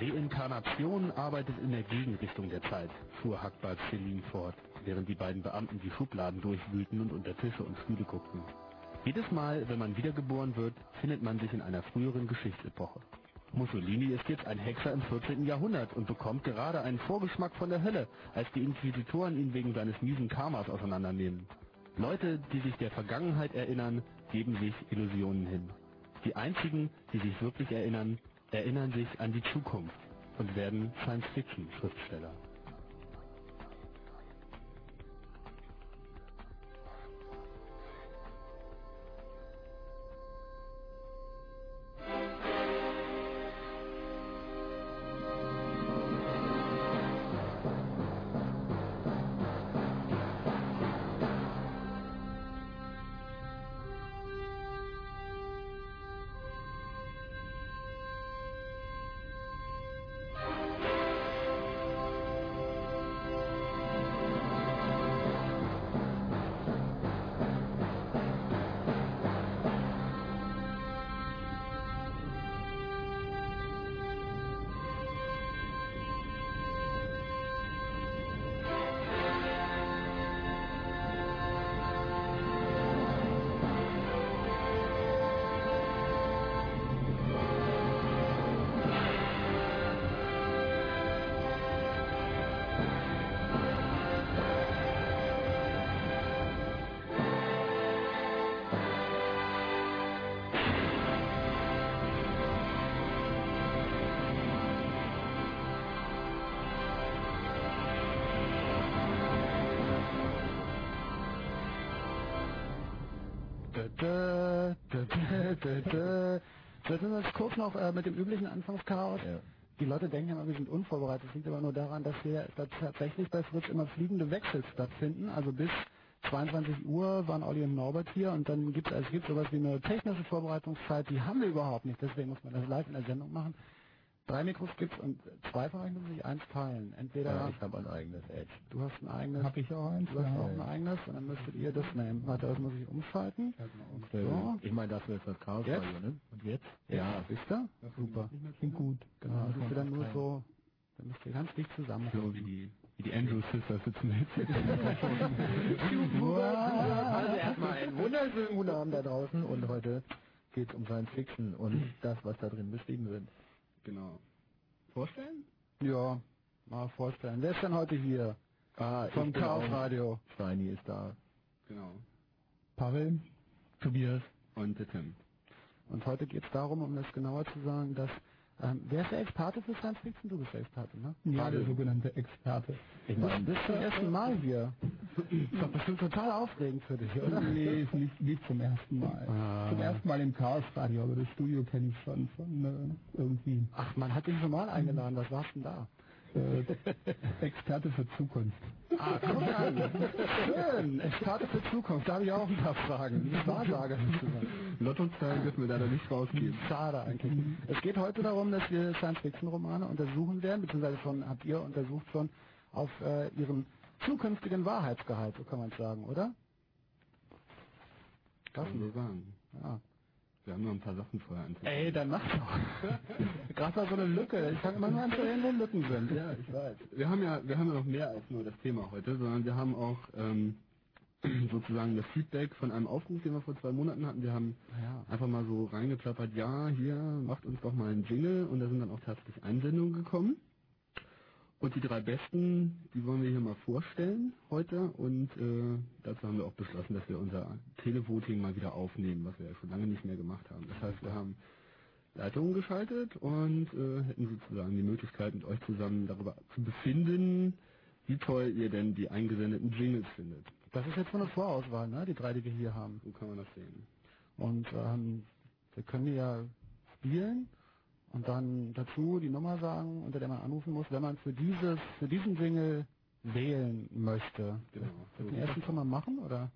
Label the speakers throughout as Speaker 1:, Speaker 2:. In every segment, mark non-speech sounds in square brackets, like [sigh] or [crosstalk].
Speaker 1: Reinkarnation arbeitet in der Gegenrichtung der Zeit, fuhr Hackbart Celine fort, während die beiden Beamten die Schubladen durchwühlten und unter Tische und Stühle guckten. Jedes Mal, wenn man wiedergeboren wird, findet man sich in einer früheren Geschichtsepoche. Mussolini ist jetzt ein Hexer im 14. Jahrhundert und bekommt gerade einen Vorgeschmack von der Hölle, als die Inquisitoren ihn wegen seines miesen Karmas auseinandernehmen. Leute, die sich der Vergangenheit erinnern, geben sich Illusionen hin. Die einzigen, die sich wirklich erinnern, erinnern sich an die Zukunft und werden Science-Fiction-Schriftsteller. Äh, mit dem üblichen Anfangschaos.
Speaker 2: Ja.
Speaker 1: Die Leute denken immer, wir sind unvorbereitet. Das liegt aber nur daran, dass hier dass tatsächlich bei Fritz immer fliegende Wechsel stattfinden. Also bis 22 Uhr waren Olli und Norbert hier und dann gibt es es gibt sowas wie eine technische Vorbereitungszeit, die haben wir überhaupt nicht. Deswegen muss man das live in der Sendung machen. Drei Mikros gibt's und zwei euch müssen sich eins teilen. Entweder
Speaker 2: Ja, ich habe ein eigenes Edge.
Speaker 1: du hast ein eigenes,
Speaker 3: Hab ich auch eins?
Speaker 1: du hast
Speaker 3: Ja.
Speaker 1: auch ein eigenes und dann müsstet ihr das nehmen. Warte, das muss ich umschalten.
Speaker 2: Äh,
Speaker 1: So.
Speaker 2: Ich meine, das wird das Chaos
Speaker 1: Jetzt?
Speaker 2: Radio, ne?
Speaker 1: Und jetzt?
Speaker 2: Ja.
Speaker 1: Wisst ihr? Super.
Speaker 3: Klingt gut.
Speaker 1: Genau, das müsst ihr dann nur so, dann müsst ihr ganz dicht zusammen.
Speaker 4: So wie die, wie die Andrew Sisters sitzen jetzt. [laughs]
Speaker 2: Also erstmal einen wunderschönen guten Abend da draußen und heute geht's um Science Fiction und das, was da drin beschrieben wird.
Speaker 4: Genau. Vorstellen?
Speaker 1: Ja, mal vorstellen. Wer ist denn heute hier?
Speaker 2: Ah,
Speaker 1: Vom Chaos Radio.
Speaker 2: Steini ist da.
Speaker 4: Genau.
Speaker 3: Pavel,
Speaker 4: Tobias und der Tim.
Speaker 1: Und heute geht es darum, um das genauer zu sagen, dass ähm, wer ist der Experte für Science Fiction? Du bist der Experte, ne?
Speaker 3: ja, der sogenannte Experte.
Speaker 2: Ich
Speaker 1: Du
Speaker 2: meine,
Speaker 1: bist zum ersten Mal hier. Ist doch bestimmt total aufregend für dich, oder?
Speaker 3: Nee, ist nicht, nicht zum ersten Mal.
Speaker 1: Ah.
Speaker 3: Zum ersten Mal im Chaos Radio, aber das Studio kenne ich schon von äh, irgendwie.
Speaker 1: Ach, man hat dich schon mal eingeladen. Was warst denn da?
Speaker 5: äh, Experte für Zukunft.
Speaker 1: Ah, guck an. Schön. Experte für Zukunft. Da habe ich auch ein paar Fragen. Wahrsager sozusagen.
Speaker 4: Lottozahlen dürfen wir leider nicht rausgeben.
Speaker 1: Schade eigentlich. Es geht heute darum, dass wir Science-Fiction-Romane untersuchen werden, beziehungsweise schon habt ihr untersucht schon auf äh, ihren zukünftigen Wahrheitsgehalt, so kann man es sagen, oder?
Speaker 4: Kann man so sagen.
Speaker 1: Ja.
Speaker 4: Wir haben noch ein paar Sachen vorher anzugucken.
Speaker 1: Ey, dann mach doch. [laughs] Gerade war so eine Lücke. Ich fange immer nur an zu reden, wo Lücken sind.
Speaker 4: Ja, ich weiß. Wir haben ja, wir haben ja noch mehr als nur das Thema heute, sondern wir haben auch ähm, [clears throat] sozusagen das Feedback von einem Aufruf, den wir vor zwei Monaten hatten. Wir haben
Speaker 1: Ja.
Speaker 4: einfach mal so reingeklappert, ja, hier, macht uns doch mal einen Jingle und da sind dann auch tatsächlich Einsendungen gekommen. Und die drei besten, die wollen wir hier mal vorstellen heute und äh, dazu haben wir auch beschlossen, dass wir unser Televoting mal wieder aufnehmen, was wir ja schon lange nicht mehr gemacht haben. Das heißt, wir haben Leitungen geschaltet und äh, hätten sozusagen die Möglichkeit, mit euch zusammen darüber zu befinden, wie toll ihr denn die eingesendeten Jingles findet.
Speaker 1: Das ist jetzt so eine Vorauswahl, ne? Die drei, die wir hier haben.
Speaker 4: So kann man das sehen.
Speaker 1: Und ähm, wir können die ja spielen und dann dazu die Nummer sagen, unter der man anrufen muss, wenn man für dieses, für diesen Jingle wählen möchte.
Speaker 4: Genau.
Speaker 1: Soll ich den ersten schon mal machen oder?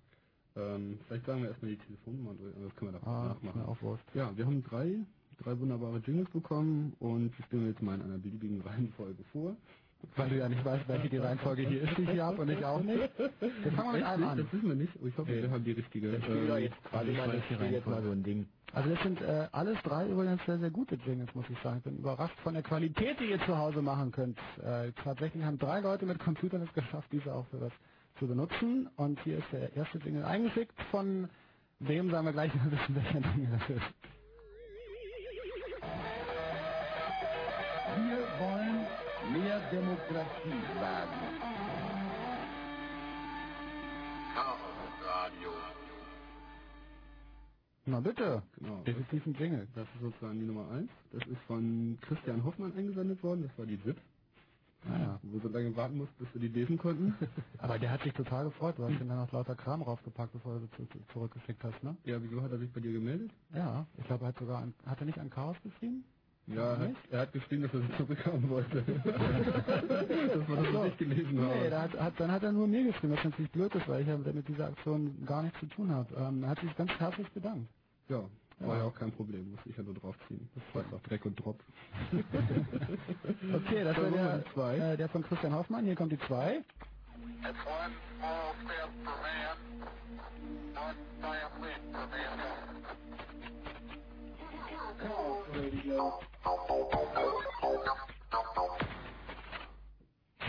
Speaker 4: Ähm, vielleicht sagen wir erstmal die Telefonnummer durch, das können wir da
Speaker 1: Ah,
Speaker 4: nachmachen.
Speaker 1: auch.
Speaker 4: Ja, wir haben drei, drei wunderbare Jingles bekommen und ich stelle jetzt mal in einer beliebigen Reihenfolge vor.
Speaker 1: Weil du ja nicht weißt, welche die Reihenfolge hier ist, die ich hier habe und ich auch nicht. Wir fangen mal mit einem an.
Speaker 4: Das wissen wir nicht, ich hoffe, wir haben die richtige.
Speaker 1: Spiel doch jetzt
Speaker 4: also die Reihenfolge.
Speaker 1: ein Ding. Also das sind äh, alles drei übrigens sehr, sehr gute Jingles, muss ich sagen. Ich bin überrascht von der Qualität, die ihr zu Hause machen könnt. Äh, tatsächlich haben drei Leute mit Computern es geschafft, diese auch für was zu benutzen. Und hier ist der erste Jingle eingeschickt von wem, sagen wir gleich, wir wissen, welcher Jingle das ist.
Speaker 5: Wir wollen mehr Demokratie wagen.
Speaker 1: Na bitte,
Speaker 4: Genau.
Speaker 1: definitiv ein Jingle.
Speaker 4: Das ist sozusagen die Nummer eins. Das ist von Christian Hoffmann eingesendet worden. Das war die ZIP,
Speaker 1: Naja.
Speaker 4: wo wir so lange warten mussten, bis wir die lesen konnten. [laughs]
Speaker 1: Aber der hat sich total gefreut. Du hast ihm dann noch lauter Kram raufgepackt, bevor du sie zu, zu, zurückgeschickt hast, ne?
Speaker 4: ja, wieso hat er sich bei dir gemeldet?
Speaker 1: Ja, ich glaube, er hat sogar, an, hat er nicht an Chaos geschrieben?
Speaker 4: Ja, er hat, er hat geschrieben, dass er sie zurückhaben wollte. [laughs] das war das, was ich gelesen habe.
Speaker 1: Nee, hat, hat, dann hat er nur mir geschrieben, was natürlich blöd ist, weil ich ja mit dieser Aktion gar nichts zu tun habe. Ähm, er hat sich ganz herzlich bedankt.
Speaker 4: Ja, ja, war
Speaker 1: ja
Speaker 4: auch kein Problem, musste ich ja nur draufziehen. Das war einfach Dreck und Drop. [laughs]
Speaker 1: okay, das war der,
Speaker 4: zwei.
Speaker 1: Äh, der von Christian Hoffmann. Hier kommt die
Speaker 6: 2.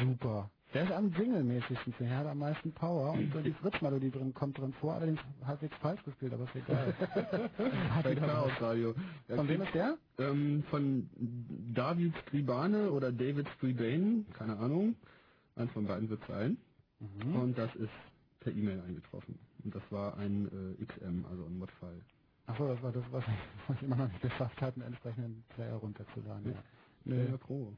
Speaker 1: Super. Der ist am Jingle-mäßigsten, der hat am meisten Power und so die Fritz-Melodie drin kommt drin vor, allerdings halbwegs falsch gespielt, aber ist egal. [laughs] Hat
Speaker 4: Bei Chaos. Radio. Ja,
Speaker 1: Von wem ist der?
Speaker 4: Ähm, von David Stribane oder David Stribane, keine Ahnung. Eins von beiden wird sein.
Speaker 1: Mhm.
Speaker 4: Und das ist per E-Mail eingetroffen. Und das war ein äh, XM, also ein Modfile.
Speaker 1: Achso, das war das, was [laughs] was ich immer noch nicht geschafft habe, einen entsprechenden Player runterzuladen. Ja.
Speaker 4: Player
Speaker 1: Nee.
Speaker 4: Pro.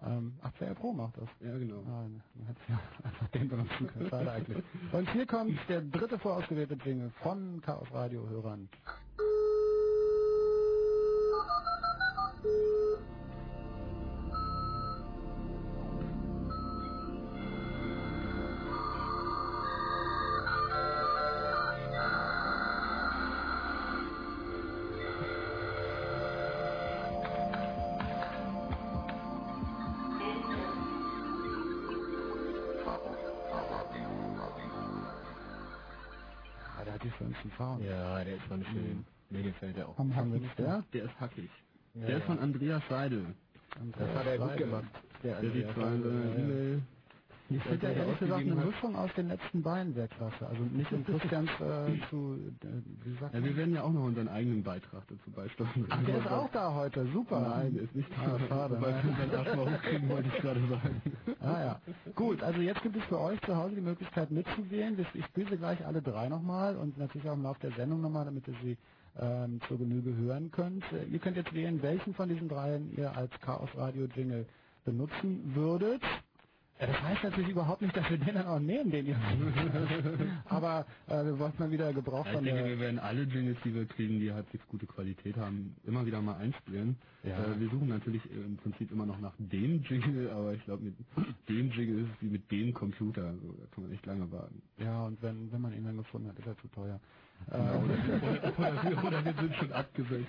Speaker 1: Ähm, ach, Player Pro macht das.
Speaker 4: Ja, genau.
Speaker 1: Ah, man hätte ja [laughs] einfach den benutzen können. Schade eigentlich. Und hier kommt der dritte vorausgewählte Jingle von Chaos Radio Hörern. Farben.
Speaker 7: Ja, der ist schon schön. Mir gefällt der auch.
Speaker 1: Haben, haben wir nicht der?
Speaker 4: Der ist hackig.
Speaker 1: Ja,
Speaker 4: der ist von Andreas Seidel.
Speaker 1: Das hat er gut gemacht.
Speaker 4: Der sieht zwar in seiner E-Mail
Speaker 1: Ich finde ja
Speaker 4: der
Speaker 1: ehrlich gesagt eine. Mischung aus den letzten beiden sehr klasse. Also nicht um Christians äh, zu, äh, wie sagt
Speaker 4: Ja, wir werden ja auch noch unseren eigenen Beitrag dazu beisteuern.
Speaker 1: Ach, der ist auch da heute, super.
Speaker 4: Nein, der ist nicht
Speaker 1: Ah, schade.
Speaker 4: Wobei wir unseren Arsch mal hochkriegen, wollte ich gerade sagen.
Speaker 1: Ah ja. Gut, also jetzt gibt es für euch zu Hause die Möglichkeit mitzuwählen. Ich spiele sie gleich alle drei nochmal und natürlich auch im Laufe der Sendung nochmal, damit ihr sie ähm, zur Genüge hören könnt. Ihr könnt jetzt wählen, welchen von diesen dreien ihr als Chaos Radio Jingle benutzen würdet. Ja, das heißt natürlich überhaupt nicht, dass wir den dann auch nehmen, den ihr. Aber äh, wir wollten mal wieder Gebrauch
Speaker 4: Ja, ich
Speaker 1: von
Speaker 4: denke,
Speaker 1: der.
Speaker 4: wir werden alle Jingles, die wir kriegen, die halbwegs gute Qualität haben, immer wieder mal einspielen.
Speaker 1: Ja.
Speaker 4: Äh, wir suchen natürlich im Prinzip immer noch nach dem Jingle, aber ich glaube, mit dem Jingle ist es wie mit dem Computer. So, da kann man echt lange warten.
Speaker 1: Ja, und wenn, wenn man ihn dann gefunden hat, ist er zu teuer.
Speaker 4: Genau, oder, oder, oder, wir, sind schon abgesetzt.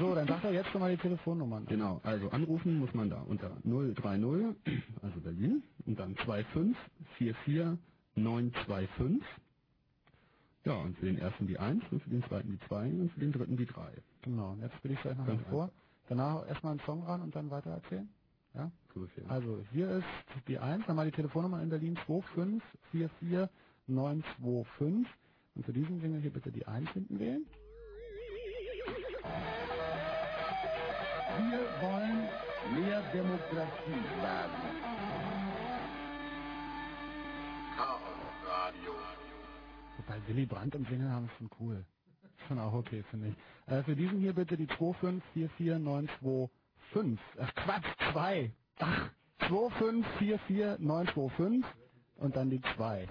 Speaker 1: so, dann sagt er jetzt schon mal die Telefonnummern.
Speaker 4: Genau, also anrufen muss man da unter 030, also Berlin, und dann 2544925. Ja, und für den ersten die 1 und für den zweiten die 2 und für den dritten die 3.
Speaker 1: Genau, und jetzt spiele ich es euch nochmal
Speaker 4: Ganz
Speaker 1: vor. Danach erstmal einen Song ran und dann weiter erzählen. Ja? Also, hier ist die 1, nochmal die Telefonnummer in Berlin 2544925. Und für diesen Jingle hier bitte die 1 hinten wählen.
Speaker 5: Wir wollen mehr Demokratie wagen.
Speaker 6: Chaos Radio.
Speaker 1: Wobei Willy Brandt im Jingle haben ist schon cool. Schon auch okay, finde ich. Äh, für diesen hier bitte die 2544925. Ach Quatsch, 2. Ach, 2544925 und dann die 2.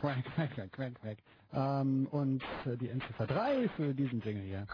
Speaker 1: Quack, quack, quack, quack, quack. Ähm, und äh, die Endziffer 3 für diesen Jingle hier.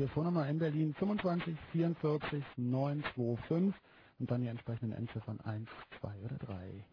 Speaker 1: Telefonnummer in Berlin 25 44 925 und dann die entsprechenden Endziffern 1, 2 oder 3.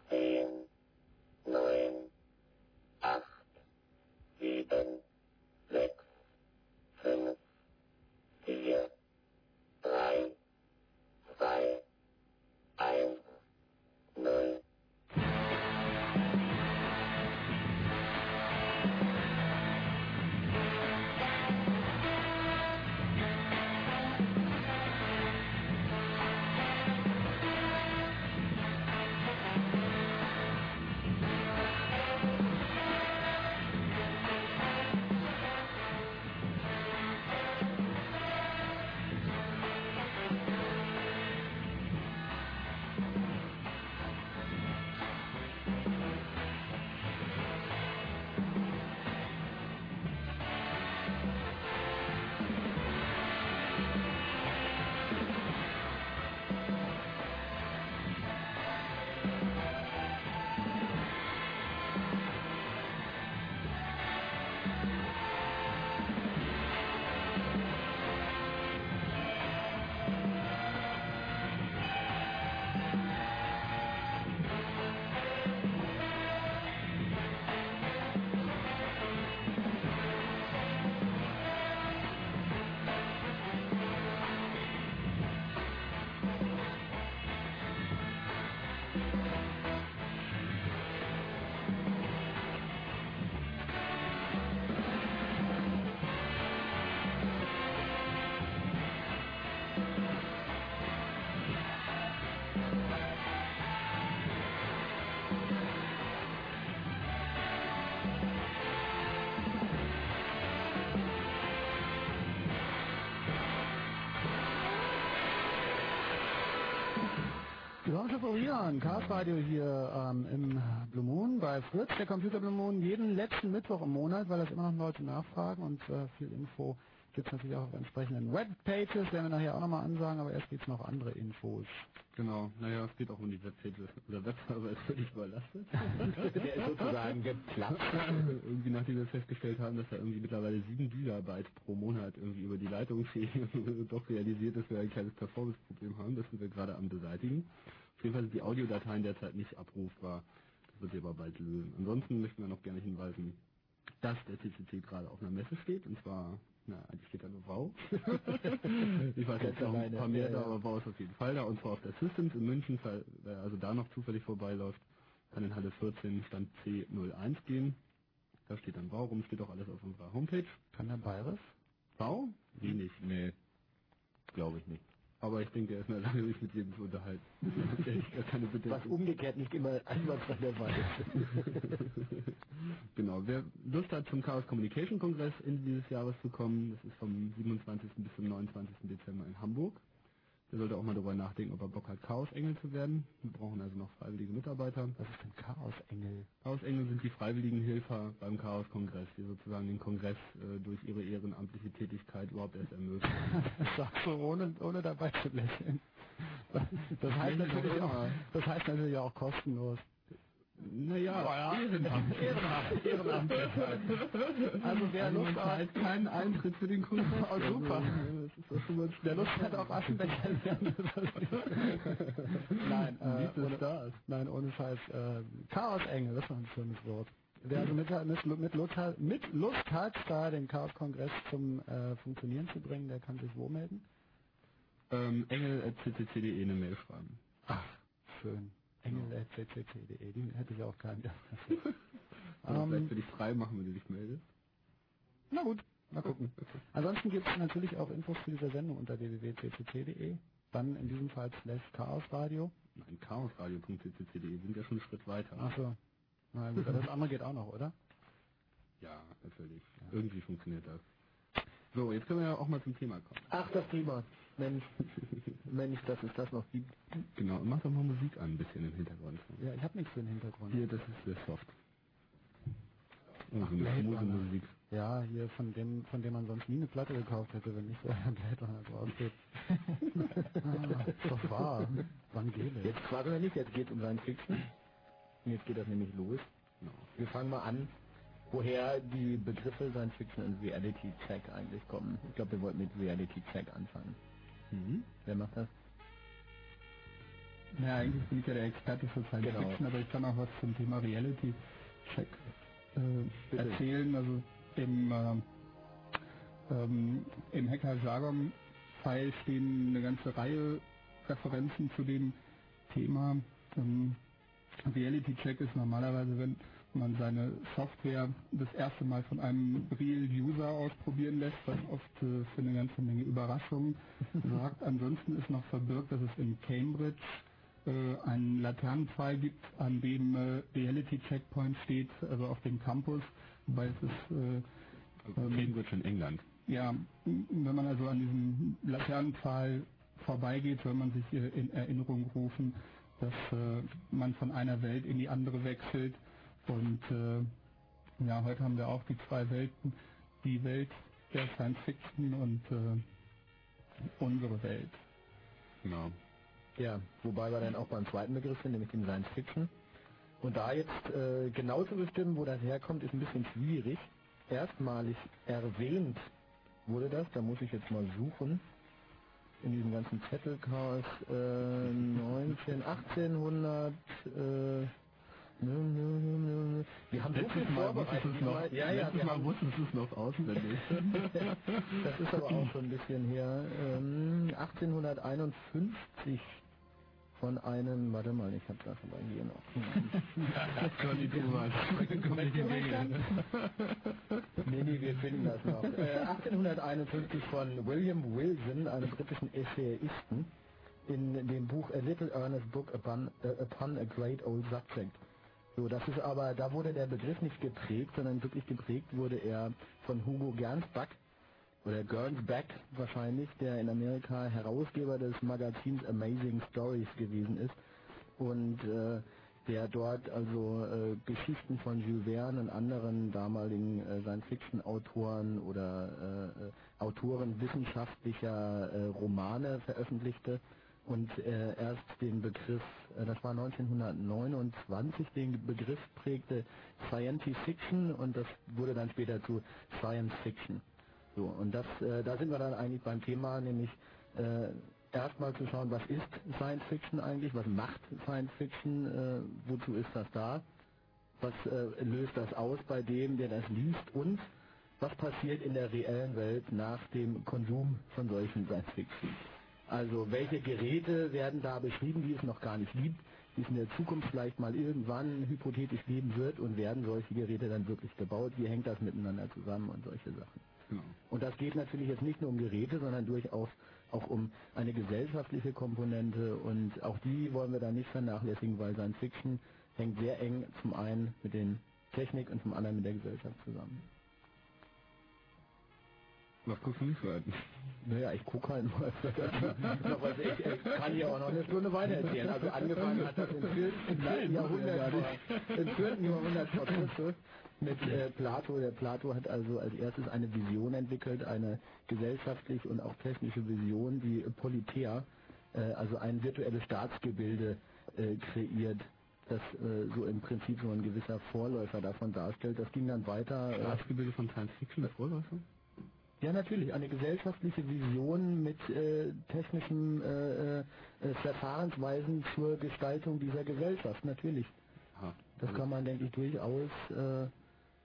Speaker 1: Radio hier ähm, im Blue Moon bei Fritz, der Computer Blue Moon, jeden letzten Mittwoch im Monat, weil das immer noch Leute nachfragen und äh, viel Info gibt es natürlich auch auf entsprechenden Webpages, werden wir nachher auch nochmal ansagen, aber erst gibt es noch andere Infos.
Speaker 4: Genau, naja, es geht auch um die Webpage. Der Webserver ist völlig überlastet. [laughs]
Speaker 1: Der ist sozusagen geplatzt.
Speaker 4: irgendwie nachdem wir festgestellt haben, dass da irgendwie mittlerweile 7 Gigabyte pro Monat irgendwie über die Leitung [laughs] fliegen, doch realisiert, dass wir ein kleines Performance-Problem haben. Das sind wir gerade am beseitigen. Auf jeden Fall sind die Audiodateien derzeit nicht abrufbar. Das wird sich aber bald lösen. Ansonsten möchten wir noch gerne hinweisen, dass der CCC gerade auf einer Messe steht, und zwar, na, eigentlich steht da nur Wow. [laughs] ich weiß jetzt noch ein paar mehr da, aber Wow ist auf jeden Fall da, und zwar auf der Systems in München, wer also da noch zufällig vorbeiläuft, kann in Halle 14 Stand C01 gehen. Da steht dann Bau rum, steht auch alles auf unserer Homepage.
Speaker 1: Kann der Bayerisch?
Speaker 4: Bau? Wenig.
Speaker 2: Nee, glaube ich nicht.
Speaker 4: Aber ich denke, er ist Lage, sich mit jedem zu unterhalten. [laughs] Ich gar keine
Speaker 2: Was umgekehrt nicht immer einwandfrei der Fall ist. [laughs]
Speaker 4: Genau, wer Lust hat, zum Chaos Communication Kongress Ende dieses Jahres zu kommen, das ist vom 27. bis zum 29. Dezember in Hamburg. Der sollte auch mal darüber nachdenken, ob er Bock hat, Chaos-Engel zu werden. Wir brauchen also noch freiwillige Mitarbeiter.
Speaker 1: Was ist denn Chaosengel?
Speaker 4: Chaos-Engel sind die freiwilligen Helfer beim Chaos-Kongress, die sozusagen den Kongress äh, durch ihre ehrenamtliche Tätigkeit überhaupt erst ermöglichen. [laughs]
Speaker 1: Das sagst du ohne, ohne dabei zu lächeln. [laughs] Das heißt natürlich auch, das heißt natürlich auch kostenlos.
Speaker 4: Naja, Ehrenamt.
Speaker 1: Ehrenamt. Ehrenamt. Also wer
Speaker 4: Also
Speaker 1: Lust hat,
Speaker 4: keinen Eintritt für den Kongress.
Speaker 1: Oh, super.
Speaker 4: Also, das mal
Speaker 1: wer Lust hat auf Aschenbecher lernen. Nein, [laughs] äh, ohne,
Speaker 4: Stars.
Speaker 1: nein, ohne Scheiß. Äh, Chaosengel, das war ein schönes Wort. Wer also mit, mit, mit, Lust hat, mit Lust hat, da den Chaos-Kongress zum äh, Funktionieren zu bringen, der kann sich wo melden?
Speaker 4: Ähm, engel.ccc.de eine Mail schreiben.
Speaker 1: Ach, schön. Engel.ccc.de, die hätte ich auch keinen. [laughs]
Speaker 4: Vielleicht
Speaker 1: ähm,
Speaker 4: für dich frei machen, wenn du dich meldest.
Speaker 1: na gut, mal gucken. Ansonsten gibt es natürlich auch Infos zu dieser Sendung unter www.ccc.de. Dann in diesem Fall slash chaosradio.
Speaker 4: Nein, chaosradio.ccc.de sind ja schon einen Schritt weiter.
Speaker 1: Achso. Na gut, aber das andere geht auch noch, oder?
Speaker 4: Ja, natürlich. Irgendwie funktioniert das. So, jetzt können wir ja auch mal zum Thema kommen.
Speaker 2: Ach, das Thema. Mensch, Mensch, dass es das noch gibt.
Speaker 4: Genau, mach doch mal Musik an, ein bisschen im Hintergrund.
Speaker 1: Ja, ich habe nichts für den Hintergrund.
Speaker 4: Hier, das ist sehr soft.
Speaker 1: Ach.
Speaker 4: Musik.
Speaker 1: Ja, hier von dem, von dem man sonst nie eine Platte gekauft hätte, wenn nicht [laughs] so ein Blade Runner drauf steht. ah, ist doch wahr. Evangelisch.
Speaker 2: Jetzt fragen wir nicht, jetzt geht es um Science Fiction. Jetzt geht das nämlich los.
Speaker 4: Genau.
Speaker 2: Wir fangen mal an, woher die Begriffe Science Fiction und Reality Check eigentlich kommen. Ich glaube, wir wollten mit Reality Check anfangen.
Speaker 4: Mhm.
Speaker 2: Wer macht das?
Speaker 1: Naja, eigentlich bin ich ja der Experte für Science
Speaker 2: Genau.
Speaker 1: Fiction, aber ich kann auch was zum Thema Reality Check äh, erzählen. Also im, äh, ähm, im Hacker-Jargon-File stehen eine ganze Reihe Referenzen zu dem Thema. Ähm, Reality Check ist normalerweise, wenn man seine Software das erste Mal von einem Real User ausprobieren lässt, was oft äh, für eine ganze Menge Überraschungen [laughs] sorgt. Ansonsten ist noch verbirgt, dass es in Cambridge äh, einen Laternenpfeil gibt, an dem äh, Reality Checkpoint steht, also auf dem Campus, wobei es ist äh,
Speaker 4: Also
Speaker 1: Ähm,
Speaker 4: Cambridge in England.
Speaker 1: ja, wenn man also an diesem Laternenpfahl vorbeigeht, soll man sich in Erinnerung rufen, dass äh, man von einer Welt in die andere wechselt. Und äh, ja, heute haben wir auch die zwei Welten, die Welt der Science Fiction und äh, unsere Welt.
Speaker 4: Genau.
Speaker 2: Ja, wobei wir dann auch beim zweiten Begriff sind, nämlich dem Science Fiction. Und da jetzt äh, genau zu bestimmen, wo das herkommt, ist ein bisschen schwierig. Erstmalig erwähnt wurde das, da muss ich jetzt mal suchen, in diesem ganzen Zettelchaos, äh, 19, 1800, äh, nö, nö, nö, nö, nö. Wir haben so viel vorbereitet. ja, ja, wir haben,
Speaker 4: wusstest du es noch auswendig. [laughs]
Speaker 2: das ist aber auch schon ein bisschen her. Ähm, 1851 von einem, warte mal, ich habe das aber hier noch. [laughs]
Speaker 4: Conny, du warst. [laughs]
Speaker 2: nee, nee, wir finden das noch. Äh, 1851 von William Wilson, einem britischen Essayisten, in dem Buch A Little Earnest Book upon, äh, upon a Great Old Subject. So, das ist aber, da wurde der Begriff nicht geprägt, sondern wirklich geprägt wurde er von Hugo Gernsback, oder Gernsback wahrscheinlich, der in Amerika Herausgeber des Magazins Amazing Stories gewesen ist und äh, der dort also äh, Geschichten von Jules Verne und anderen damaligen äh, Science-Fiction-Autoren oder äh, äh, Autoren wissenschaftlicher äh, Romane veröffentlichte und äh, erst den Begriff, äh, das war 1929, den Begriff prägte Science Fiction und das wurde dann später zu Science Fiction. So, und das, äh, da sind wir dann eigentlich beim Thema, nämlich äh, erstmal zu schauen, was ist Science Fiction eigentlich, was macht Science Fiction, äh, wozu ist das da, was äh, löst das aus bei dem, der das liest und was passiert in der reellen Welt nach dem Konsum von solchen Science Fiction. Also welche Geräte werden da beschrieben, die es noch gar nicht gibt, die es in der Zukunft vielleicht mal irgendwann hypothetisch geben wird und werden solche Geräte dann wirklich gebaut? Wie hängt das miteinander zusammen und solche Sachen?
Speaker 4: Genau.
Speaker 2: Und das geht natürlich jetzt nicht nur um Geräte, sondern durchaus auch um eine gesellschaftliche Komponente und auch die wollen wir da nicht vernachlässigen, weil Science Fiction hängt sehr eng zum einen mit den Technik und zum anderen mit der Gesellschaft zusammen.
Speaker 4: Was guckst du nicht für einen?
Speaker 2: Naja, ich gucke halt [laughs] mal. Ich, ich kann hier auch noch eine Stunde weiter erzählen. Also angefangen hat das [laughs] im 4. im vierten Jahrhundert, vor- im 4. Jahrhundert vor Christus mit äh, Plato. Der Plato hat also als erstes eine Vision entwickelt, eine gesellschaftlich und auch technische Vision, die Politeia, äh, also ein virtuelles Staatsgebilde äh, kreiert, das äh, so im Prinzip so ein gewisser Vorläufer davon darstellt. Das ging dann weiter. Äh,
Speaker 4: Staatsgebilde von Science Fiction, das Vorläufer?
Speaker 2: Ja, natürlich. Eine gesellschaftliche Vision mit äh, technischen äh, äh, Verfahrensweisen zur Gestaltung dieser Gesellschaft, natürlich.
Speaker 4: Aha.
Speaker 2: Das kann man, denke ich, durchaus äh,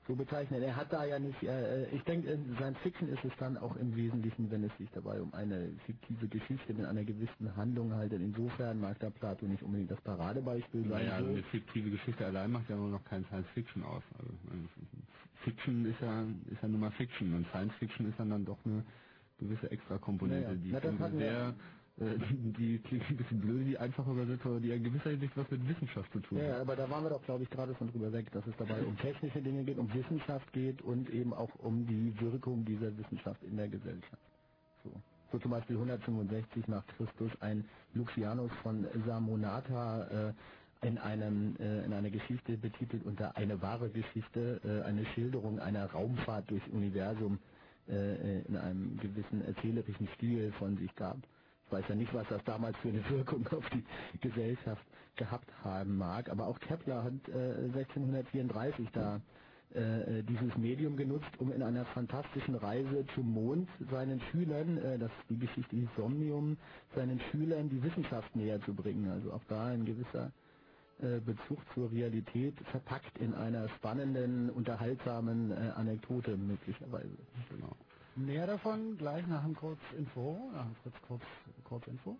Speaker 2: so bezeichnen. Er hat da ja nicht, äh, ich denke, in Science Fiction ist es dann auch im Wesentlichen, wenn es sich dabei um eine fiktive Geschichte mit einer gewissen Handlung handelt. Insofern mag der Plato nicht unbedingt das Paradebeispiel sein.
Speaker 4: Naja,
Speaker 2: so.
Speaker 4: eine fiktive Geschichte allein macht ja nur noch kein Science Fiction aus. Also, äh, Fiction ist ja, ist ja nun mal Fiction und Science Fiction ist dann, dann doch eine gewisse extra Komponente,
Speaker 2: Naja,
Speaker 4: die
Speaker 2: na, das wir-
Speaker 4: sehr, äh, [laughs] die klingt ein bisschen blöd, die einfach übersetzt, aber die in gewisser Hinsicht was mit Wissenschaft zu tun
Speaker 2: Ja,
Speaker 4: hat.
Speaker 2: ja, aber da waren wir doch, glaube ich, gerade schon drüber weg, dass es dabei um technische Dinge geht, um Wissenschaft geht und eben auch um die Wirkung dieser Wissenschaft in der Gesellschaft. So. So zum Beispiel 165 nach Christus ein Lucianus von Samonata äh, in einem äh, in einer Geschichte betitelt unter eine wahre Geschichte, äh, eine Schilderung einer Raumfahrt durchs Universum äh, äh, in einem gewissen erzählerischen Stil von sich gab. Ich weiß ja nicht, was das damals für eine [laughs] Wirkung auf die Gesellschaft gehabt haben mag, aber auch Kepler hat äh, 1634 da äh, äh, dieses Medium genutzt, um in einer fantastischen Reise zum Mond seinen Schülern, äh, das die Geschichte Somnium, seinen Schülern die Wissenschaft näher zu bringen. Also auch da ein gewisser äh, Bezug zur Realität verpackt in einer spannenden, unterhaltsamen äh, Anekdote möglicherweise.
Speaker 4: Genau.
Speaker 1: Mehr davon gleich nach dem Kurzinfo, nach dem Fritz Kurz, Kurzinfo.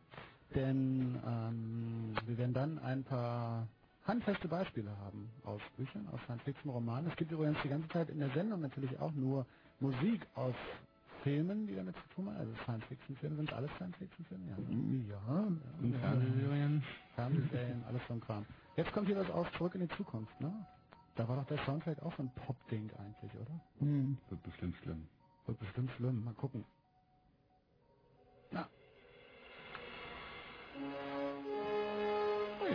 Speaker 1: Denn ähm, wir werden dann ein paar handfeste Beispiele haben aus Büchern, aus Science-Fiction-Romanen. Es gibt übrigens die ganze Zeit in der Sendung natürlich auch nur Musik aus Filmen, die damit zu tun haben. Also Science-Fiction-Filme sind alles Science-Fiction-Filme. Ja, ja,
Speaker 4: Und
Speaker 1: ja.
Speaker 4: Fernsehserien?
Speaker 1: Fernsehserien, alles so ein Kram. Jetzt kommt hier was aus Zurück in die Zukunft, ne? Da war doch der Soundtrack auch so ein Pop-Ding eigentlich, oder?
Speaker 4: Wird bestimmt schlimm.
Speaker 1: Wird bestimmt schlimm. Mal gucken. Na. Oh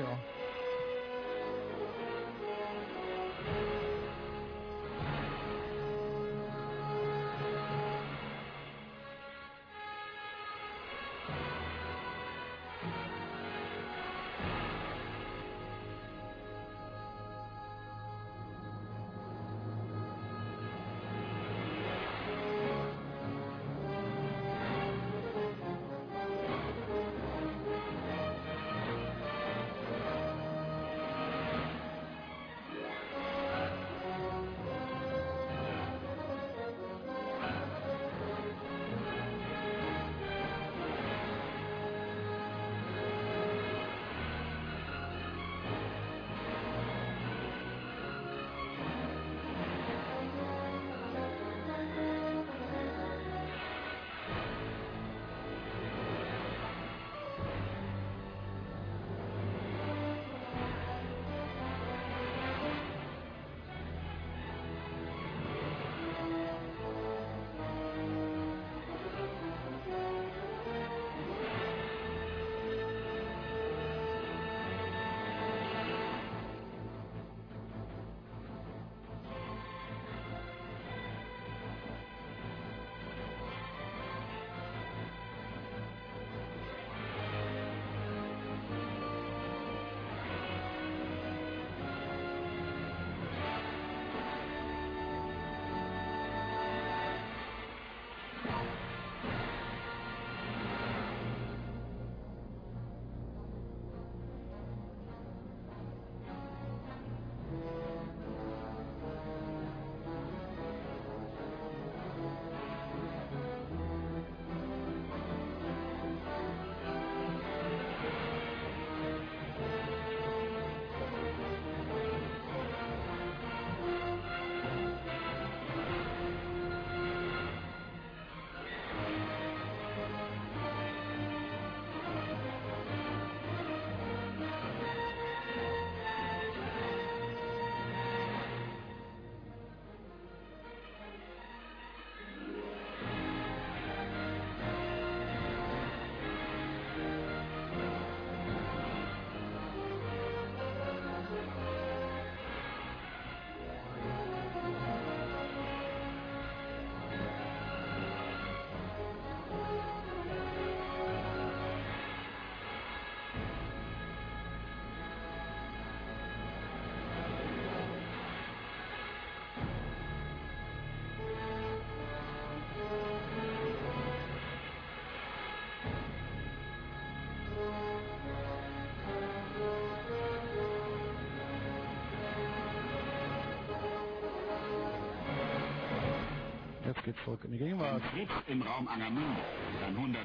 Speaker 1: ja. geht's zurück in die Gegenwart.
Speaker 8: Fritz im Raum Angermünde, dann 100,1.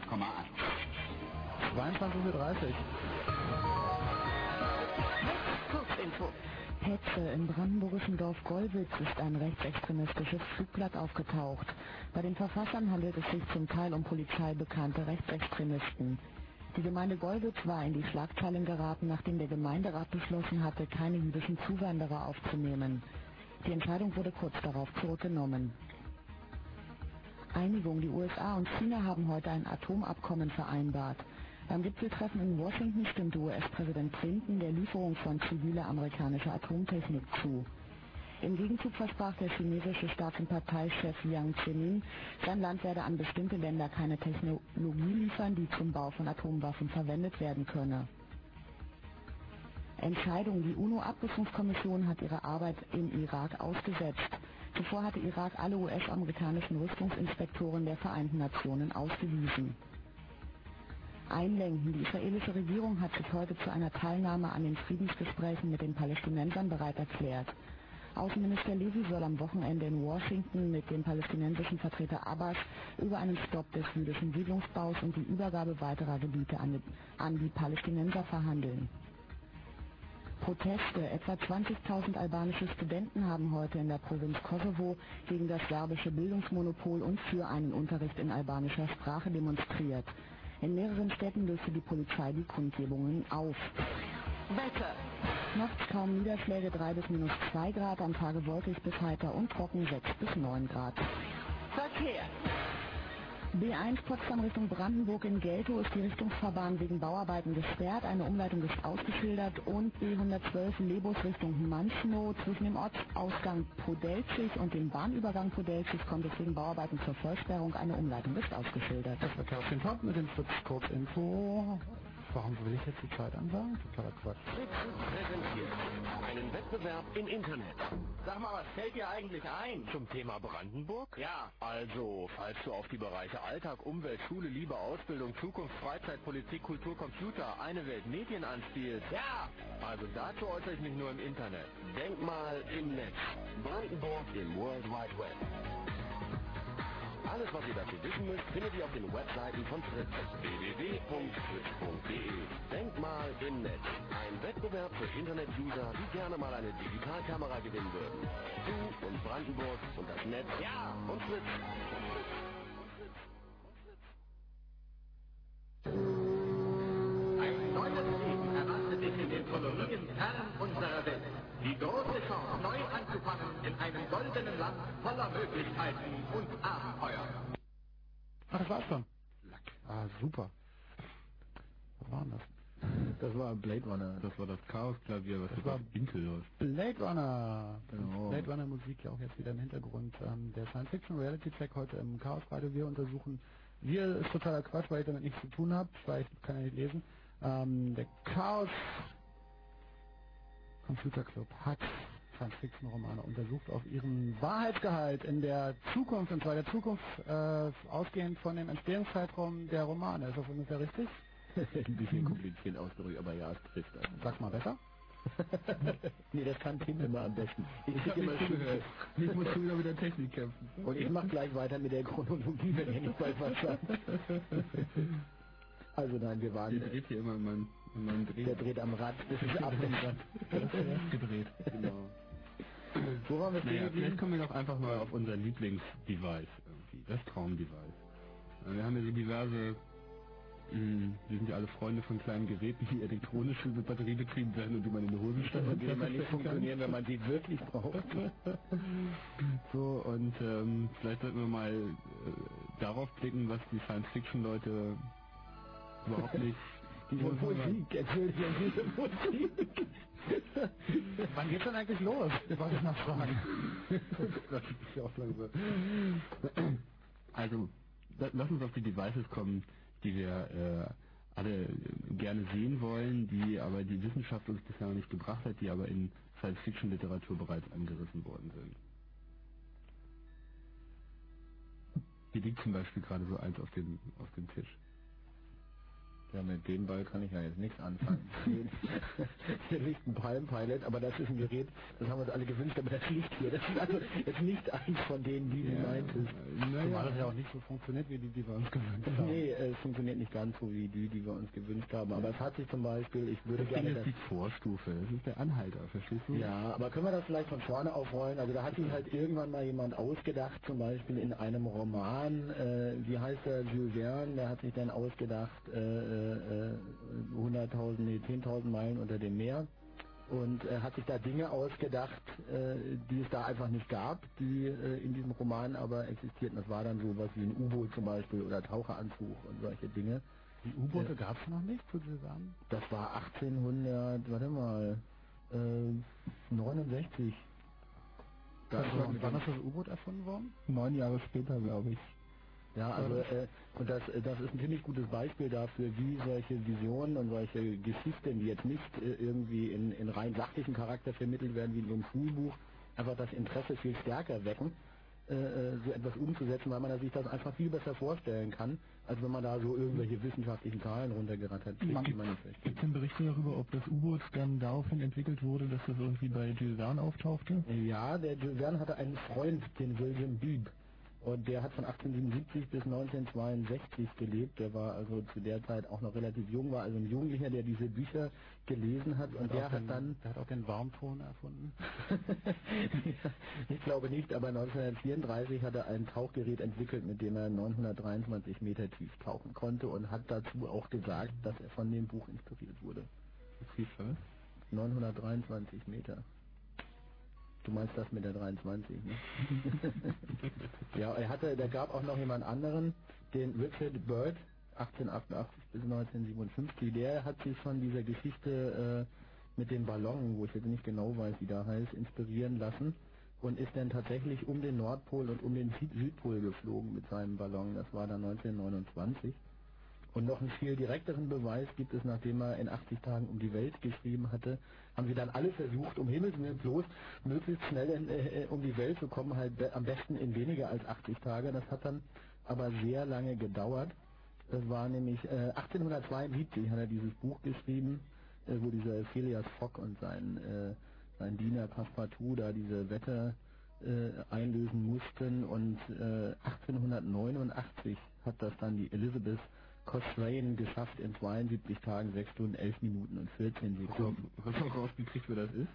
Speaker 1: 22.30 Uhr.
Speaker 9: Kurzinfo.
Speaker 10: Hetze im brandenburgischen Dorf Gollwitz ist ein rechtsextremistisches Flugblatt aufgetaucht. Bei den Verfassern handelt es sich zum Teil um polizeibekannte Rechtsextremisten. Die Gemeinde Gollwitz war in die Schlagzeilen geraten, nachdem der Gemeinderat beschlossen hatte, keine jüdischen Zuwanderer aufzunehmen. Die Entscheidung wurde kurz darauf zurückgenommen. Einigung. Die USA und China haben heute ein Atomabkommen vereinbart. Beim Gipfeltreffen in Washington stimmte US-Präsident Clinton der Lieferung von ziviler amerikanischer Atomtechnik zu. Im Gegenzug versprach der chinesische Staats- und Parteichef Jiang Zemin, sein Land werde an bestimmte Länder keine Technologie liefern, die zum Bau von Atomwaffen verwendet werden könne. Entscheidung. Die UNO-Abrüstungskommission hat ihre Arbeit im Irak ausgesetzt. Zuvor hatte Irak alle US-amerikanischen Rüstungsinspektoren der Vereinten Nationen ausgewiesen. Einlenken. Die israelische Regierung hat sich heute zu einer Teilnahme an den Friedensgesprächen mit den Palästinensern bereit erklärt. Außenminister Levy soll am Wochenende in Washington mit dem palästinensischen Vertreter Abbas über einen Stopp des jüdischen Siedlungsbaus und die Übergabe weiterer Gebiete an die, an die Palästinenser verhandeln. Proteste. Etwa 20.000 albanische Studenten haben heute in der Provinz Kosovo gegen das serbische Bildungsmonopol und für einen Unterricht in albanischer Sprache demonstriert. In mehreren Städten löste die Polizei die Kundgebungen auf.
Speaker 9: Wetter.
Speaker 10: Nachts kaum Niederschläge 3 bis minus 2 Grad, am Tage wolkig bis heiter und trocken 6 bis 9 Grad.
Speaker 9: Verkehr.
Speaker 10: B1 Potsdam Richtung Brandenburg in Geltow ist die Richtungsfahrbahn wegen Bauarbeiten gesperrt, eine Umleitung ist ausgeschildert und B112 Lebus Richtung Manchnow zwischen dem Ortsausgang Podelzig und dem Bahnübergang Podelzig kommt es wegen Bauarbeiten zur Vollsperrung, eine Umleitung ist ausgeschildert.
Speaker 1: Das war Kerstin Top mit dem Fritz Kurz Info. Warum will ich jetzt die Zeit ansagen? Totaler Quatsch.
Speaker 11: Fritz präsentiert einen Wettbewerb im Internet.
Speaker 7: Sag mal, was fällt dir eigentlich ein?
Speaker 11: Zum Thema Brandenburg?
Speaker 7: Ja.
Speaker 11: Also, falls du auf die Bereiche Alltag, Umwelt, Schule, Liebe, Ausbildung, Zukunft, Freizeit, Politik, Kultur, Computer, eine Welt, Medien anspielst.
Speaker 7: Ja.
Speaker 11: Also dazu äußere ich mich nur im Internet. Denk mal im Netz. Brandenburg im World Wide Web. Alles, was ihr dazu wissen müsst, findet ihr auf den Webseiten von Fritz. www.fritz.de Denkt mal im Netz. Ein Wettbewerb für Internet-User, die gerne mal eine Digitalkamera gewinnen würden. Du und Brandenburg und das Netz.
Speaker 7: Ja.
Speaker 11: Und Fritz.
Speaker 12: Ein neues Leben in den Kolonien fern unserer Welt. Die große Chance, neu anzufangen in einem goldenen Land voller Möglichkeiten und Abenteuer.
Speaker 1: Ach, das war's schon. Ah, super. Was war denn das?
Speaker 2: Das war Blade Runner.
Speaker 4: Das war das Chaos-Klavier, was
Speaker 1: Das war
Speaker 4: auf Intel läuft.
Speaker 1: Blade Runner.
Speaker 2: Genau.
Speaker 1: Blade Runner Musik ja auch jetzt wieder im Hintergrund. Ähm, der Science Fiction Reality Check heute im Chaos Radio. Wir untersuchen, wir ist totaler Quatsch, weil ich damit nichts zu tun habe, weil ich kann ja nicht lesen. Ähm, der Chaos Computer Club hat Science Fiction Romane untersucht auf ihren Wahrheitsgehalt in der Zukunft, und zwar der Zukunft äh, ausgehend von dem Entstehungszeitraum der Romane. Ist das ungefähr richtig? [laughs]
Speaker 2: Ein bisschen kompliziert ausgedrückt, aber ja, es trifft das.
Speaker 1: Sag's mal besser. [laughs]
Speaker 2: nee, das kann Tim immer am besten. Ich krieg immer
Speaker 4: nicht zugehört. Ich muss schon wieder mit der Technik kämpfen.
Speaker 2: Und ich mach gleich weiter mit der Chronologie, wenn ihr nicht weiß, was sagt. [laughs] Also nein, wir waren,
Speaker 4: Der dreht hier immer in meinem, in meinem Dreh.
Speaker 2: der dreht am Rad, das ist ab. [laughs]
Speaker 4: gedreht. Genau.
Speaker 2: Wo waren wir
Speaker 4: Naja, vielleicht kommen wir doch einfach mal auf unser Lieblingsdevice irgendwie, das Traumdevice. Äh, Wir haben ja so diverse, mh, wir sind ja alle Freunde von kleinen Geräten, die elektronisch mit Batterie betrieben werden und die man in die Hosentasche
Speaker 2: Und die immer nicht funktionieren, wenn man sie wirklich braucht. [laughs]
Speaker 4: So, und ähm, vielleicht sollten wir mal äh, darauf blicken, was die Science-Fiction-Leute überhaupt nicht...
Speaker 2: Diese Musik, Entschuldigung, diese Musik. [laughs]
Speaker 1: Wann geht's denn eigentlich los? Wollte ich noch fragen. [laughs]
Speaker 4: das ist ja auch langsam. Also, la- lass uns auf die Devices kommen, die wir äh, alle gerne sehen wollen, die aber die Wissenschaft uns bisher noch nicht gebracht hat, die aber in Science-Fiction-Literatur bereits angerissen worden sind. Hier liegt zum Beispiel gerade so eins auf dem, auf dem Tisch.
Speaker 2: Ja, mit dem Ball kann ich ja jetzt nichts anfangen. [laughs] Den Gesicht ein Palm Pilot, aber das ist ein Gerät, das haben wir uns alle gewünscht, aber das liegt hier. Das ist also jetzt nicht eins von denen, die du meintest.
Speaker 1: Zumal das ja auch nicht so funktioniert, wie die, die wir uns gewünscht haben.
Speaker 2: Nee, es funktioniert nicht ganz so wie die, die wir uns gewünscht haben. Aber es hat sich zum Beispiel, ich würde
Speaker 4: Das Ding
Speaker 2: gerne
Speaker 4: ist
Speaker 2: das
Speaker 4: die Vorstufe, das ist der Anhalter, verstehst du?
Speaker 2: Ja, aber können wir das vielleicht von vorne aufrollen? Also da hat sich halt irgendwann mal jemand ausgedacht, zum Beispiel in einem Roman, äh, wie heißt der, Jules Verne, der hat sich dann ausgedacht, äh, äh, 100.000, nee, 10.000 Meilen unter dem Meer und äh, hat sich da Dinge ausgedacht, äh, die es da einfach nicht gab, die äh, in diesem Roman aber existierten. Das war dann sowas wie ein U-Boot zum Beispiel oder Taucheranzug und solche Dinge.
Speaker 1: Die U-Boote gab es noch nicht, zu zusammen?
Speaker 2: Das war 1800, warte mal, äh, 69.
Speaker 1: Das wann, wann ist das U-Boot erfunden worden?
Speaker 4: Neun Jahre später, glaube ich.
Speaker 2: Ja, also äh, und das, äh, das ist ein ziemlich gutes Beispiel dafür, wie solche Visionen und solche Geschichten, die jetzt nicht äh, irgendwie in, in rein sachlichen Charakter vermittelt werden wie in so einem Schulbuch, einfach das Interesse viel stärker wecken, äh, äh, so etwas umzusetzen, weil man sich das einfach viel besser vorstellen kann, als wenn man da so irgendwelche wissenschaftlichen Zahlen nicht versteht.
Speaker 4: Gibt es denn Berichte darüber, ob das U-Boot dann daraufhin entwickelt wurde, dass das irgendwie bei Jules Verne auftauchte?
Speaker 2: Ja, der Jules Verne hatte einen Freund, den William Beebe. Und der hat von 1877 bis 1962 gelebt. Der war also zu der Zeit auch noch relativ jung, war also ein Jugendlicher, der diese Bücher gelesen hat. Und der
Speaker 1: auch
Speaker 2: hat
Speaker 1: den,
Speaker 2: dann,
Speaker 1: Der hat auch den Warmton erfunden. [laughs]
Speaker 2: ich glaube nicht, aber 1934 hat er ein Tauchgerät entwickelt, mit dem er 923 Meter tief tauchen konnte und hat dazu auch gesagt, dass er von dem Buch inspiriert wurde.
Speaker 4: Wie viel?
Speaker 2: 923 Meter. Du meinst das mit der 23, ne? [laughs] ja, er hatte, da gab auch noch jemand anderen, den Richard Bird, 1888 bis 1957, der hat sich von dieser Geschichte äh, mit dem Ballon, wo ich jetzt nicht genau weiß, wie der heißt, inspirieren lassen und ist dann tatsächlich um den Nordpol und um den Süd Südpol geflogen mit seinem Ballon. Das war dann 1929. Und noch einen viel direkteren Beweis gibt es, nachdem er in 80 Tagen um die Welt geschrieben hatte, haben sie dann alle versucht, um Himmels Willen bloß möglichst schnell in, äh, um die Welt zu kommen, halt be am besten in weniger als 80 Tage. Das hat dann aber sehr lange gedauert. Das war nämlich äh, 1872 hat er dieses Buch geschrieben, äh, wo dieser Phileas Fogg und sein, äh, sein Diener Passepartout da diese Wette äh, einlösen mussten und äh, 1889 hat das dann die Elizabeth Cochrane geschafft in 72 Tagen, 6 Stunden, 11 Minuten und 14 Sekunden.
Speaker 4: Hast du rausgekriegt, wer das ist?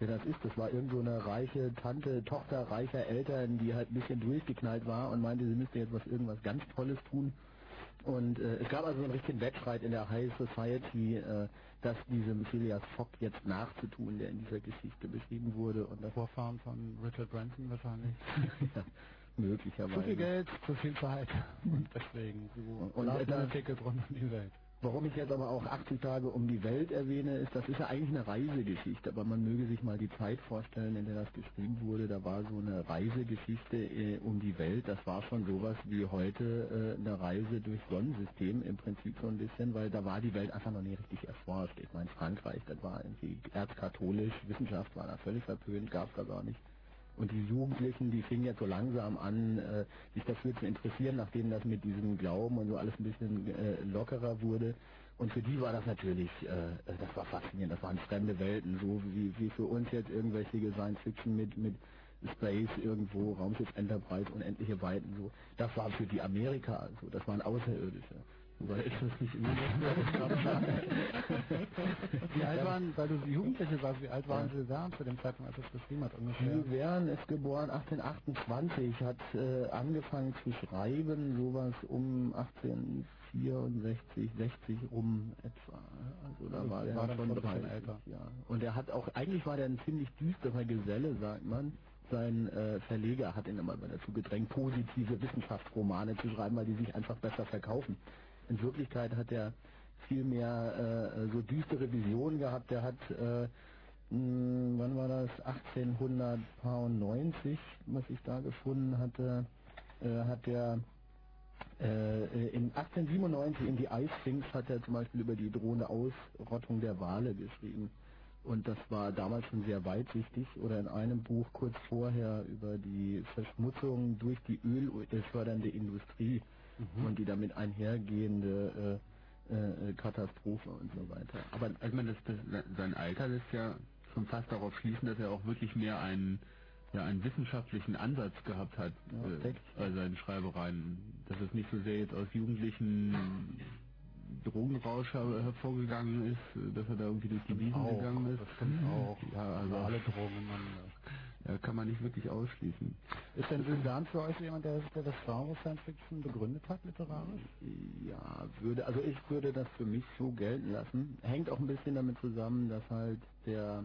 Speaker 2: Ja, das ist, das war irgend so eine reiche Tante, Tochter reicher Eltern, die halt ein bisschen durchgeknallt war und meinte, sie müsste jetzt was irgendwas ganz Tolles tun. Und äh, es gab also einen richtigen Wettstreit in der High Society, äh, das diesem Phileas Fogg jetzt nachzutun, der in dieser Geschichte beschrieben wurde. Und das
Speaker 1: Vorfahren von Richard Branson wahrscheinlich. [laughs] [laughs]
Speaker 2: ja, möglicherweise.
Speaker 1: Zu viel Geld, zu viel Zeit. Und deswegen so
Speaker 2: Und
Speaker 1: Last
Speaker 2: da-
Speaker 1: Minute Ticket rund um die Welt.
Speaker 2: Warum ich jetzt aber auch 80 Tage um die Welt erwähne, ist, das ist ja eigentlich eine Reisegeschichte, aber man möge sich mal die Zeit vorstellen, in der das geschrieben wurde. Da war so eine Reisegeschichte äh, um die Welt. Das war schon sowas wie heute äh, eine Reise durch Sonnensystem im Prinzip so ein bisschen, weil da war die Welt einfach noch nicht richtig erforscht. Ich meine, Frankreich, das war irgendwie erzkatholisch, Wissenschaft war da völlig verpönt, gab es da gar nicht. Und die Jugendlichen, die fingen jetzt so langsam an, äh, sich dafür zu interessieren, nachdem das mit diesem Glauben und so alles ein bisschen äh, lockerer wurde. Und für die war das natürlich, äh, das war faszinierend, das waren fremde Welten, so wie, wie für uns jetzt irgendwelche Science Fiction mit, mit Space irgendwo, Raumschiff Enterprise, unendliche Weiten, so. Das war für die Amerika, also, das waren Außerirdische. Oder ist das nicht immer
Speaker 1: Wie alt waren, weil du Jugendliche warst, wie alt waren Sie da zu dem Zeitpunkt, als das geschrieben hat ungefähr?
Speaker 2: Verne ist geboren 1828, hat äh, angefangen zu schreiben, sowas um 1864, 60 rum etwa. Also da
Speaker 1: Also
Speaker 2: war er
Speaker 1: war
Speaker 2: schon
Speaker 1: schon ein bisschen
Speaker 2: 30,
Speaker 1: älter.
Speaker 2: Ja. Und er hat auch, eigentlich war der ein ziemlich düsterer Geselle, sagt man. Sein äh, Verleger hat ihn immer dazu gedrängt, positive Wissenschaftsromane zu schreiben, weil die sich einfach besser verkaufen. In Wirklichkeit hat er viel mehr äh, so düstere Visionen gehabt. Er hat, äh, mh, wann war das? 1890, was ich da gefunden hatte, äh, hat er äh, in 1897 in die Eisfinks hat er zum Beispiel über die drohende Ausrottung der Wale geschrieben. Und das war damals schon sehr weitsichtig. Oder in einem Buch kurz vorher über die Verschmutzung durch die ölfördernde Industrie und die damit einhergehende
Speaker 1: äh, Katastrophe und so weiter.
Speaker 4: Aber also ich meine, das, das, sein Alter lässt ja schon fast darauf schließen, dass er auch wirklich mehr einen, ja, einen wissenschaftlichen Ansatz gehabt hat
Speaker 1: Ja,
Speaker 4: äh, bei seinen Schreibereien. Dass es nicht so sehr jetzt aus jugendlichen Drogenrauscher hervorgegangen ist, äh, dass er da irgendwie durch die Wiesen gegangen ist.
Speaker 3: das stimmt auch.
Speaker 4: Ja, also
Speaker 3: alle Drogen. Man,
Speaker 4: kann man nicht wirklich ausschließen.
Speaker 3: ist denn Verne für euch jemand, der, der das Genre Science Fiction begründet hat, literarisch?
Speaker 1: Ja, würde, also ich würde das für mich so gelten lassen. Hängt auch ein bisschen damit zusammen, dass halt der,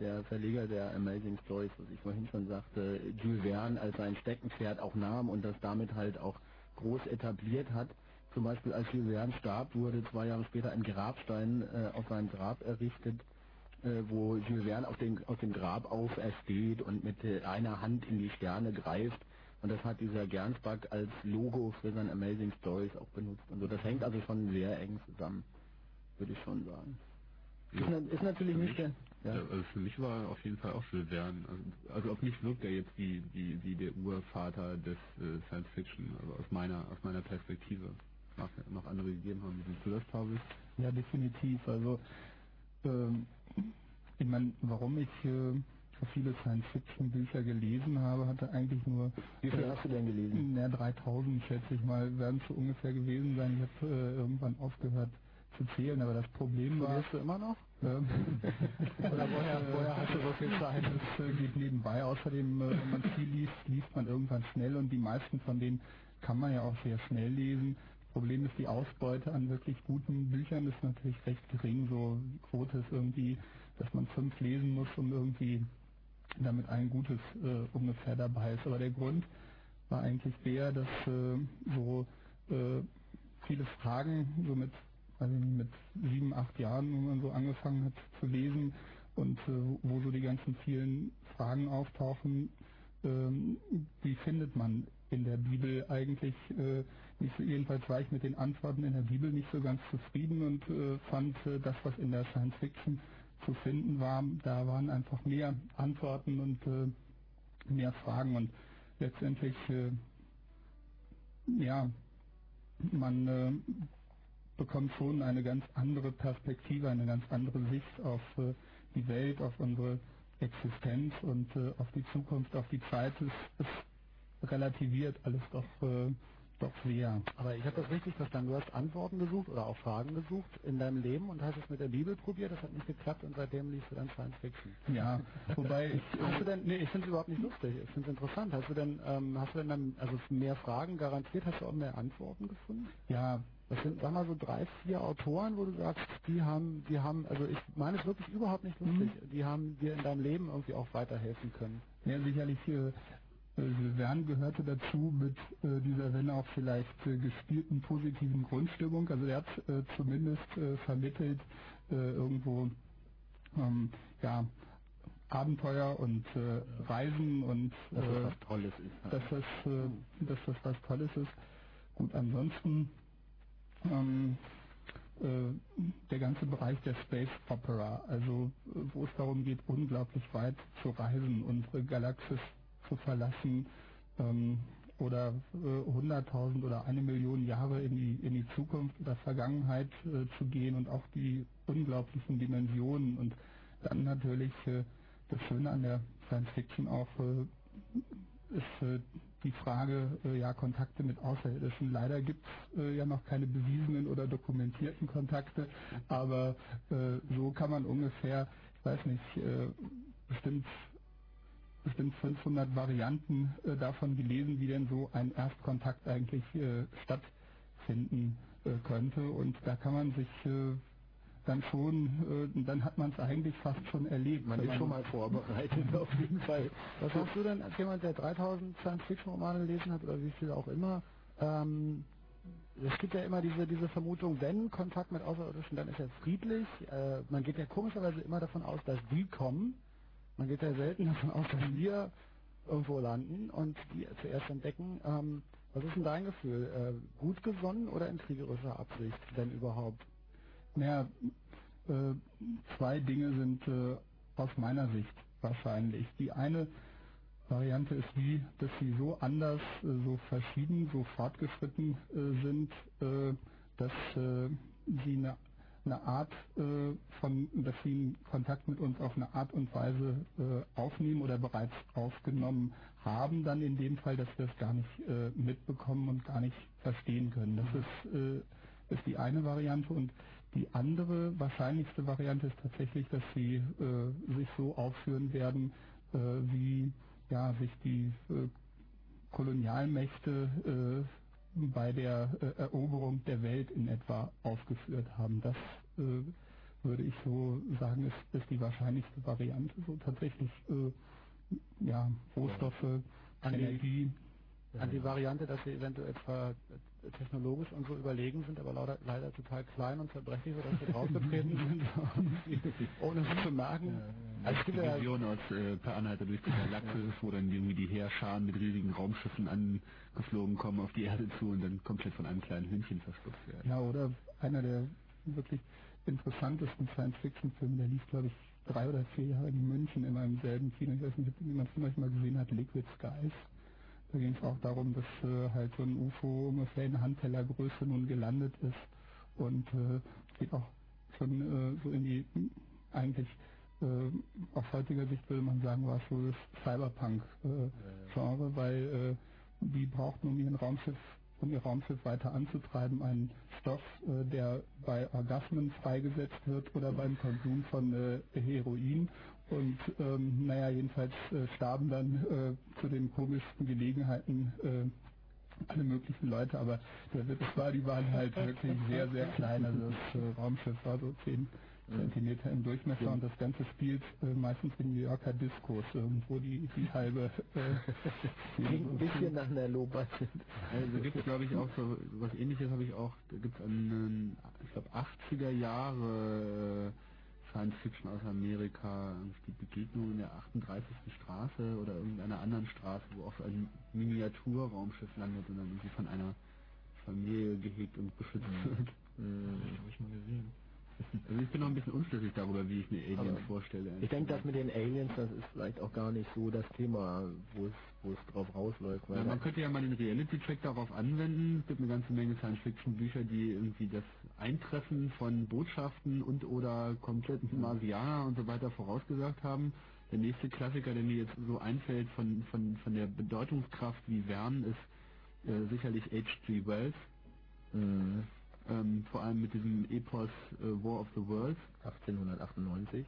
Speaker 1: der Verleger der Amazing Stories, was ich vorhin schon sagte, Jules Verne als sein Steckenpferd auch nahm und das damit halt auch groß etabliert hat. Zum Beispiel als Jules Verne starb, wurde zwei Jahre später ein Grabstein äh, auf seinem Grab errichtet, wo Jules Verne auf den, aus dem Grab aufersteht und mit äh, einer Hand in die Sterne greift. Und das hat dieser Gernsback als Logo für sein Amazing Stories auch benutzt. Und so, das hängt also schon sehr eng zusammen, würde ich schon sagen. Ist, na- ist natürlich
Speaker 4: Für
Speaker 1: nicht der,
Speaker 4: Ja,
Speaker 1: ja,
Speaker 4: also für mich war auf jeden Fall auch Jules Verne. Also, also auf mich wirkt er jetzt wie, wie, wie der Urvater des äh, Science Fiction, also aus meiner, aus meiner Perspektive. Mag ja noch andere gegeben haben. Wie siehst du das, Paul?
Speaker 3: Ja, definitiv. Also, ähm, ich meine, warum ich äh, so viele Science-Fiction-Bücher gelesen habe, hatte eigentlich nur...
Speaker 1: wie viel hast du denn gelesen?
Speaker 3: Ja, 3000 schätze ich mal, werden es so ungefähr gewesen sein. Ich habe äh, irgendwann aufgehört zu zählen, aber das Problem war...
Speaker 1: Studierst du immer noch?
Speaker 3: Ähm, [laughs] Oder woher, woher hast du so viel Zeit? [laughs] Das äh, geht nebenbei. Außerdem, äh, wenn man viel liest, liest man irgendwann schnell und die meisten von denen kann man ja auch sehr schnell lesen. Problem ist, die Ausbeute an wirklich guten Büchern ist natürlich recht gering. So die Quote ist irgendwie, dass man fünf lesen muss, um irgendwie damit ein gutes äh, ungefähr dabei ist. Aber der Grund war eigentlich der, dass äh, so äh, viele Fragen, so mit, nicht, mit sieben, acht Jahren, wo man so angefangen hat zu lesen und äh, wo so die ganzen vielen Fragen auftauchen, ähm, wie findet man in der Bibel eigentlich so, jedenfalls war ich mit den Antworten in der Bibel nicht so ganz zufrieden und äh, fand äh, das, was in der Science Fiction zu finden war, da waren einfach mehr Antworten und äh, mehr Fragen und letztendlich äh, ja man äh, bekommt schon eine ganz andere Perspektive, eine ganz andere Sicht auf äh, die Welt, auf unsere Existenz und auf die Zukunft, auf die Zeit. Es, es relativiert alles doch, doch sehr.
Speaker 1: Aber ich habe das richtig verstanden. Du hast Antworten gesucht oder auch Fragen gesucht in deinem Leben und hast es mit der Bibel probiert. Das hat nicht geklappt und seitdem liest du dann Science Fiction.
Speaker 3: Ja, wobei ich, [laughs]
Speaker 1: Hast du denn, nee, ich finde es überhaupt nicht lustig. Ich finde es interessant. Hast du denn, ähm, hast du denn dann, also mehr Fragen garantiert, hast du auch mehr Antworten gefunden?
Speaker 3: ja,
Speaker 1: Das sind, sag mal, so drei, vier Autoren, wo du sagst, die haben, die haben, also ich meine es wirklich überhaupt nicht lustig, die haben dir in deinem Leben irgendwie auch weiterhelfen können.
Speaker 3: Ja, sicherlich. Äh, Jules Verne gehörte dazu mit äh, dieser, wenn auch vielleicht äh, gespielten positiven Grundstimmung. Also er hat äh, zumindest äh, vermittelt äh, irgendwo ähm, ja, Abenteuer und äh, Reisen und
Speaker 1: Dass
Speaker 3: äh,
Speaker 1: das was Tolles ist.
Speaker 3: dass das, äh, dass das was Tolles ist. Gut, ansonsten ähm, äh, der ganze Bereich der Space Opera, also äh, wo es darum geht, unglaublich weit zu reisen, unsere Galaxis zu verlassen ähm, oder äh, 100.000 oder eine Million Jahre in die, in die Zukunft oder Vergangenheit äh, zu gehen und auch die unglaublichen Dimensionen und dann natürlich äh, das Schöne an der Science Fiction auch äh, ist äh, die Frage, äh, ja, Kontakte mit Außerirdischen. Leider gibt es ja noch keine bewiesenen oder dokumentierten Kontakte, aber so kann man ungefähr, ich weiß nicht, bestimmt bestimmt 500 Varianten äh, davon gelesen, wie denn so ein Erstkontakt eigentlich äh, stattfinden äh, könnte. Und da kann man sich äh, dann schon, äh, dann hat man es eigentlich fast schon erlebt.
Speaker 1: Man ist schon mal vorbereitet, auf jeden Fall. Was hast du denn als jemand, der 3000 Science-Fiction-Romane gelesen hat oder wie viel auch immer? Ähm, es gibt ja immer diese, diese Vermutung, wenn Kontakt mit Außerirdischen, dann ist er friedlich. Äh, man geht ja komischerweise immer davon aus, dass die kommen. Man geht ja selten davon aus, dass wir irgendwo landen und die zuerst entdecken. Ähm, was ist denn dein Gefühl? Äh, gut gesonnen oder in kriegerischer Absicht, wenn überhaupt?
Speaker 3: Naja, äh, zwei Dinge sind äh, aus meiner Sicht wahrscheinlich. Die eine Variante ist die, dass sie so anders, äh, so verschieden, so fortgeschritten äh, sind, äh, dass sie eine, eine Art äh, von, dass sie Kontakt mit uns auf eine Art und Weise äh, aufnehmen oder bereits aufgenommen haben, dann in dem Fall, dass wir es gar nicht äh, mitbekommen und gar nicht verstehen können. Das ist, äh, ist die eine Variante und die andere wahrscheinlichste Variante ist tatsächlich, dass sie äh, sich so aufführen werden, äh, wie ja, sich die Kolonialmächte bei der äh, Eroberung der Welt in etwa aufgeführt haben. Das äh, würde ich so sagen, ist, ist die wahrscheinlichste Variante. So tatsächlich äh, ja, Rohstoffe,
Speaker 1: An die-
Speaker 3: Energie.
Speaker 1: An die Variante, dass sie eventuell zwar technologisch und so überlegen sind, aber leider, leider total klein und zerbrechlich, sodass sie draufgetreten [laughs] sind, ohne es zu merken. Also es gibt
Speaker 4: die
Speaker 1: ja
Speaker 4: Vision aus äh, Per Anhalter durch die Galaxis, wo dann irgendwie die Heerscharen mit riesigen Raumschiffen angeflogen kommen auf die Erde zu und dann komplett von einem kleinen Hündchen verschluckt werden.
Speaker 3: Ja, oder einer der wirklich interessantesten Science-Fiction-Filme, der lief, glaube ich, drei oder vier Jahre in München in einem selben Kino. Ich weiß nicht, ob jemand von euch mal gesehen hat, Liquid Skies. Da ging es auch darum, dass äh, halt so ein UFO ungefähr in Handtellergröße nun gelandet ist und äh, geht auch schon äh, so in die eigentlich äh, aus heutiger Sicht würde man sagen, war es so das Cyberpunk-Genre, weil äh, die brauchten, um ihren Raumschiff, um ihr Raumschiff weiter anzutreiben, einen Stoff, äh, der bei Orgasmen freigesetzt wird oder beim Konsum von äh, Heroin. Und ähm, naja, jedenfalls äh, starben dann äh, zu den komischsten Gelegenheiten äh, alle möglichen Leute, aber Witz war, die waren halt wirklich sehr, sehr klein. Also das äh, Raumschiff war so 10 Zentimeter im Durchmesser. Und das Ganze spielt äh, meistens in New Yorker Diskos, irgendwo die, die halbe äh, [laughs]
Speaker 2: Klingt ein bisschen nach einer Lobat.
Speaker 4: Also gibt es glaube ich auch so was ähnliches habe ich auch, da gibt es einen, ich glaube 80er Jahre äh, Science Fiction aus Amerika, die Begegnung in der 38. Straße oder irgendeiner anderen Straße, wo auch so ein Miniaturraumschiff landet und dann irgendwie von einer Familie gehegt und beschützt wird.
Speaker 2: Habe ich mal gesehen.
Speaker 4: Also ich bin noch ein bisschen unschlüssig darüber, wie ich mir Aliens
Speaker 2: Aber
Speaker 4: vorstelle.
Speaker 2: Ich denke, das mit den Aliens, das ist vielleicht auch gar nicht so das Thema, wo es, wo es drauf rausläuft.
Speaker 4: Ja, man könnte ja mal den Reality-Check darauf anwenden. Es gibt eine ganze Menge Science-Fiction-Bücher, die irgendwie das Eintreffen von Botschaften und oder kompletten Marsianer und so weiter vorausgesagt haben. Der nächste Klassiker, der mir jetzt so einfällt von, von, von der Bedeutungskraft wie Verne, ist äh, sicherlich H.G. Wells.
Speaker 2: Mhm.
Speaker 4: Ähm, vor allem mit diesem Epos äh, War of the Worlds.
Speaker 2: 1898.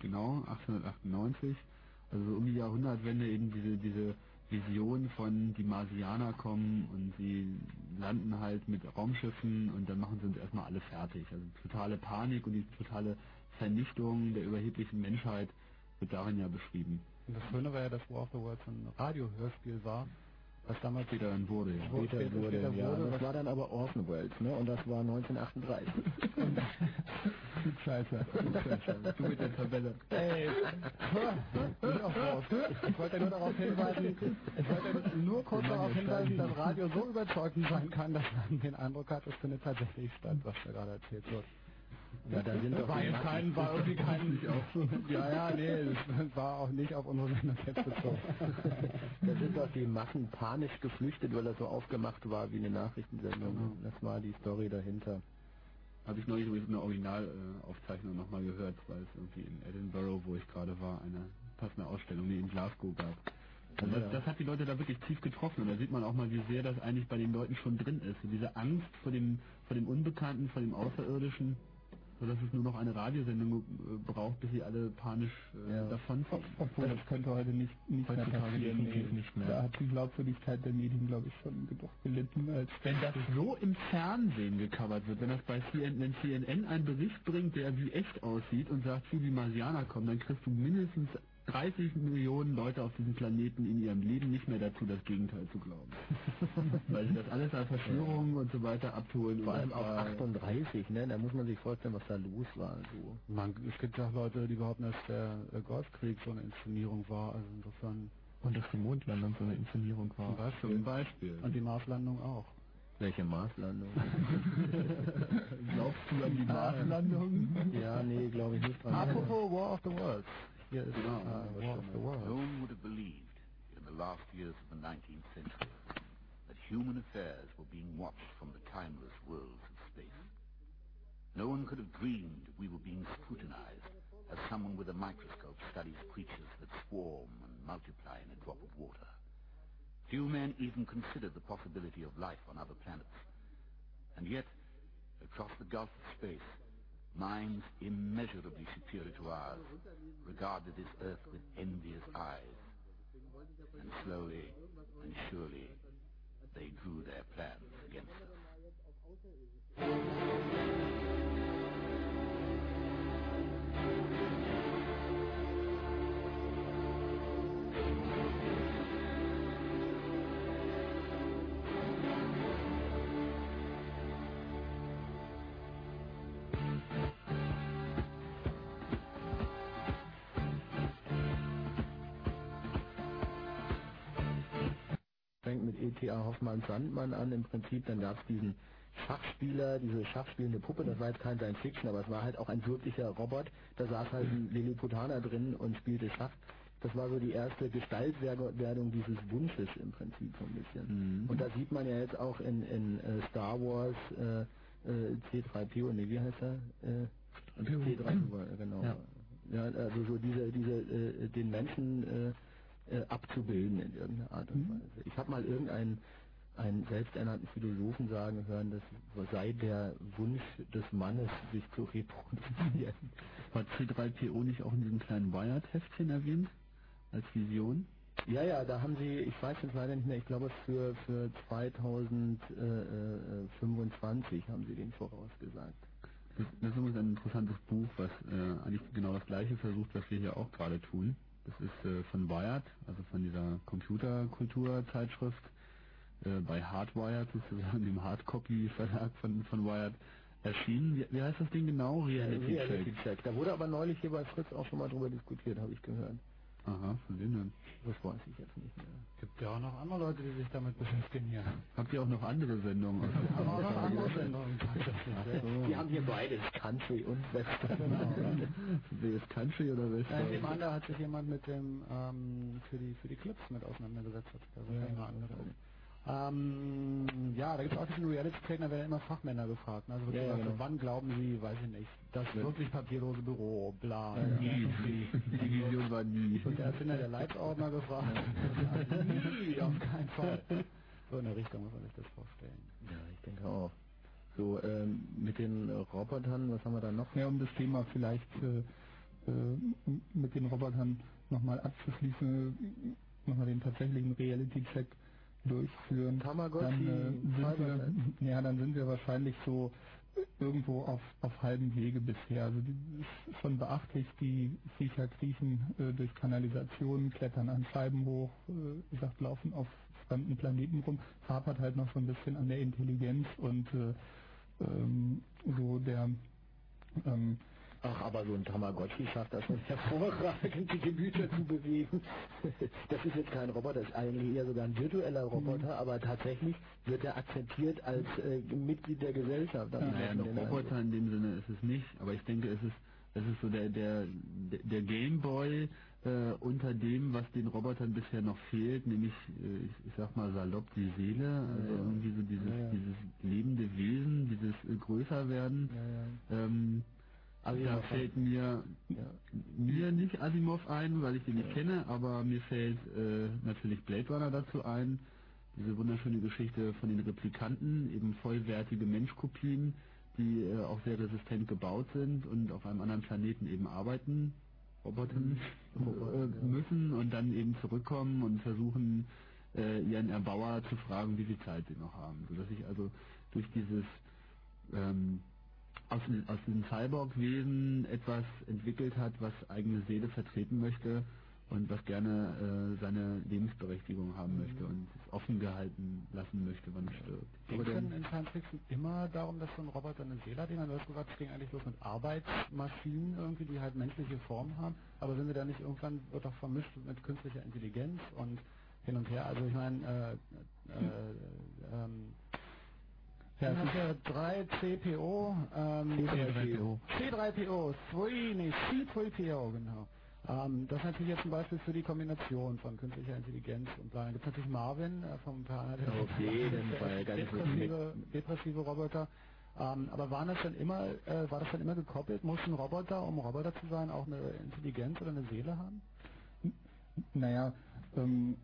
Speaker 4: Genau, 1898. Also so um die Jahrhundertwende eben diese, diese Vision von die Marsianer kommen und sie landen halt mit Raumschiffen und dann machen sie uns erstmal alle fertig. Also totale Panik und die totale Vernichtung der überheblichen Menschheit wird darin ja beschrieben.
Speaker 1: Und das Schöne war ja, dass War of the Worlds ein Radiohörspiel war, was damals
Speaker 4: dann wurde, ja.
Speaker 2: Später
Speaker 1: später-
Speaker 2: wurde,
Speaker 1: später
Speaker 2: ja,
Speaker 1: wurde,
Speaker 2: das war dann aber Orson Welles, ne? Und das war 1938. [laughs]
Speaker 3: Scheiße.
Speaker 4: Du mit der Tabelle.
Speaker 1: Ey, auf raus. Ich wollte nur darauf hinweisen, ich wollte nur kurz darauf hinweisen, dass Radio so überzeugend sein kann, dass man den Eindruck hat, es findet tatsächlich statt, was da gerade erzählt wird.
Speaker 2: Ja, da sind doch
Speaker 1: war
Speaker 2: die Massen-
Speaker 1: kein, war irgendwie kein, [laughs] ja, ja, nee, es war auch nicht auf unsere Sendung jetzt bezogen.
Speaker 2: Da sind doch die Massen panisch geflüchtet, weil das so aufgemacht war wie eine Nachrichtensendung. Das war die Story dahinter.
Speaker 4: Habe ich neulich übrigens eine Originalaufzeichnung nochmal gehört, weil es irgendwie in Edinburgh, wo ich gerade war, eine passende Ausstellung, nee, in Glasgow gab. Und das, das hat die Leute da wirklich tief getroffen und da sieht man auch mal, wie sehr das eigentlich bei den Leuten schon drin ist. So diese Angst vor dem, vor dem Unbekannten, vor dem Außerirdischen, so dass es nur noch eine Radiosendung äh, braucht, bis sie alle panisch äh,
Speaker 2: Ja.
Speaker 4: davonziehen.
Speaker 3: Obwohl, das könnte heute nicht, nicht mehr passieren.
Speaker 4: definitiv nicht mehr.
Speaker 3: Da hat die Glaubwürdigkeit der Medien, glaube ich, schon doch gelitten. Als
Speaker 4: Wenn das so im Fernsehen gecovert wird, wenn das bei CNN, wenn CNN einen Bericht bringt, der wie echt aussieht und sagt, wie die Marsianer kommen, dann kriegst du mindestens 30 Millionen Leute auf diesem Planeten in ihrem Leben nicht mehr dazu, das Gegenteil zu glauben. [laughs] Weil sie das alles als Verschwörungen und so weiter abholen.
Speaker 2: Vor allem auch
Speaker 4: war-
Speaker 2: 38, ne? Da muss man sich vorstellen, was da los war. So.
Speaker 1: Man, es gibt ja auch Leute, die behaupten, dass der äh, Golfkrieg so eine Inszenierung war, also insofern
Speaker 2: Und dass die Mondlandung so eine Inszenierung
Speaker 1: zum Beispiel.
Speaker 4: Zum Beispiel.
Speaker 1: Und die Marslandung auch.
Speaker 2: Welche Marslandung? [laughs]
Speaker 4: Glaubst du an die Marslandung?
Speaker 2: ja, nee, glaube ich nicht dran.
Speaker 1: Apropos War of the Worlds. Hier ist
Speaker 4: Genau.
Speaker 1: War of the Worlds.
Speaker 8: Whom would have believed in the last years of the 19th century that human affairs were being watched from the timeless worlds of space? No one could have dreamed we were being scrutinized as someone with a microscope studies creatures that swarm and multiply in a drop of water. Few men even considered the possibility of life on other planets. And yet, across the gulf of space, minds immeasurably superior to ours regarded this earth with envious eyes. And slowly and surely, they drew their plans against us.
Speaker 2: E.T.A. Hoffmanns Sandmann an im Prinzip, dann gab es diesen Schachspieler, diese schachspielende Puppe, das war jetzt kein Science Fiction, aber es war halt auch ein wirklicher Robot, da saß halt ein Lilliputaner drin und spielte Schach. Das war so die erste Gestaltwerdung dieses Wunsches im Prinzip so ein bisschen. Und da sieht man ja jetzt auch in, in äh, Star Wars äh, äh, C3PO, nee, wie heißt er? Äh, C3PO, genau.
Speaker 4: Ja.
Speaker 2: Ja, also so diese, diese, äh, den Menschen äh, abzubilden in irgendeiner Art und Weise. Ich habe mal irgendeinen einen selbsternannten Philosophen sagen hören, das sei der Wunsch des Mannes, sich zu reproduzieren. [laughs]
Speaker 4: War C3PO nicht auch in diesem kleinen Wired-Heftchen erwähnt? Als Vision?
Speaker 2: Ja, ja, da haben sie, ich weiß jetzt leider nicht mehr, ich glaube für, für 2025 haben sie den vorausgesagt.
Speaker 4: Das, das ist übrigens ein interessantes Buch, was äh, eigentlich genau das gleiche versucht, was wir hier auch gerade tun. Das ist äh, von Wired, also von dieser Computerkulturzeitschrift, äh, bei Hardwired, sozusagen [laughs] dem Hardcopy-Verlag von, von Wired, erschienen. Wie, wie heißt das Ding genau? Reality,
Speaker 2: Reality
Speaker 4: Check.
Speaker 2: Check. Da wurde aber neulich hier bei Fritz auch schon mal drüber diskutiert, habe ich gehört.
Speaker 4: Aha, von wem denn?
Speaker 2: Das weiß ich jetzt nicht mehr.
Speaker 1: Gibt ja auch noch andere Leute, die sich damit beschäftigen hier.
Speaker 4: Habt ihr auch noch andere Sendungen? der
Speaker 1: Aber auch noch andere Sendungen tatsächlich.
Speaker 4: So.
Speaker 2: Die haben hier beides, Country und Western.
Speaker 4: Wer ist Country oder
Speaker 1: Äh,
Speaker 4: Western?
Speaker 1: dem anderen hat sich jemand mit dem ähm, für die für die Clips mit auseinandergesetzt, hat sich da so länger angeguckt. Ähm, ja, da gibt es auch diesen Reality-Check, da werden immer Fachmänner gefragt. ne? Also wird
Speaker 2: Ja, ja,
Speaker 1: gesagt,
Speaker 2: genau.
Speaker 1: wann glauben Sie, weiß ich nicht, das wirklich papierlose Büro, bla.
Speaker 4: Nie. Die Vision war nie. [laughs]
Speaker 1: Und der Erfinder der Leitsordner gefragt. Ja, [laughs] nie, auf keinen Fall. So in der Richtung muss man sich das vorstellen.
Speaker 2: Ja, ich denke auch. So, ähm, mit den äh, Robotern, was haben wir da noch?
Speaker 3: Ja, um das Thema vielleicht äh, äh, mit den Robotern nochmal abzuschließen, nochmal den tatsächlichen Reality-Check durchführen.
Speaker 2: Tamagotchi,
Speaker 3: dann, äh, sind wir, ja, dann sind wir wahrscheinlich so irgendwo auf, auf halbem Wege bisher. Also die, es ist schon beachtlich, die Viecher kriechen äh, durch Kanalisationen, klettern an Scheiben hoch, äh, gesagt, laufen auf fremden Planeten rum, hapert halt noch so ein bisschen an der Intelligenz und äh, ähm, so der ähm,
Speaker 2: Ach, aber so ein Tamagotchi schafft das schon [laughs] hervorragend, die Gemüter zu bewegen. [laughs] Das ist jetzt kein Roboter, das ist eigentlich eher sogar ein virtueller Roboter, aber tatsächlich wird er akzeptiert als äh, Mitglied der Gesellschaft.
Speaker 4: Naja, ein Roboter in dem Sinne ist es nicht, aber ich denke, es ist, es ist so der, der, der Gameboy äh, unter dem, was den Robotern bisher noch fehlt, nämlich, äh, ich, ich sag mal salopp, die Seele, also
Speaker 2: Ja.
Speaker 4: irgendwie so dieses,
Speaker 2: Ja, ja.
Speaker 4: dieses lebende Wesen, dieses äh, Größerwerden.
Speaker 2: Ja, ja.
Speaker 4: Ähm,
Speaker 2: Asimov
Speaker 4: da fällt mir
Speaker 2: Ja.
Speaker 4: mir nicht Asimov ein, weil ich den nicht kenne, aber mir fällt äh, natürlich Blade Runner dazu ein. Diese wunderschöne Geschichte von den Replikanten, eben vollwertige Menschkopien, die äh, auch sehr resistent gebaut sind und auf einem anderen Planeten eben arbeiten, Robotern äh, müssen und dann eben zurückkommen und versuchen, äh, ihren Erbauer zu fragen, wie viel Zeit sie noch haben. Sodass sich also durch dieses ähm, aus, aus diesem Cyborg-Wesen etwas entwickelt hat, was eigene Seele vertreten möchte und was gerne äh, seine Lebensberechtigung haben möchte und es offen gehalten lassen möchte, wann es stirbt.
Speaker 1: Ging es denn in Science Fiction immer darum, dass so ein Roboter eine Seele hat? Ich meine, du hast gesagt, es ging eigentlich bloß mit Arbeitsmaschinen irgendwie, die halt menschliche Form haben. Aber sind wir da nicht irgendwann, wird doch vermischt mit künstlicher Intelligenz und hin und her? Also ich meine, äh, äh, ähm,
Speaker 3: Ja,
Speaker 1: dann hast du 3 CPO, ähm,
Speaker 4: C3PO.
Speaker 1: C3PO, 3, nee, C3PO, genau. Ähm, das ist natürlich jetzt ein Beispiel für die Kombination von künstlicher Intelligenz und Plan. Dann gibt es natürlich Marvin äh, vom Planet
Speaker 2: Auf jeden [laughs] Fall, ganz
Speaker 1: depressive, depressive Roboter. Ähm, aber waren das dann immer, äh, war das dann immer gekoppelt? Muss ein Roboter, um Roboter zu sein, auch eine Intelligenz oder eine Seele haben?
Speaker 3: Naja, ähm,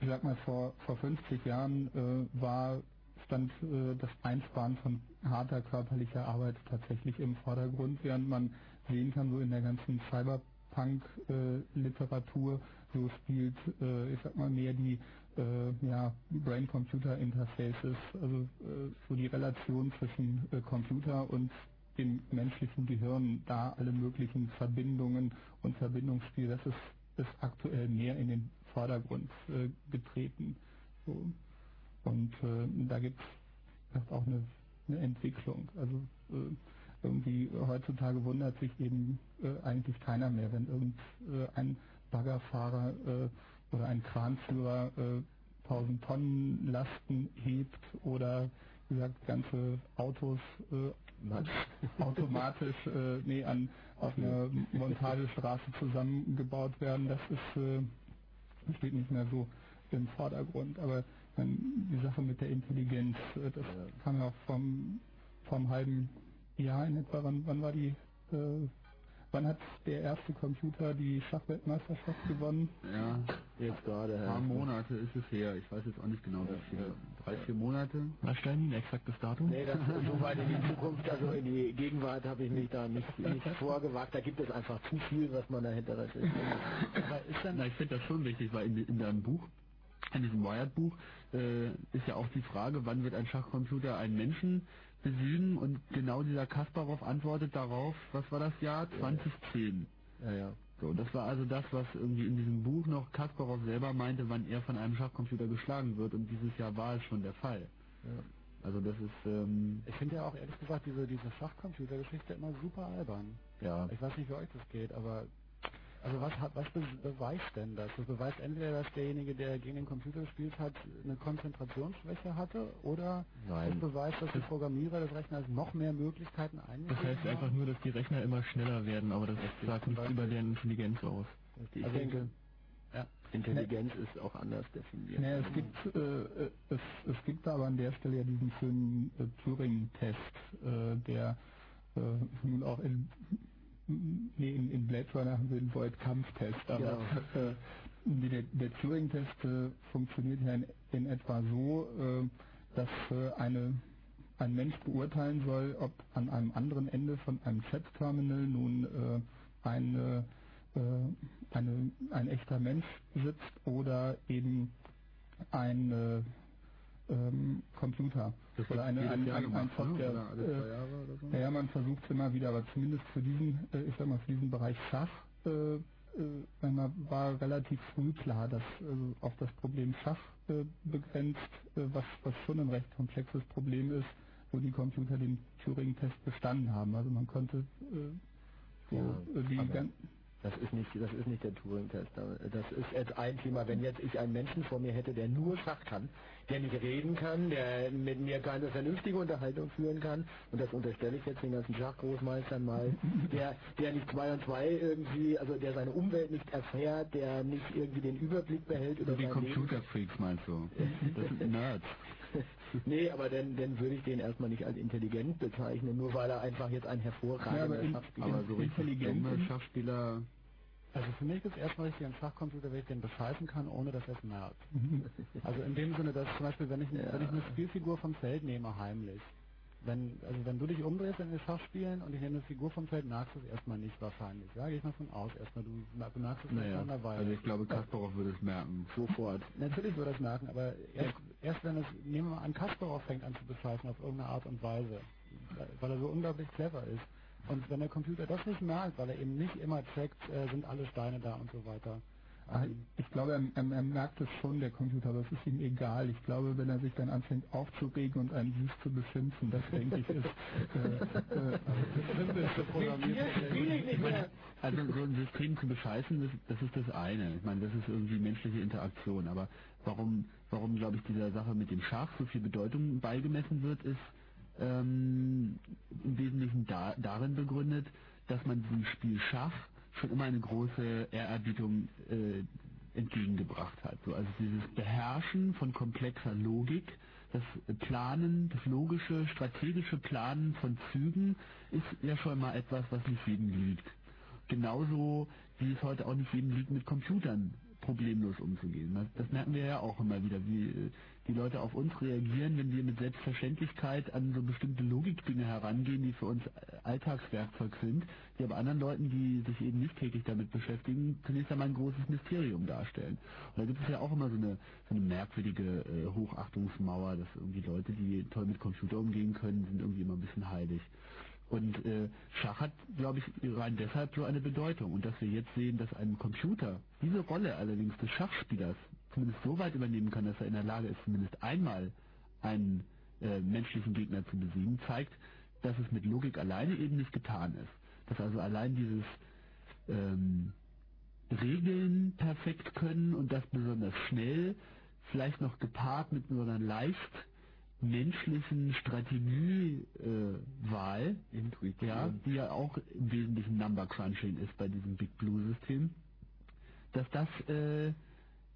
Speaker 3: ich sag mal, vor, vor 50 Jahren äh, war stand äh, das Einsparen von harter körperlicher Arbeit tatsächlich im Vordergrund, während man sehen kann, so in der ganzen Cyberpunk-Literatur, so spielt, äh, ich sag mal, mehr die äh, ja, Brain-Computer-Interfaces, also äh, so die Relation zwischen äh, Computer und dem menschlichen Gehirn, da alle möglichen Verbindungen und Verbindungsspiel, das ist, ist aktuell mehr in den Vordergrund äh, getreten. So. Und äh, da gibt es auch eine, eine Entwicklung. Also äh, irgendwie heutzutage wundert sich eben äh, eigentlich keiner mehr, wenn irgendein Baggerfahrer äh, oder ein Kranführer äh, 1000 Tonnen Lasten hebt oder wie gesagt ganze Autos äh, automatisch äh, nee, an auf einer Montagestraße zusammengebaut werden. Das ist äh, steht nicht mehr so im Vordergrund. Aber die Sache mit der Intelligenz, äh, das kam ja auch vom, vom halben Jahr in etwa. Wann, wann war die, äh, wann hat der erste Computer die Schachweltmeisterschaft gewonnen?
Speaker 4: Ja,
Speaker 2: Jetzt gerade.
Speaker 4: ein paar Monate ist es her. Ich weiß jetzt auch nicht genau, wie viele. Drei, vier Monate.
Speaker 7: Was stellen ein exaktes Datum?
Speaker 2: Nee, das ist so weit in die Zukunft, also in die Gegenwart habe ich mich da nicht, nicht [laughs] vorgewagt. Da gibt es einfach zu viel, was man dahinter recherchiert.
Speaker 7: Aber ist dann, na, ich finde das schon wichtig, weil in, in deinem Buch, in diesem Wired-Buch, äh, ist ja auch die Frage, wann wird ein Schachcomputer einen Menschen besiegen und genau dieser Kasparov antwortet darauf, was war das Jahr? 2010.
Speaker 2: Ja, ja.
Speaker 7: So, das war also das, was irgendwie in diesem Buch noch Kasparov selber meinte, wann er von einem Schachcomputer geschlagen wird und dieses Jahr war es schon der Fall.
Speaker 2: Ja.
Speaker 7: Also das ist, ähm,
Speaker 1: Ich finde ja auch ehrlich gesagt diese, diese Schachcomputergeschichte immer super albern.
Speaker 7: ja,
Speaker 1: Ich weiß nicht, wie euch das geht, aber also was hat was be beweist denn das? Das beweist entweder, dass derjenige, der gegen den Computer gespielt hat, eine Konzentrationsschwäche hatte, oder
Speaker 2: Nein.
Speaker 1: es beweist, dass die Programmierer des Rechners noch mehr Möglichkeiten
Speaker 7: das
Speaker 1: eingegeben
Speaker 7: heißt einfach nur, dass die Rechner immer schneller werden, aber das sagt nichts über deren Intelligenz aus.
Speaker 2: Ich
Speaker 1: Also-
Speaker 2: denke,
Speaker 1: Ja.
Speaker 2: Intelligenz ist auch anders definiert.
Speaker 3: Ja, es gibt äh, es, es gibt aber an der Stelle ja diesen schönen äh, Turing-Test, äh, der äh, nun auch in nee, in, in Blade Runner haben wir den Void-Kampf-Test, aber äh, die- der, der Turing-Test äh, funktioniert ja in, in etwa so, äh, dass äh, eine ein Mensch beurteilen soll, ob an einem anderen Ende von einem Chat-Terminal nun äh, eine, äh, eine, ein echter Mensch sitzt oder eben ein äh, ähm, Computer
Speaker 4: Das
Speaker 3: oder eine, ein, ein, ein
Speaker 4: ne?
Speaker 3: Software.
Speaker 4: So?
Speaker 3: Ja, man versucht es immer wieder, aber zumindest für diesen, äh, ich sag mal, für diesen Bereich Schach äh, äh, war relativ früh klar, dass äh, auf das Problem Schach äh, begrenzt, äh, was, was schon ein recht komplexes Problem ist, wo die Computer den Turing-Test bestanden haben. Also man konnte äh, so
Speaker 2: Ja,
Speaker 3: äh, die
Speaker 2: aber-
Speaker 3: gan-
Speaker 2: Das ist nicht, das ist nicht der Turing-Test. Das ist jetzt ein Thema. Wenn jetzt ich einen Menschen vor mir hätte, der nur Schach kann, der nicht reden kann, der mit mir keine vernünftige Unterhaltung führen kann, und das unterstelle ich jetzt den ganzen Schachgroßmeistern mal, der, der nicht zwei und zwei irgendwie, also der seine Umwelt nicht erfährt, der nicht irgendwie den Überblick behält über
Speaker 7: So wie
Speaker 2: sein Leben.
Speaker 7: Computerfreaks meinst du? [laughs] Das sind Nerds. [laughs]
Speaker 2: Nee, aber dann, dann würde ich den erstmal nicht als intelligent bezeichnen, nur weil er einfach jetzt ein
Speaker 3: Ja,
Speaker 2: hervorragender
Speaker 3: in-
Speaker 2: Schachspieler
Speaker 7: Aber so richtig
Speaker 3: Intelligent
Speaker 7: dumme
Speaker 3: und-
Speaker 7: Schachspieler,
Speaker 1: Also für mich ist erstmal richtig ein Schachcomputer, wenn ich den bescheißen kann, ohne dass er es merkt. [laughs] Also in dem Sinne, dass zum Beispiel, wenn ich,
Speaker 2: Ja.
Speaker 1: wenn ich eine Spielfigur vom Feld nehme, heimlich, wenn, also wenn du dich umdrehst in den Schachspielen und ich nehme eine Figur vom Feld, merkst du es erstmal nicht wahrscheinlich. Ja, gehe ich mal von aus. Erstmal, du mer- bemerkst es erst
Speaker 7: naja,
Speaker 1: einer Weile.
Speaker 7: also ich glaube, Kasparov würde es merken.
Speaker 1: Sofort. [laughs] Natürlich würde er es merken, aber erst, erst wenn es, nehmen wir mal an, Kasparov fängt an zu bescheißen auf irgendeine Art und Weise, weil er so unglaublich clever ist. Und wenn der Computer das nicht merkt, weil er eben nicht immer checkt, äh, sind alle Steine da und so weiter.
Speaker 3: Ah, Ich glaube, er, er, er merkt es schon, der Computer, aber es ist ihm egal. Ich glaube, wenn er sich dann anfängt aufzuregen und einen süß zu beschimpfen, das denke ich ist... Äh, äh,
Speaker 7: Also so ein System zu bescheißen, das, das ist das eine. Ich meine, das ist irgendwie menschliche Interaktion. Aber warum, warum glaube ich, dieser Sache mit dem Schach so viel Bedeutung beigemessen wird, ist ähm, im Wesentlichen da, darin begründet, dass man diesem Spiel Schach schon immer eine große Ehrerbietung äh, entgegengebracht hat. So, also dieses Beherrschen von komplexer Logik
Speaker 4: das Planen, das logische, strategische Planen von Zügen ist ja schon mal etwas, was nicht jedem liegt. Genauso wie es heute auch nicht jedem liegt, mit Computern problemlos umzugehen. Das, das merken wir ja auch immer wieder, wie äh, die Leute auf uns reagieren, wenn wir mit Selbstverständlichkeit an so bestimmte Logikdinge herangehen, die für uns Alltagswerkzeug sind, die aber anderen Leuten, die sich eben nicht täglich damit beschäftigen, zunächst einmal ein großes Mysterium darstellen. Und da gibt es ja auch immer so eine, so eine merkwürdige äh, Hochachtungsmauer, dass irgendwie Leute, die toll mit Computer umgehen können, sind irgendwie immer ein bisschen heilig. Und äh, Schach hat, glaube ich, rein deshalb so eine Bedeutung. Und dass wir jetzt sehen, dass ein Computer diese Rolle allerdings des Schachspielers zumindest so weit übernehmen kann, dass er in der Lage ist, zumindest einmal einen äh, menschlichen Gegner zu besiegen, zeigt, dass es mit Logik alleine eben nicht getan ist. Dass also allein dieses ähm, Regeln perfekt können und das besonders schnell, vielleicht noch gepaart mit so einer leicht menschlichen Strategiewahl, äh, ja, die ja auch im Wesentlichen Number Crunching ist bei diesem Big Blue System, dass das äh,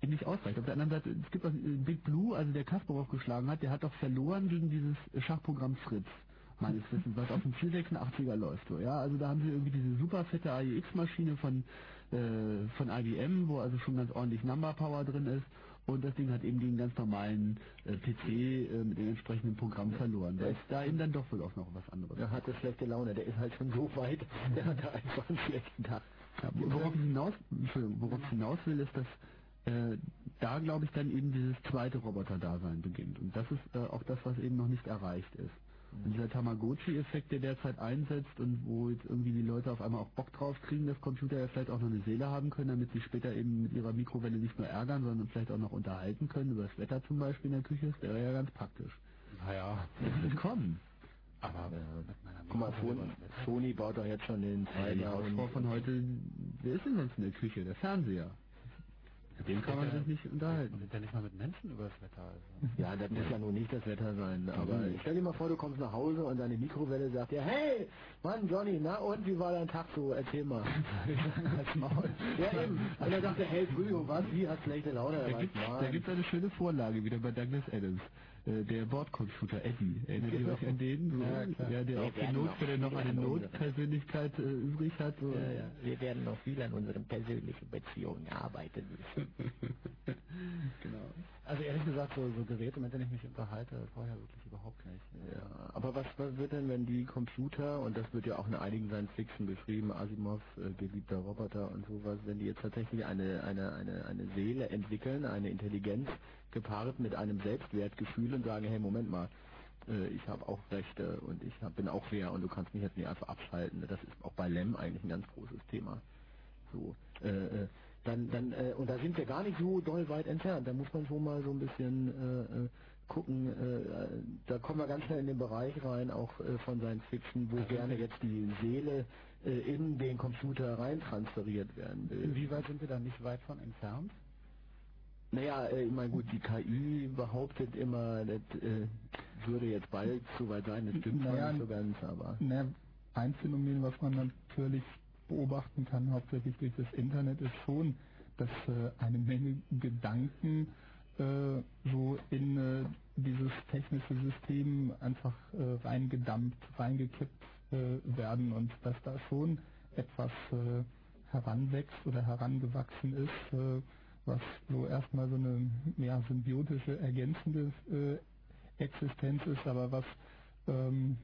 Speaker 4: nicht ausreicht. Auf der anderen Seite, es gibt auch äh, Big Blue, also der Kasparov geschlagen hat, der hat doch verloren gegen dieses Schachprogramm Fritz meines Wissens, was auf dem 486er läuft. So, ja, also da haben sie irgendwie diese super fette AIX-Maschine von äh, von IBM, wo also schon ganz ordentlich Number Power drin ist und das Ding hat eben den ganz normalen äh, PC äh, mit dem entsprechenden Programm verloren. Da ist da eben dann doch wohl auch noch was anderes.
Speaker 2: Er hatte schlechte Laune, der ist halt schon so weit, der hatte einfach einen schlechten Tag.
Speaker 4: Ja, worauf ich hinaus, Entschuldigung, worauf ich hinaus will, ist, dass äh, da glaube ich dann eben dieses zweite Roboter-Dasein beginnt. Und das ist äh, auch das, was eben noch nicht erreicht ist. Und dieser Tamagotchi-Effekt, der derzeit einsetzt und wo jetzt irgendwie die Leute auf einmal auch Bock drauf kriegen, dass Computer ja vielleicht auch noch eine Seele haben können, damit sie später eben mit ihrer Mikrowelle nicht nur ärgern, sondern vielleicht auch noch unterhalten können, über das Wetter zum Beispiel in der Küche, das wäre ja ganz praktisch.
Speaker 1: Naja, [laughs]
Speaker 4: das wird kommen.
Speaker 2: Aber äh, guck mal, Sony, Sony baut doch jetzt schon den
Speaker 4: ja, die Hausfrau von heute, wer ist denn sonst in der Küche? Der Fernseher. Mit dem kann man sich nicht unterhalten.
Speaker 1: Und ja nicht mal mit Menschen über das Wetter. Also.
Speaker 2: Ja, das muss ja nun nicht das Wetter sein. Aber mhm. stell dir mal vor, du kommst nach Hause und deine Mikrowelle sagt dir, hey, Mann, Johnny, na und wie war dein Tag so? Erzähl mal. [laughs] ja eben. Und dann sagt er, hey, Frühling, was? Wie hat schlechte Laune?
Speaker 4: Da gibt gibt's eine schöne Vorlage wieder bei Douglas Adams. Äh, der Bordcomputer Eddie. Erinnert ihr euch an den? Ja, ja der auf die Notfälle noch eine Notpersönlichkeit äh, übrig hat. So.
Speaker 2: Ja, ja. Wir werden noch viel an unseren persönlichen Beziehungen arbeiten müssen. [laughs]
Speaker 1: genau. Also ehrlich gesagt, so, so Geräte, mit denen ich mich unterhalte, vorher wirklich überhaupt nicht.
Speaker 2: Ja, aber was, was wird denn, wenn die Computer, und das wird ja auch in einigen Science Fiction beschrieben, Asimov, äh, geliebter Roboter und sowas, wenn die jetzt tatsächlich eine, eine, eine, eine Seele entwickeln, eine Intelligenz, gepaart mit einem Selbstwertgefühl und sagen, hey, Moment mal, äh, ich habe auch Rechte und ich hab, bin auch fair und du kannst mich jetzt nicht einfach abschalten. Das ist auch bei Lem eigentlich ein ganz großes Thema. So, äh, äh, dann, dann, äh, und da sind wir gar nicht so doll weit entfernt. Da muss man schon mal so ein bisschen äh, äh gucken. Da kommen wir ganz schnell in den Bereich rein, auch von Science Fiction, wo gerne jetzt die Seele in den Computer rein transferiert werden will.
Speaker 1: Inwieweit sind wir da nicht weit von entfernt?
Speaker 2: Naja, äh, ich meine gut, die KI behauptet immer, das äh, würde jetzt bald soweit sein, das stimmt naja, nicht so ganz, aber...
Speaker 3: Naja, ein Phänomen, was man natürlich beobachten kann, hauptsächlich durch das Internet, ist schon, dass äh, eine Menge Gedanken äh, so in dieses technische System einfach reingedampft, reingekippt werden und dass da schon etwas heranwächst oder herangewachsen ist, was so erstmal so eine mehr symbiotische, ergänzende äh, Existenz ist, aber was ähm,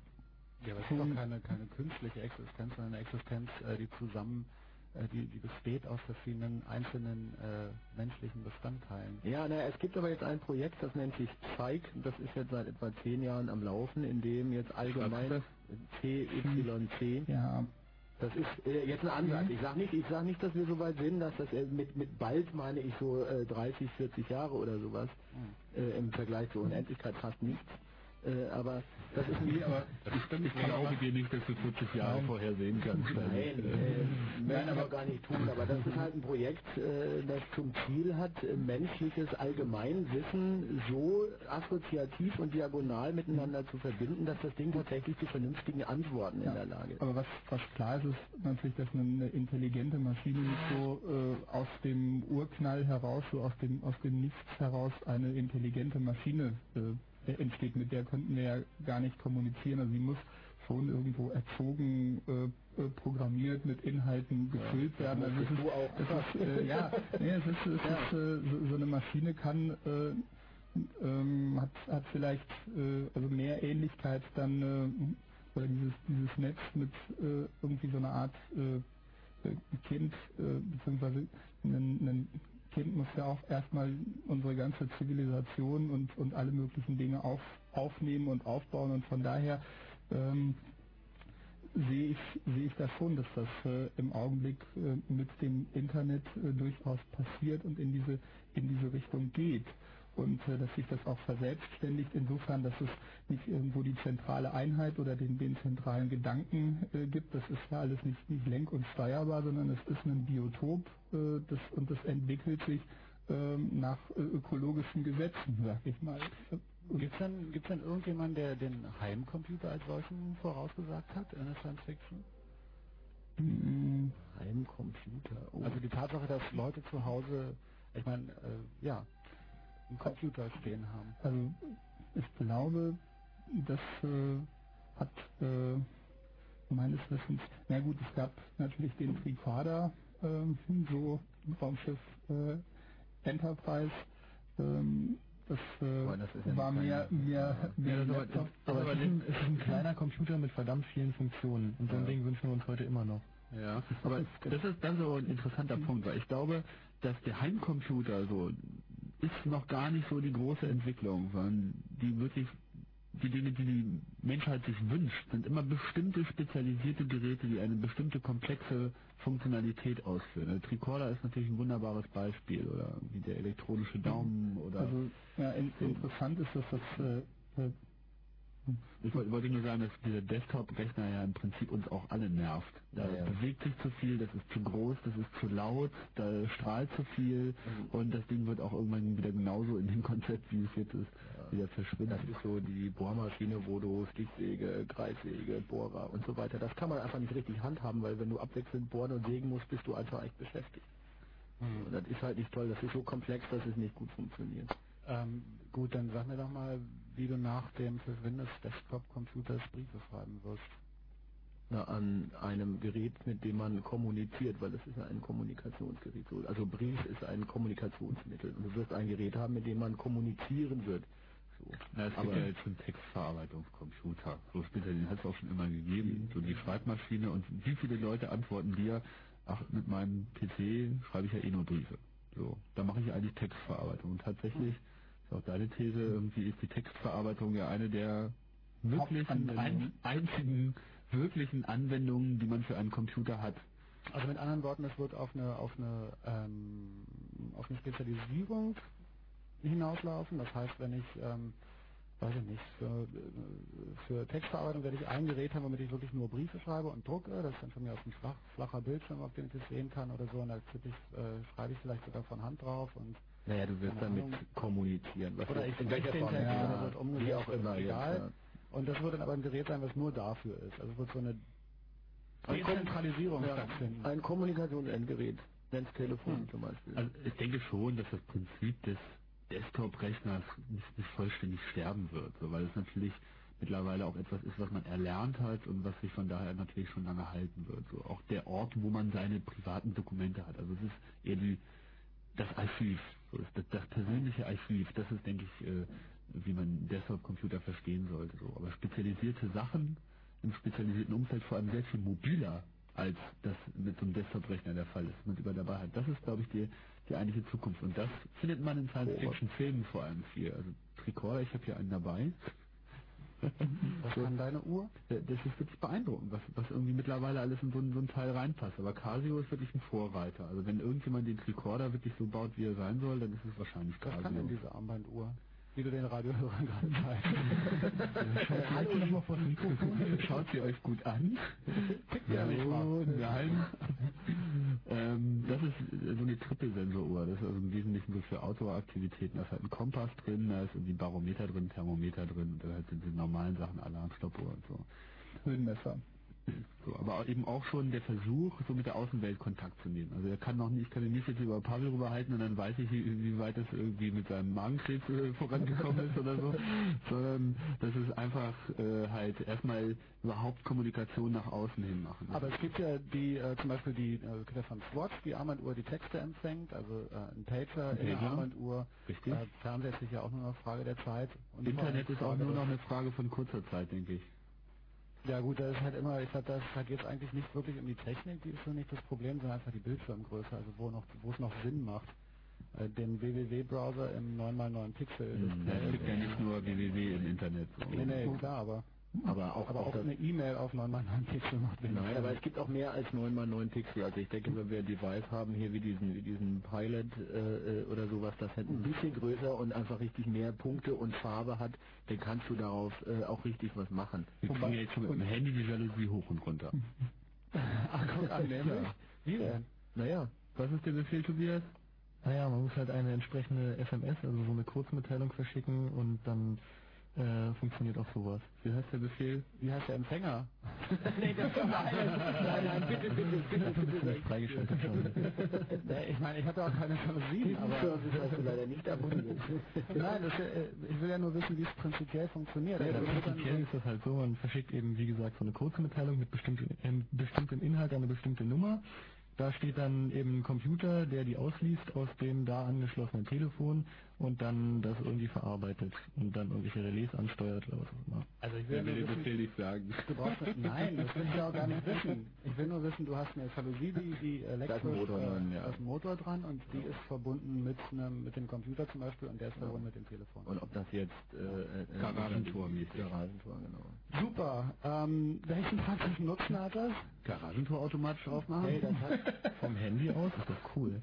Speaker 1: ja, aber es ist doch keine, keine künstliche Existenz, sondern eine Existenz, äh, die zusammen, äh, die, die besteht aus verschiedenen einzelnen äh, menschlichen Bestandteilen.
Speaker 2: Ja, naja, es gibt aber jetzt ein Projekt, das nennt sich Zeig, das ist jetzt seit etwa zehn Jahren am Laufen, in dem jetzt allgemein CYC
Speaker 3: ja.
Speaker 2: Das ist äh, jetzt ein Ansatz. Ich sage nicht, ich sag nicht, dass wir so weit sind, dass das äh, mit mit bald meine ich so äh, 30, 40 Jahre oder sowas hm. äh, im Vergleich zur Unendlichkeit fast nichts. Äh, aber das ist
Speaker 4: nie, aber [laughs] das stimmt. Ich glaube dir nicht, dass du 40 Jahre Nein. vorher sehen kannst.
Speaker 2: Nein, äh, werden aber gar nicht tun. Aber das ist halt ein Projekt, äh, das zum Ziel hat, äh, menschliches Allgemeinwissen so assoziativ und diagonal miteinander zu verbinden, dass das Ding tatsächlich zu vernünftigen Antworten ja. in der Lage ist.
Speaker 3: Aber was, was klar ist, ist natürlich, dass eine intelligente Maschine nicht so äh, aus dem Urknall heraus, so aus dem, aus dem Nichts heraus eine intelligente Maschine äh, äh, entsteht, mit der könnten wir ja gar nicht kommunizieren. Also sie muss schon irgendwo erzogen, äh, äh, programmiert, mit Inhalten gefüllt ja, werden. Also es ist, auch. Es ist, äh, ja, nee, es ist, es ja. ist äh, so, so, eine Maschine kann äh, ähm, hat, hat vielleicht äh, also mehr Ähnlichkeit dann oder dieses dieses Netz mit irgendwie so einer Art Kind äh, beziehungsweise ein, ein Kind muss ja auch erstmal unsere ganze Zivilisation und und alle möglichen Dinge auf, aufnehmen und aufbauen und von daher ähm, sehe ich, sehe ich das schon, dass das äh, im Augenblick äh, mit dem Internet äh, durchaus passiert und in diese, in diese Richtung geht. Und äh, dass sich das auch verselbstständigt, insofern, dass es nicht irgendwo die zentrale Einheit oder den, den zentralen Gedanken äh, gibt. Das ist ja alles nicht, nicht lenk- und steuerbar, sondern es ist ein Biotop äh, das, und das entwickelt sich ähm, nach äh, ökologischen Gesetzen, sag ich mal.
Speaker 1: Gibt es denn, gibt's denn irgendjemanden, der den Heimcomputer als solchen vorausgesagt hat in der Science Fiction?
Speaker 2: Mhm. Heimcomputer.
Speaker 1: Oh. Also die Tatsache, dass Leute zu Hause, ich meine, äh, ja, einen Computer stehen haben.
Speaker 3: Also ich glaube, das äh, hat äh, meines Wissens, na gut, es gab natürlich den Tricorder, äh, so Raumschiff äh, Enterprise, ähm, das, äh, das war mehr, mehr, mehr
Speaker 1: ja, Laptop. Aber, aber es, ist ein, es ist ein kleiner Computer mit verdammt vielen Funktionen. Und so ein Ding wünschen wir uns heute immer noch.
Speaker 4: Ja, aber das ist dann so ein interessanter Punkt, weil ich glaube, dass der Heimcomputer so ist noch gar nicht so die große Entwicklung, sondern die wirklich die Dinge, die die Menschheit sich wünscht, sind immer bestimmte spezialisierte Geräte, die eine bestimmte komplexe Funktionalität ausführen. Der Tricorder ist natürlich ein wunderbares Beispiel oder wie der elektronische Daumen oder.
Speaker 3: Also ja, in, interessant ist, dass das äh,
Speaker 4: ich wollte nur sagen, dass dieser Desktop-Rechner ja im Prinzip uns auch alle nervt. Da ja, ja. bewegt sich zu viel, das ist zu groß, das ist zu laut, da strahlt zu viel mhm. und das Ding wird auch irgendwann wieder genauso in dem Konzept, wie es jetzt ist, ja. wieder verschwinden.
Speaker 2: Das ist so die Bohrmaschine, wo du Stichsäge, Kreissäge, Bohrer und so weiter, das kann man einfach nicht richtig handhaben, weil wenn du abwechselnd bohren und sägen musst, bist du einfach echt beschäftigt. Mhm. Das ist halt nicht toll, das ist so komplex, dass es nicht gut funktioniert.
Speaker 1: Ähm, gut, dann sag mir doch mal, wie du nach dem für Windows Desktop Computers Briefe schreiben wirst.
Speaker 2: Na, an einem Gerät, mit dem man kommuniziert, weil es ist ja ein Kommunikationsgerät. Also Brief ist ein Kommunikationsmittel. Und du wirst ein Gerät haben, mit dem man kommunizieren wird.
Speaker 4: So. Na, es gibt ja jetzt schon Textverarbeitungscomputer. So später, den hat es auch schon immer gegeben. So die Schreibmaschine und wie viele Leute antworten dir, ach, mit meinem PC schreibe ich ja eh nur Briefe. So, da mache ich eigentlich Textverarbeitung. Und tatsächlich ist auch deine These, irgendwie ist die Textverarbeitung ja eine der wirklichen, ein, einzigen wirklichen Anwendungen, die man für einen Computer hat.
Speaker 1: Also mit anderen Worten, es wird auf eine auf eine ähm, auf eine Spezialisierung hinauslaufen. Das heißt, wenn ich ähm, weiß ich nicht, für, für Textverarbeitung werde ich ein Gerät haben, womit ich wirklich nur Briefe schreibe und drucke. Das ist dann von mir aus ein flach, flacher Bildschirm, auf dem ich das sehen kann oder so. Und da ich, äh, schreibe ich vielleicht sogar von Hand drauf und
Speaker 2: naja, du wirst damit Ahnung. kommunizieren.
Speaker 1: Was oder ich in welcher Form ja, wird umgesetzt, wie auch immer, egal. Jetzt, ja. Und das wird dann aber ein Gerät sein, was nur dafür ist. Also wird so eine Dezentralisierung stattfinden.
Speaker 2: Ein Kommunikationsendgerät, wenn es Telefon hm. zum Beispiel.
Speaker 4: Also ich denke schon, dass das Prinzip des Desktop-Rechners nicht, nicht vollständig sterben wird, so, weil es natürlich mittlerweile auch etwas ist, was man erlernt hat und was sich von daher natürlich schon lange halten wird. So auch der Ort, wo man seine privaten Dokumente hat. Also es ist eher die das Archiv, so ist das, das persönliche Archiv. Das ist, denke ich, äh, wie man Desktop-Computer verstehen sollte. So. Aber spezialisierte Sachen im spezialisierten Umfeld vor allem sehr viel mobiler als das mit so einem Desktop-Rechner der Fall ist, was man über dabei hat. Das ist, glaube ich, die, die eigentliche Zukunft. Und das findet man in Science-Fiction-Filmen vor allem viel. Also Tricorder, ich habe hier einen dabei.
Speaker 1: Was kann deine Uhr?
Speaker 4: Das ist wirklich beeindruckend, was, was irgendwie mittlerweile alles in so, so ein Teil reinpasst. Aber Casio ist wirklich ein Vorreiter. Also wenn irgendjemand den Tricorder wirklich so baut, wie er sein soll, dann ist es wahrscheinlich
Speaker 1: Casio. Was kann denn diese Armbanduhr? Wie du den Radiohörern gerade zeigst. [laughs]
Speaker 4: Schaut Hallo, euch mal vor das Mikrofon. Schaut sie euch gut an.
Speaker 1: ja,
Speaker 4: oh, nein. ähm, das ist so eine Trippelsensoruhr. Das ist also im Wesentlichen so für Outdoor-Aktivitäten. Da ist halt ein Kompass drin, da ist irgendwie Barometer drin, Thermometer drin und da halt sind die normalen Sachen, Alarm, Stoppuhr und so.
Speaker 3: Höhenmesser.
Speaker 4: So, aber eben auch schon der Versuch, so mit der Außenwelt Kontakt zu nehmen. Also er kann noch nicht, ich kann ihn nicht jetzt über Pavel rüberhalten und dann weiß ich, wie, wie weit es irgendwie mit seinem Magenkrebs äh, vorangekommen ist oder so, [laughs] sondern das ist einfach äh, halt erstmal überhaupt Kommunikation nach außen hin machen.
Speaker 1: Aber es gibt ja die, äh, zum Beispiel die äh, von Swatch, die Armbanduhr die Texte empfängt, also äh, ein Pager in der
Speaker 4: Pager.
Speaker 1: Armbanduhr.
Speaker 4: Richtig.
Speaker 1: Äh, Fernseher ist sicher auch nur eine Frage der Zeit. Und
Speaker 4: Internet ist auch nur noch eine Frage von kurzer Zeit, denke ich.
Speaker 1: Ja gut, das ist halt immer, ich glaube, das- da geht es eigentlich nicht wirklich um die Technik, die ist so nicht das Problem, sondern einfach die Bildschirmgröße, also wo noch, wo es noch Sinn macht. Äh, Den WWW-Browser im 9x9 Pixel.
Speaker 4: Hm,
Speaker 1: Display.
Speaker 4: Es gibt ja nicht nur www im Internet. So.
Speaker 1: Nee, nee, klar, aber,
Speaker 2: Aber auch,
Speaker 1: aber
Speaker 2: auch
Speaker 1: eine E-Mail auf 9x9 Pixel macht wenig
Speaker 2: Nein,
Speaker 1: Sinn.
Speaker 2: aber es gibt auch mehr als 9 x 9 Pixel. Also ich denke, wenn wir ein Device haben hier wie diesen, wie diesen Pilot äh, äh, oder sowas, das halt ein bisschen größer und einfach richtig mehr Punkte und Farbe hat, dann kannst du darauf äh, auch richtig was machen.
Speaker 4: Wir kriegen jetzt schon mit dem Handy die Jalousie hoch und runter. [laughs]
Speaker 1: Ach, guck an, nämlich. Wie denn?
Speaker 2: Naja,
Speaker 4: Was ist der Befehl, Tobias?
Speaker 2: naja, man muss halt eine entsprechende SMS, also so eine Kurzmitteilung verschicken und dann äh, funktioniert auch sowas.
Speaker 4: Wie heißt der Befehl?
Speaker 1: Wie heißt der Empfänger? [laughs]
Speaker 2: nee, das nein, [laughs] nein, nein, bitte, bitte, bitte, bitte.
Speaker 4: Nicht freigeschaltet schon. [laughs]
Speaker 1: Nee, ich meine, ich ja auch keine
Speaker 2: Diesen
Speaker 1: aber...
Speaker 2: Service hast du leider nicht abonniert.
Speaker 1: Nein, das, äh, ich will ja nur wissen, wie es prinzipiell funktioniert.
Speaker 2: Ja,
Speaker 1: Also,
Speaker 2: prinzipiell ist das halt so, man verschickt eben, wie gesagt, so eine Kurzmitteilung mit bestimmten, ähm, bestimmtem Inhalt an eine bestimmte Nummer. Da steht dann eben ein Computer, der die ausliest aus dem da angeschlossenen Telefon und dann das irgendwie verarbeitet und dann irgendwelche Relais ansteuert oder was auch immer.
Speaker 1: Also ich will
Speaker 4: Wer
Speaker 1: nur
Speaker 4: will
Speaker 1: wissen,
Speaker 4: Befehl nicht sagen?
Speaker 1: du brauchst nein, das will ich ja auch gar nicht wissen. Ich will nur wissen, du hast eine Jalousie, die, die elektrisch,
Speaker 2: Motor
Speaker 1: äh,
Speaker 2: dran, ja.
Speaker 1: Motor dran und die ist verbunden mit einem, mit dem Computer zum Beispiel und der ist verbunden mit dem Telefon.
Speaker 2: Und ob das jetzt äh, äh,
Speaker 4: Garagentor mäßig.
Speaker 2: Garagentor, genau.
Speaker 1: Super. Ähm, welchen praktischen Nutzen hat das?
Speaker 4: Garagentor automatisch aufmachen?
Speaker 1: Hey, das hat,
Speaker 2: Vom Handy aus ist doch cool.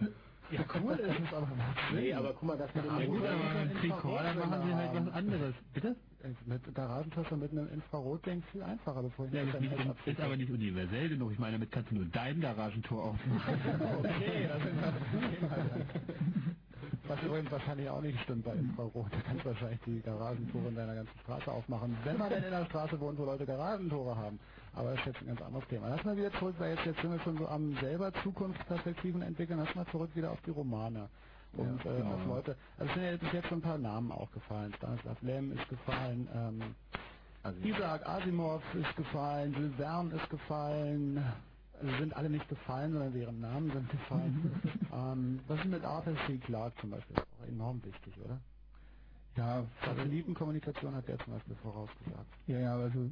Speaker 1: Ja cool ist es, aber
Speaker 2: Nee, aber guck mal, das mit dem
Speaker 4: Ja, gut,
Speaker 2: Motor-
Speaker 4: aber mit Recorder machen sie halt was anderes. Bitte?
Speaker 1: mit Garagentasche mit einem Infrarotding viel einfacher, bevor ich
Speaker 4: Ja,
Speaker 1: das
Speaker 4: nicht, ist aber nicht universell genug. Ich meine, damit kannst du nur dein Garagentor aufmachen. [laughs]
Speaker 1: Okay, das ist das Thema. Was übrigens wahrscheinlich auch nicht stimmt bei Infrarot. Da kannst du wahrscheinlich die Garagentore in deiner ganzen Straße aufmachen, wenn man denn in einer Straße wohnt, wo Leute Garagentore haben. Aber das ist jetzt ein ganz anderes Thema. Lass mal wieder zurück, weil jetzt, jetzt sind wir schon so am selber Zukunftsperspektiven entwickeln. Lass mal zurück wieder auf die Romane. Und
Speaker 2: Ja,
Speaker 1: äh,
Speaker 2: genau.
Speaker 1: auf Leute. Also es sind ja bis jetzt schon ein paar Namen auch gefallen. Stanislav Lem ist gefallen, ähm,
Speaker 2: Also,
Speaker 1: Isaac Asimov ist gefallen, Jules Verne ist gefallen. Also sind alle nicht gefallen, sondern deren Namen sind gefallen. [laughs] ähm, was ist mit Arthur C. Clarke zum Beispiel? Das ist auch enorm wichtig, oder?
Speaker 3: Ja,
Speaker 1: Satellitenkommunikation hat der zum Beispiel vorausgesagt.
Speaker 3: ja, ja, also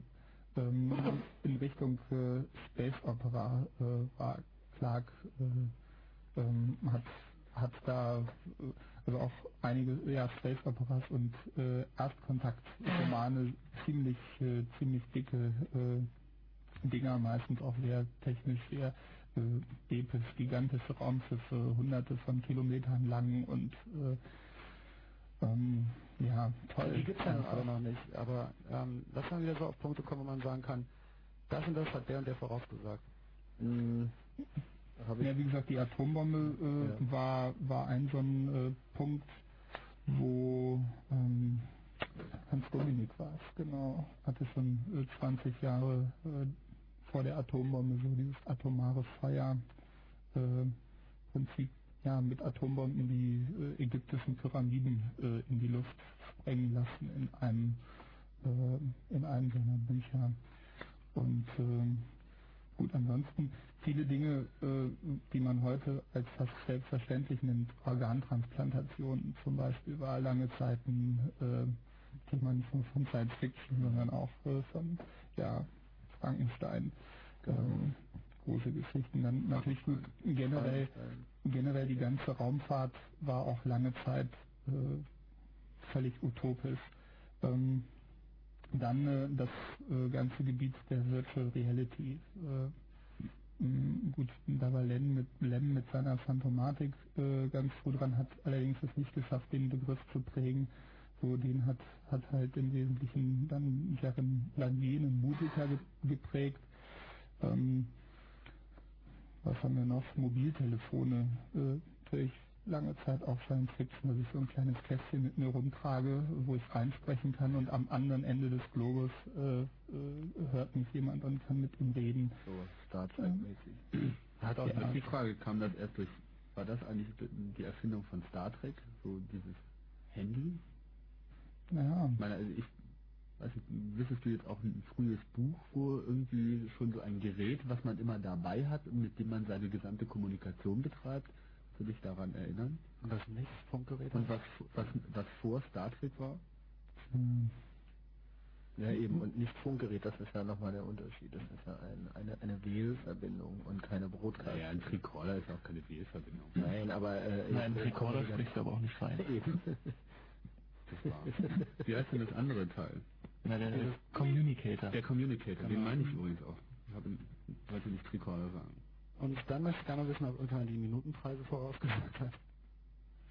Speaker 3: ähm, in Richtung äh, Space Opera äh, war Clark äh, ähm, hat hat da äh, also auch einige ja, Space Operas und äh, Erstkontaktromane ziemlich äh, ziemlich dicke äh, Dinger, meistens auch sehr technisch sehr äh, episch, gigantische Raumschiffe, hunderte von Kilometern lang und äh, ähm, ja, toll.
Speaker 1: Die gibt es ja noch
Speaker 3: Einfach.
Speaker 1: alle noch nicht. Aber ähm, lass mal wieder so auf Punkte kommen, wo man sagen kann, das und das hat der und der vorausgesagt.
Speaker 2: mh, hab ich
Speaker 3: Ja, wie gesagt, die Atombombe äh,
Speaker 2: Ja.
Speaker 3: war, war ein so ein äh, Punkt, wo ähm, Hans Dominik war es, genau, hatte schon äh, 20 Jahre äh, vor der Atombombe so dieses atomare Feuer äh, Prinzip ja, mit Atombomben die äh, ägyptischen Pyramiden äh, in die Luft sprengen lassen in einem äh, in einem seiner Bücher. Und ähm, gut, ansonsten viele Dinge, äh, die man heute als fast selbstverständlich nimmt, Organtransplantationen zum Beispiel, war lange Zeit ein äh, Thema nicht nur von Science Fiction, sondern auch äh, von ja, Frankenstein. Ähm, große Geschichten. Dann natürlich gut, generell, generell die ganze Raumfahrt war auch lange Zeit äh, völlig utopisch. Ähm, dann äh, das äh, ganze Gebiet der Virtual Reality. Äh, mh, gut, da war Len mit, Lem mit seiner Phantomatik äh, ganz gut dran, hat allerdings es nicht geschafft, den Begriff zu prägen. So, den hat, hat halt im Wesentlichen dann Jaren Lanier, ein Musiker, ge geprägt. Ähm, was haben wir noch? Mobiltelefone. Äh, natürlich lange Zeit auch Science Fiction, dass ich so ein kleines Kästchen mit mir rumtrage, wo ich reinsprechen kann und am anderen Ende des Globus äh, äh, hört mich jemand und kann mit ihm reden.
Speaker 2: So Star Trek-mäßig.
Speaker 4: Hat auch
Speaker 3: Ja.
Speaker 4: die Frage, kam das erst durch, war das eigentlich die Erfindung von Star Trek, so dieses Handy?
Speaker 3: Naja,
Speaker 4: Ich meine, also ich weiß nicht, wissest du jetzt auch ein frühes Buch, wo irgendwie schon so ein Gerät, was man immer dabei hat und mit dem man seine gesamte Kommunikation betreibt? Kannst du dich daran erinnern?
Speaker 1: Und das nicht Funkgerät?
Speaker 4: Und was, was, was vor Star Trek war?
Speaker 3: hm,
Speaker 2: Ja, eben, und nicht Funkgerät, das ist ja nochmal der Unterschied. Das ist ja ein, eine, eine Wählverbindung und keine Broadcast.
Speaker 4: Naja, ein Tricorder ist auch keine Wählverbindung.
Speaker 2: Nein, aber... Äh,
Speaker 1: Nein,
Speaker 2: ich-
Speaker 1: Recorder spricht aber auch nicht rein. [laughs]
Speaker 2: Eben.
Speaker 4: Das war. Wie heißt denn das andere Teil?
Speaker 1: Na, der, der Communicator.
Speaker 4: Der Communicator, den
Speaker 1: Genau.
Speaker 4: meine ich übrigens auch. Ich habe, wollte nicht Tricorder sagen.
Speaker 1: Und dann möchte ich gerne wissen, ob irgendjemand die Minutenpreise vorausgesagt hat.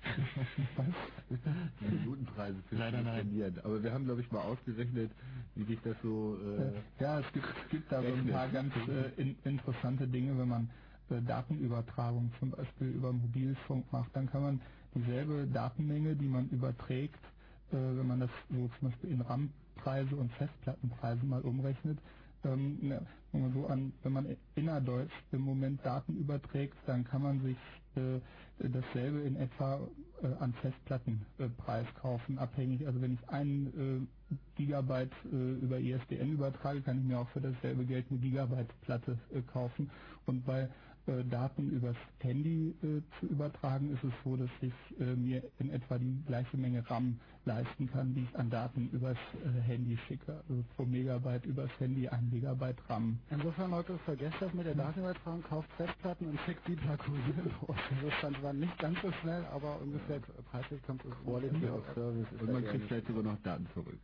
Speaker 1: [laughs]
Speaker 4: Die Minutenpreise für
Speaker 1: Leider nein.
Speaker 4: Aber wir haben, glaube ich, mal ausgerechnet, wie sich das so... Äh,
Speaker 3: Ja, es gibt, es gibt da so ein paar ganz äh, in, interessante Dinge, wenn man äh, Datenübertragung zum Beispiel über Mobilfunk macht, dann kann man dieselbe Datenmenge, die man überträgt, äh, wenn man das so zum Beispiel in RAM-Preise und Festplattenpreise mal umrechnet, ähm, wenn man so an, wenn man innerdeutsch im Moment Daten überträgt, dann kann man sich äh, dasselbe in etwa äh, an Festplattenpreis kaufen, abhängig. Also wenn ich einen äh, Gigabyte äh, über ISDN übertrage, kann ich mir auch für dasselbe Geld eine Gigabyte-Platte äh, kaufen. Und bei äh, Daten übers Handy äh, zu übertragen, ist es so, dass ich äh, mir in etwa die gleiche Menge RAM leisten kann, die ich an Daten übers äh, Handy schicke. Also pro Megabyte übers Handy ein Megabyte RAM.
Speaker 1: Insofern, Leute, vergesst das mit der Datenübertragung, kauft Festplatten und schickt die per Kurier los. Das stand zwar nicht ganz so schnell, aber ungefähr preislich kommt es
Speaker 2: Quality of Service ist
Speaker 4: und man kriegt vielleicht sogar noch Daten zurück.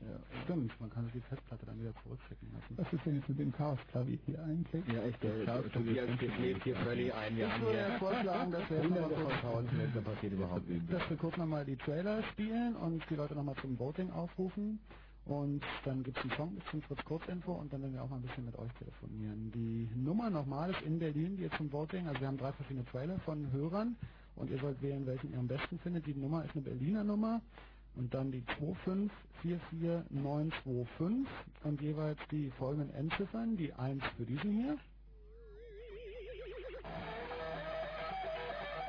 Speaker 1: Ja, stimmt, man kann sich die Festplatte dann wieder zurückschicken lassen.
Speaker 3: Was ist denn jetzt mit dem Chaos-Klavier hier eigentlich?
Speaker 2: Ja, echt, der,
Speaker 4: Chaos
Speaker 2: Tobias schläft hier völlig ein. Wir
Speaker 1: Ich würde vorschlagen, dass wir jetzt nochmal kurz,
Speaker 2: passiert überhaupt
Speaker 1: dass wir kurz nochmal die Trailer spielen und die Leute nochmal zum Voting aufrufen. Und dann gibt es einen Song bis zum Fritz Kurzinfo und dann werden wir auch mal ein bisschen mit euch telefonieren. Die Nummer nochmal ist in Berlin, die ist zum Voting. Also wir haben drei verschiedene Trailer von Hörern und ihr sollt wählen, welchen ihr am besten findet. Die Nummer ist eine Berliner Nummer und dann die 2544925 und jeweils die folgenden Endziffern. Die 1 für diesen hier,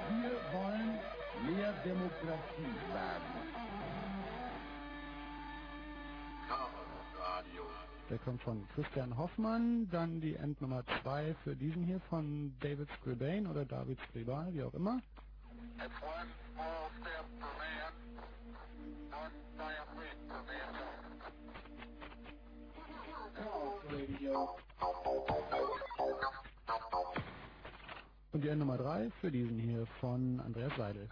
Speaker 5: Wir wollen mehr Demokratie wagen.
Speaker 1: Der kommt von Christian Hoffmann. Dann die Endnummer 2 für diesen hier von David Scribane oder David Scribal, wie auch immer.
Speaker 6: It's one small step for man,
Speaker 1: Und die Endnummer 3 für diesen hier von Andreas Seidel.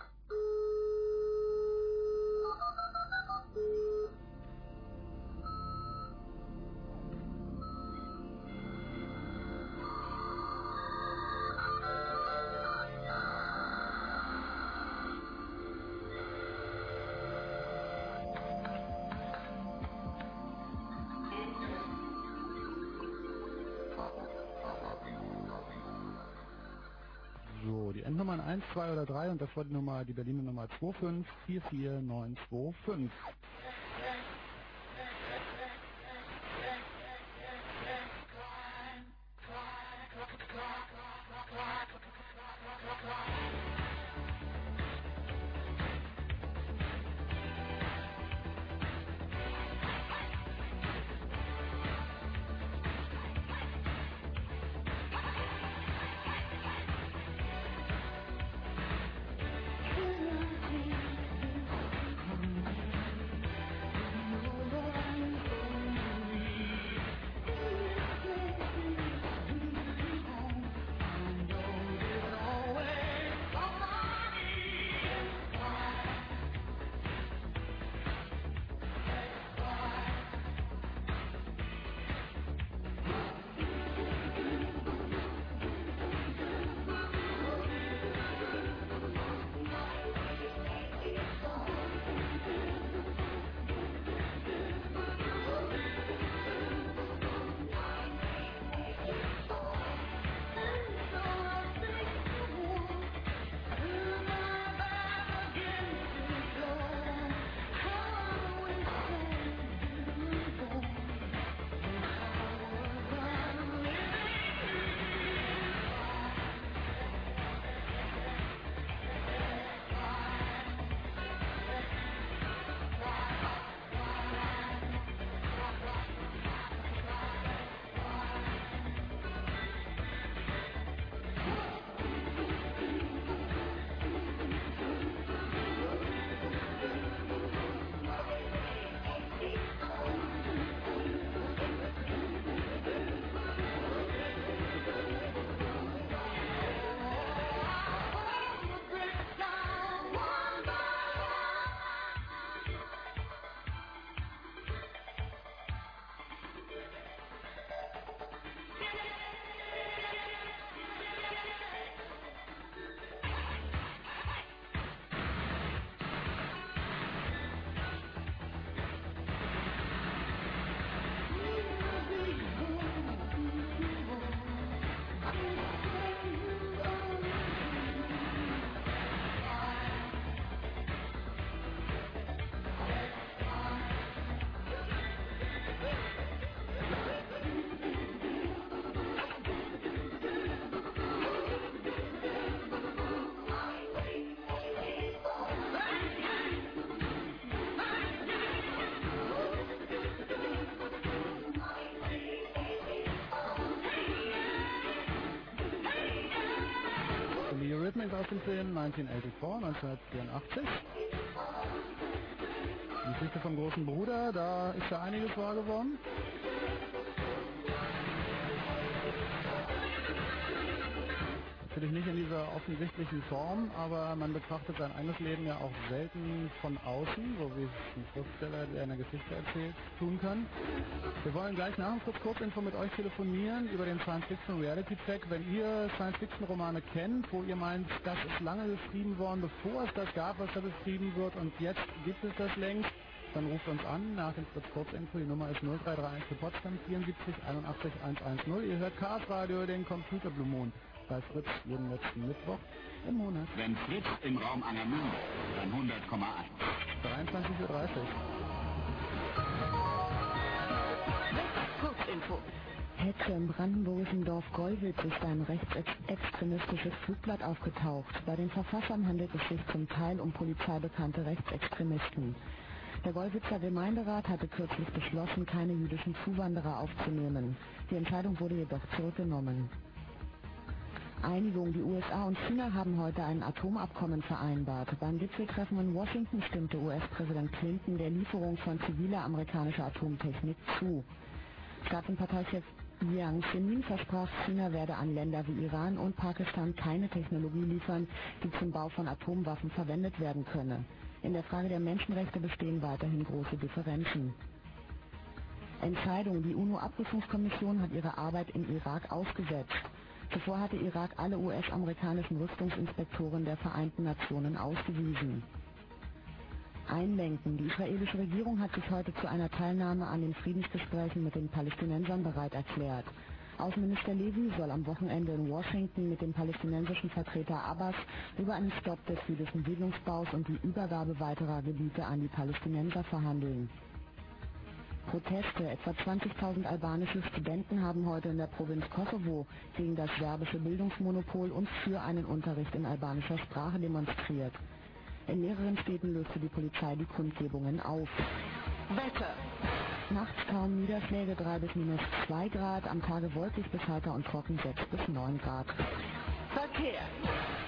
Speaker 1: Endnummern 1, 2 oder 3 und das war die Nummer, die Berliner Nummer 2544925. 1984, 1984. Die Geschichte vom großen Bruder, da ist ja einiges wahr geworden. Natürlich nicht in dieser offensichtlichen Form, aber man betrachtet sein eigenes Leben ja auch selten von außen, so wie es ein Schriftsteller, der eine Geschichte erzählt, tun kann. Wir wollen gleich nach dem Kurzinfo mit euch telefonieren über den Science-Fiction-Reality-Check. Wenn ihr Science-Fiction-Romane kennt, wo ihr meint, das ist lange geschrieben worden, bevor es das gab, was da beschrieben wird, und jetzt gibt es das längst, dann ruft uns an nach dem Fritz Kurzinfo. Die Nummer ist 0331 für Potsdam 74 81 110. Ihr hört Chaos Radio, den Computer Blue Moon bei Fritz jeden letzten Mittwoch im Monat.
Speaker 8: Wenn Fritz im Raum Angermünde, dann 100,1.
Speaker 1: 23.30 Uhr.
Speaker 9: Kurzinfo.
Speaker 10: Hetze im brandenburgischen Dorf Gollwitz ist ein rechtsextremistisches Flugblatt aufgetaucht. Bei den Verfassern handelt es sich zum Teil um polizeibekannte Rechtsextremisten. Der Gollwitzer Gemeinderat hatte kürzlich beschlossen, keine jüdischen Zuwanderer aufzunehmen. Die Entscheidung wurde jedoch zurückgenommen. Einigung. Die USA und China haben heute ein Atomabkommen vereinbart. Beim Gipfeltreffen in Washington stimmte US-Präsident Clinton der Lieferung von ziviler amerikanischer Atomtechnik zu. Staatenparteichef Jiang Zemin versprach, China werde an Länder wie Iran und Pakistan keine Technologie liefern, die zum Bau von Atomwaffen verwendet werden könne. In der Frage der Menschenrechte bestehen weiterhin große Differenzen. Entscheidung. Die UNO-Abrüstungskommission hat ihre Arbeit im Irak ausgesetzt. Zuvor hatte Irak alle US-amerikanischen Rüstungsinspektoren der Vereinten Nationen ausgewiesen. Einlenken. Die israelische Regierung hat sich heute zu einer Teilnahme an den Friedensgesprächen mit den Palästinensern bereit erklärt. Außenminister Levy soll am Wochenende in Washington mit dem palästinensischen Vertreter Abbas über einen Stopp des jüdischen Siedlungsbaus und die Übergabe weiterer Gebiete an die Palästinenser verhandeln. Proteste. Etwa 20.000 albanische Studenten haben heute in der Provinz Kosovo gegen das serbische Bildungsmonopol und für einen Unterricht in albanischer Sprache demonstriert. In mehreren Städten löste die Polizei die Kundgebungen auf.
Speaker 9: Wetter.
Speaker 10: Nachts kaum Niederschläge 3 bis minus 2 Grad, am Tage wolkig bis heiter und trocken 6 bis 9 Grad.
Speaker 9: Verkehr.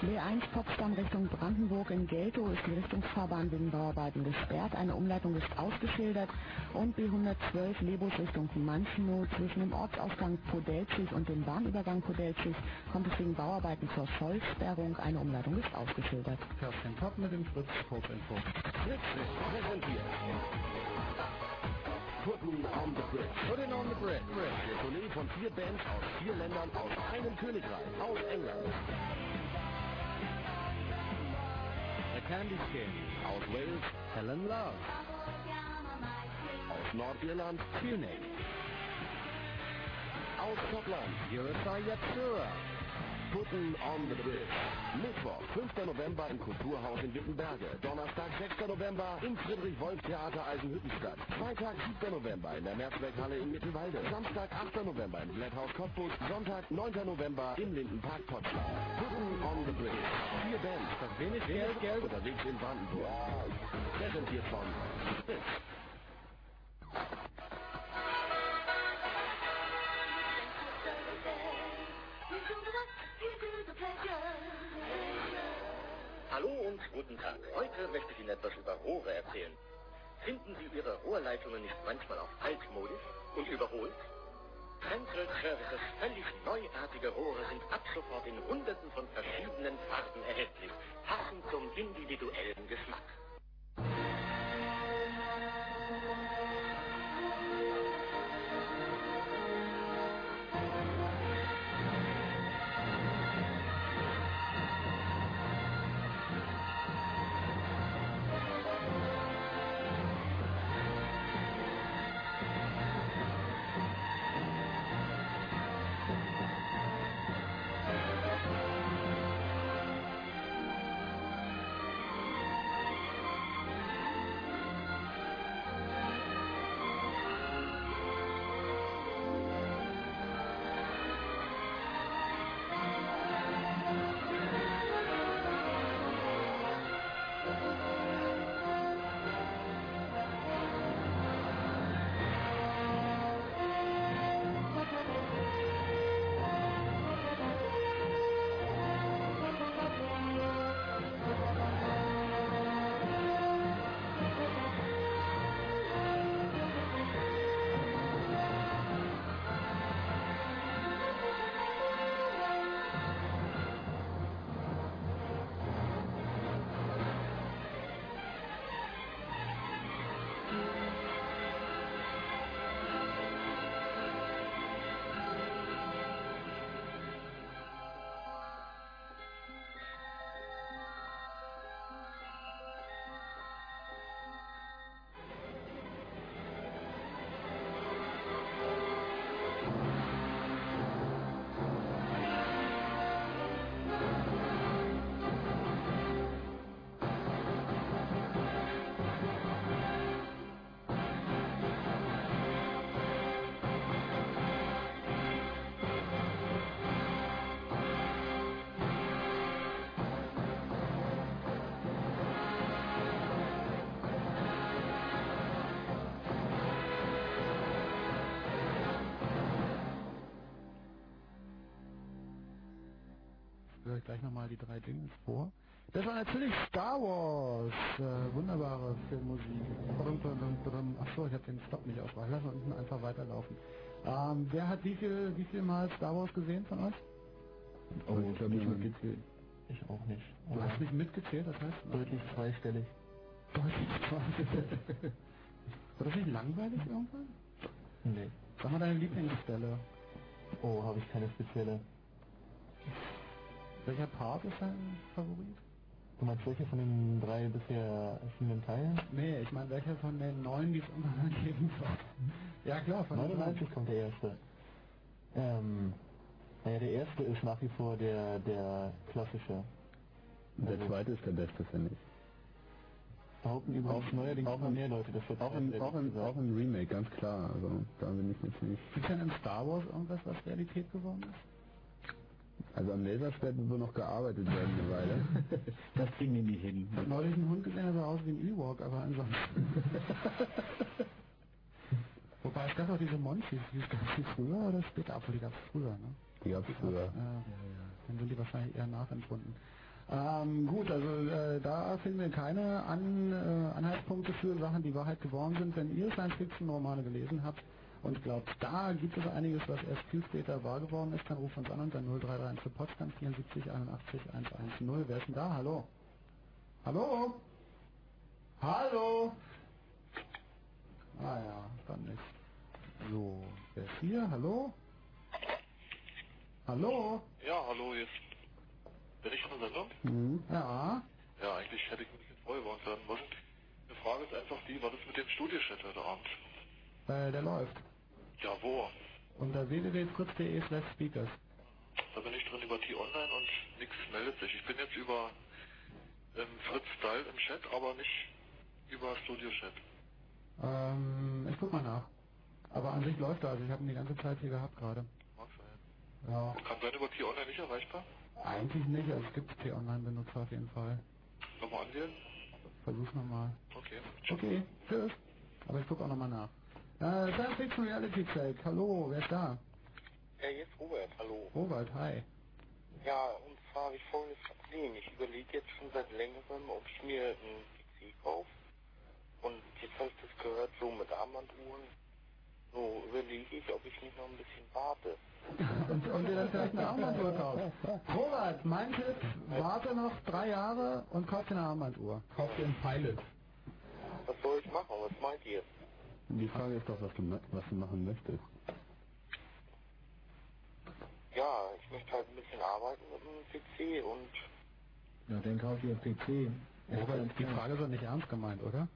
Speaker 10: B1 Potsdam Richtung Brandenburg in Geltow ist die Richtungsfahrbahn wegen Bauarbeiten gesperrt. Eine Umleitung ist ausgeschildert und B112 Lebus Richtung Manchenow zwischen dem Ortsausgang Podelzig und dem Bahnübergang Podelzig kommt es wegen Bauarbeiten zur Vollsperrung. Eine Umleitung ist ausgeschildert.
Speaker 1: Kerstin Kopp mit dem Fritz Kurzinfo.
Speaker 11: Fritz präsentiert. Putten on the Bridge.
Speaker 2: Putting on the bridge.
Speaker 11: Der Tournee von vier Bands aus vier Ländern aus einem Königreich, aus England.
Speaker 7: The Candy Skin.
Speaker 11: Aus Wales,
Speaker 7: Helen Love.
Speaker 11: aus Nordirland,
Speaker 7: Munich.
Speaker 11: aus Schottland.
Speaker 7: Eurostar Yatsura.
Speaker 11: Putten on the Bridge. Mittwoch, 5. November im Kulturhaus in Wittenberge. Donnerstag, 6. November im Friedrich-Wolf-Theater Eisenhüttenstadt. Freitag, 7. November in der Mehrzweckhalle in Mittelwalde. Samstag, 8. November im Blätthaus Cottbus. Sonntag, 9. November im Lindenpark Potsdam. Putten on the Bridge. Vier Bands.
Speaker 7: Das wenig Geld, Geld.
Speaker 11: Unterwegs in Brandenburg. Präsentiert von. [laughs]
Speaker 12: Hallo und guten Tag. Heute möchte ich Ihnen etwas über Rohre erzählen. Finden Sie Ihre Rohrleitungen nicht manchmal auch altmodisch und überholt? Central Services völlig neuartige Rohre sind ab sofort in hunderten von verschiedenen Farben erhältlich, passend zum individuellen Geschmack.
Speaker 1: Dinge vor. Das war natürlich Star Wars. Äh, wunderbare Filmmusik. Achso, ich habe den Stop nicht ausgemacht. Lass uns einfach weiterlaufen. Ähm, wer hat wie viel, wie viel Mal Star Wars gesehen von euch?
Speaker 4: Oh, ich habe nicht mitgezählt.
Speaker 2: Ich auch nicht.
Speaker 1: Du hast nicht mitgezählt, das heißt?
Speaker 2: Deutlich zweistellig.
Speaker 1: Deutlich zweistellig. War das nicht langweilig irgendwann?
Speaker 2: Nee.
Speaker 1: Sag mal deine Lieblingsstelle.
Speaker 2: Oh, habe ich keine spezielle.
Speaker 1: Welcher Part ist dein Favorit?
Speaker 2: Du meinst welche von den drei bisher erschienenen Teilen?
Speaker 1: Nee, ich meine welcher von den neun, die es untereinander geben soll. Ja klar, von
Speaker 2: 99 kommt der erste. Ähm, naja, der erste ist nach wie vor der, der klassische.
Speaker 4: Der zweite ist der beste, finde ich.
Speaker 2: Behaupten übrigens neuerdings
Speaker 4: auch
Speaker 2: immer mehr Leute, das wird
Speaker 4: Auch im, auch, im, auch im Remake, ganz klar. Also da bin ich jetzt nicht.
Speaker 1: Gibt denn in Star Wars irgendwas, was Realität geworden ist?
Speaker 4: Also am Laserschwert wird wohl noch gearbeitet werden eine Weile. [laughs]
Speaker 2: Das kriegen die nicht hin.
Speaker 1: Ich habe neulich einen Hund gesehen, der sah aus wie ein Ewok, aber ansonsten. [laughs] Wobei es gab auch diese Monchis, die gab es früher oder später? Obwohl, die gab es früher, ne?
Speaker 4: Die gab's früher.
Speaker 1: Ja, dann sind die wahrscheinlich eher nachempfunden. Ähm, gut, also äh, da finden wir keine An, äh, Anhaltspunkte für Sachen, die Wahrheit geworden sind. Wenn ihr Science-Fiction-Romane gelesen habt und glaubt, da gibt es einiges, was erst viel später wahr geworden ist, dann ruft uns an unter 0331 für Potsdam 74 81 110. Wer ist denn da? Hallo? Hallo? Hallo? Ah ja, dann nicht. So, wer ist hier? Hallo? Hallo?
Speaker 13: Ja, hallo, jetzt bin ich in der Sendung.
Speaker 1: Mhm. Ja.
Speaker 13: Ja, eigentlich hätte ich ein bisschen vorher uns werden müssen. Die Frage ist einfach die, was ist mit dem Studioschat heute Abend?
Speaker 1: Äh, der läuft.
Speaker 13: Ja, wo?
Speaker 1: Unter www.fritz.de slash speakers.
Speaker 13: Da bin ich drin über T-Online und nichts meldet sich. Ich bin jetzt über ähm, Fritz Style im Chat, aber nicht über Studio-Chat.
Speaker 1: Ähm, ich guck mal nach. Aber an sich läuft er, also ich habe ihn die ganze Zeit hier gehabt gerade.
Speaker 13: Mag sein.
Speaker 1: Ja.
Speaker 13: Kann sein über T-Online nicht erreichbar?
Speaker 1: Eigentlich nicht, also es gibt T-Online-Benutzer auf jeden Fall.
Speaker 13: Nochmal anwählen?
Speaker 1: Versuch's nochmal.
Speaker 13: Okay.
Speaker 1: Okay, tschüss. Aber ich guck auch nochmal nach. Äh, Science Fiction Reality Check. Hallo, wer ist da?
Speaker 14: Ja, jetzt Robert, hallo.
Speaker 1: Robert, hi.
Speaker 14: Ja, und zwar habe ich folgendes Problem. Ich überlege jetzt schon seit längerem, ob ich mir einen PC kaufe. Und jetzt habe ich das gehört, so mit Armbanduhren. So überlege ich, ob ich nicht noch ein bisschen warte. [laughs]
Speaker 1: Und, und dir dann vielleicht eine Armbanduhr kaufst. Robert, mein Tipp, warte noch drei Jahre und kauf dir eine Armbanduhr.
Speaker 3: Kauf dir einen Pilot.
Speaker 14: Was soll ich machen? Was meint ihr?
Speaker 4: Die Frage ist doch, was du, was du machen möchtest.
Speaker 14: Ja, ich möchte halt ein bisschen arbeiten mit dem PC und
Speaker 2: Ja, dann kauf dir einen PC.
Speaker 1: Robert, die Frage ist doch nicht ernst gemeint, oder?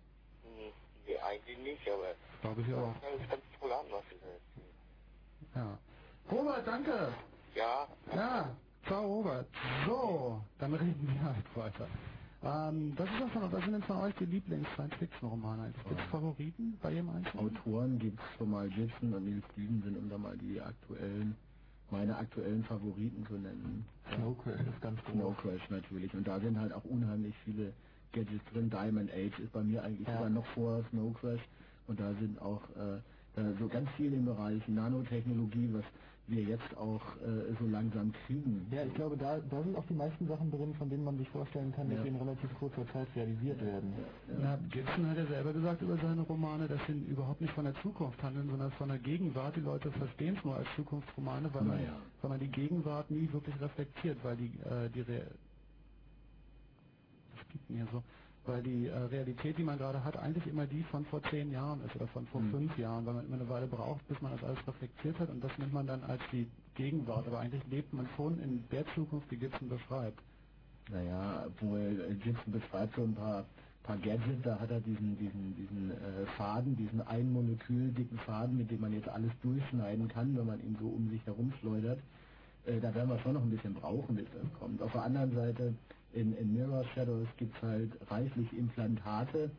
Speaker 14: nee, eigentlich nicht, aber
Speaker 1: Glaube ich auch.
Speaker 14: das ganz toll an, was erzählt.
Speaker 1: Ja. Robert, danke.
Speaker 14: Ja,
Speaker 1: Ja, ciao Robert. So, dann reden wir halt weiter. Ähm, das ist von, was sind denn von euch die Lieblings-Science-Fiction-Romane? Gibt es Favoriten bei jedem Einzelnen?
Speaker 2: Autoren gibt's schon mal Gibson und Neil Stevenson, um da mal die aktuellen, meine aktuellen Favoriten zu nennen.
Speaker 1: Snow Crash ist ganz groß.
Speaker 2: Snow Crash natürlich. Und da sind halt auch unheimlich viele Gadgets drin. Diamond Age ist bei mir eigentlich
Speaker 1: Ja.
Speaker 2: sogar noch vor Snow Crash. Und da sind auch äh, so ganz viel im Bereich Nanotechnologie, was wir jetzt auch äh, so langsam kriegen.
Speaker 15: Ja, ich glaube, da, da sind auch die meisten Sachen drin, von denen man sich vorstellen kann, dass
Speaker 2: Ja.
Speaker 15: sie in relativ kurzer Zeit realisiert werden.
Speaker 1: Na, Gibson hat ja selber gesagt über seine Romane, dass sie überhaupt nicht von der Zukunft handeln, sondern von der Gegenwart. Die Leute verstehen es nur als Zukunftsromane, weil, man,
Speaker 2: Naja.
Speaker 1: weil man die Gegenwart nie wirklich reflektiert, weil die, äh, die Re das gibt mir so, weil die äh, Realität, die man gerade hat, eigentlich immer die von vor zehn Jahren ist oder von vor
Speaker 2: Hm.
Speaker 1: fünf Jahren, weil man immer eine Weile braucht, bis man das alles reflektiert hat und das nimmt man dann als die Gegenwart. Aber eigentlich lebt man schon in der Zukunft, die Gibson beschreibt.
Speaker 2: Naja, obwohl Gibson beschreibt so ein paar, paar Gadgets, da hat er diesen, diesen, diesen äh, Faden, diesen ein Molekül dicken Faden, mit dem man jetzt alles durchschneiden kann, wenn man ihn so um sich herum schleudert. Äh, da werden wir schon noch ein bisschen brauchen, bis das kommt. Auf der anderen Seite, in, in Mirror Shadows gibt es halt reichlich Implantate,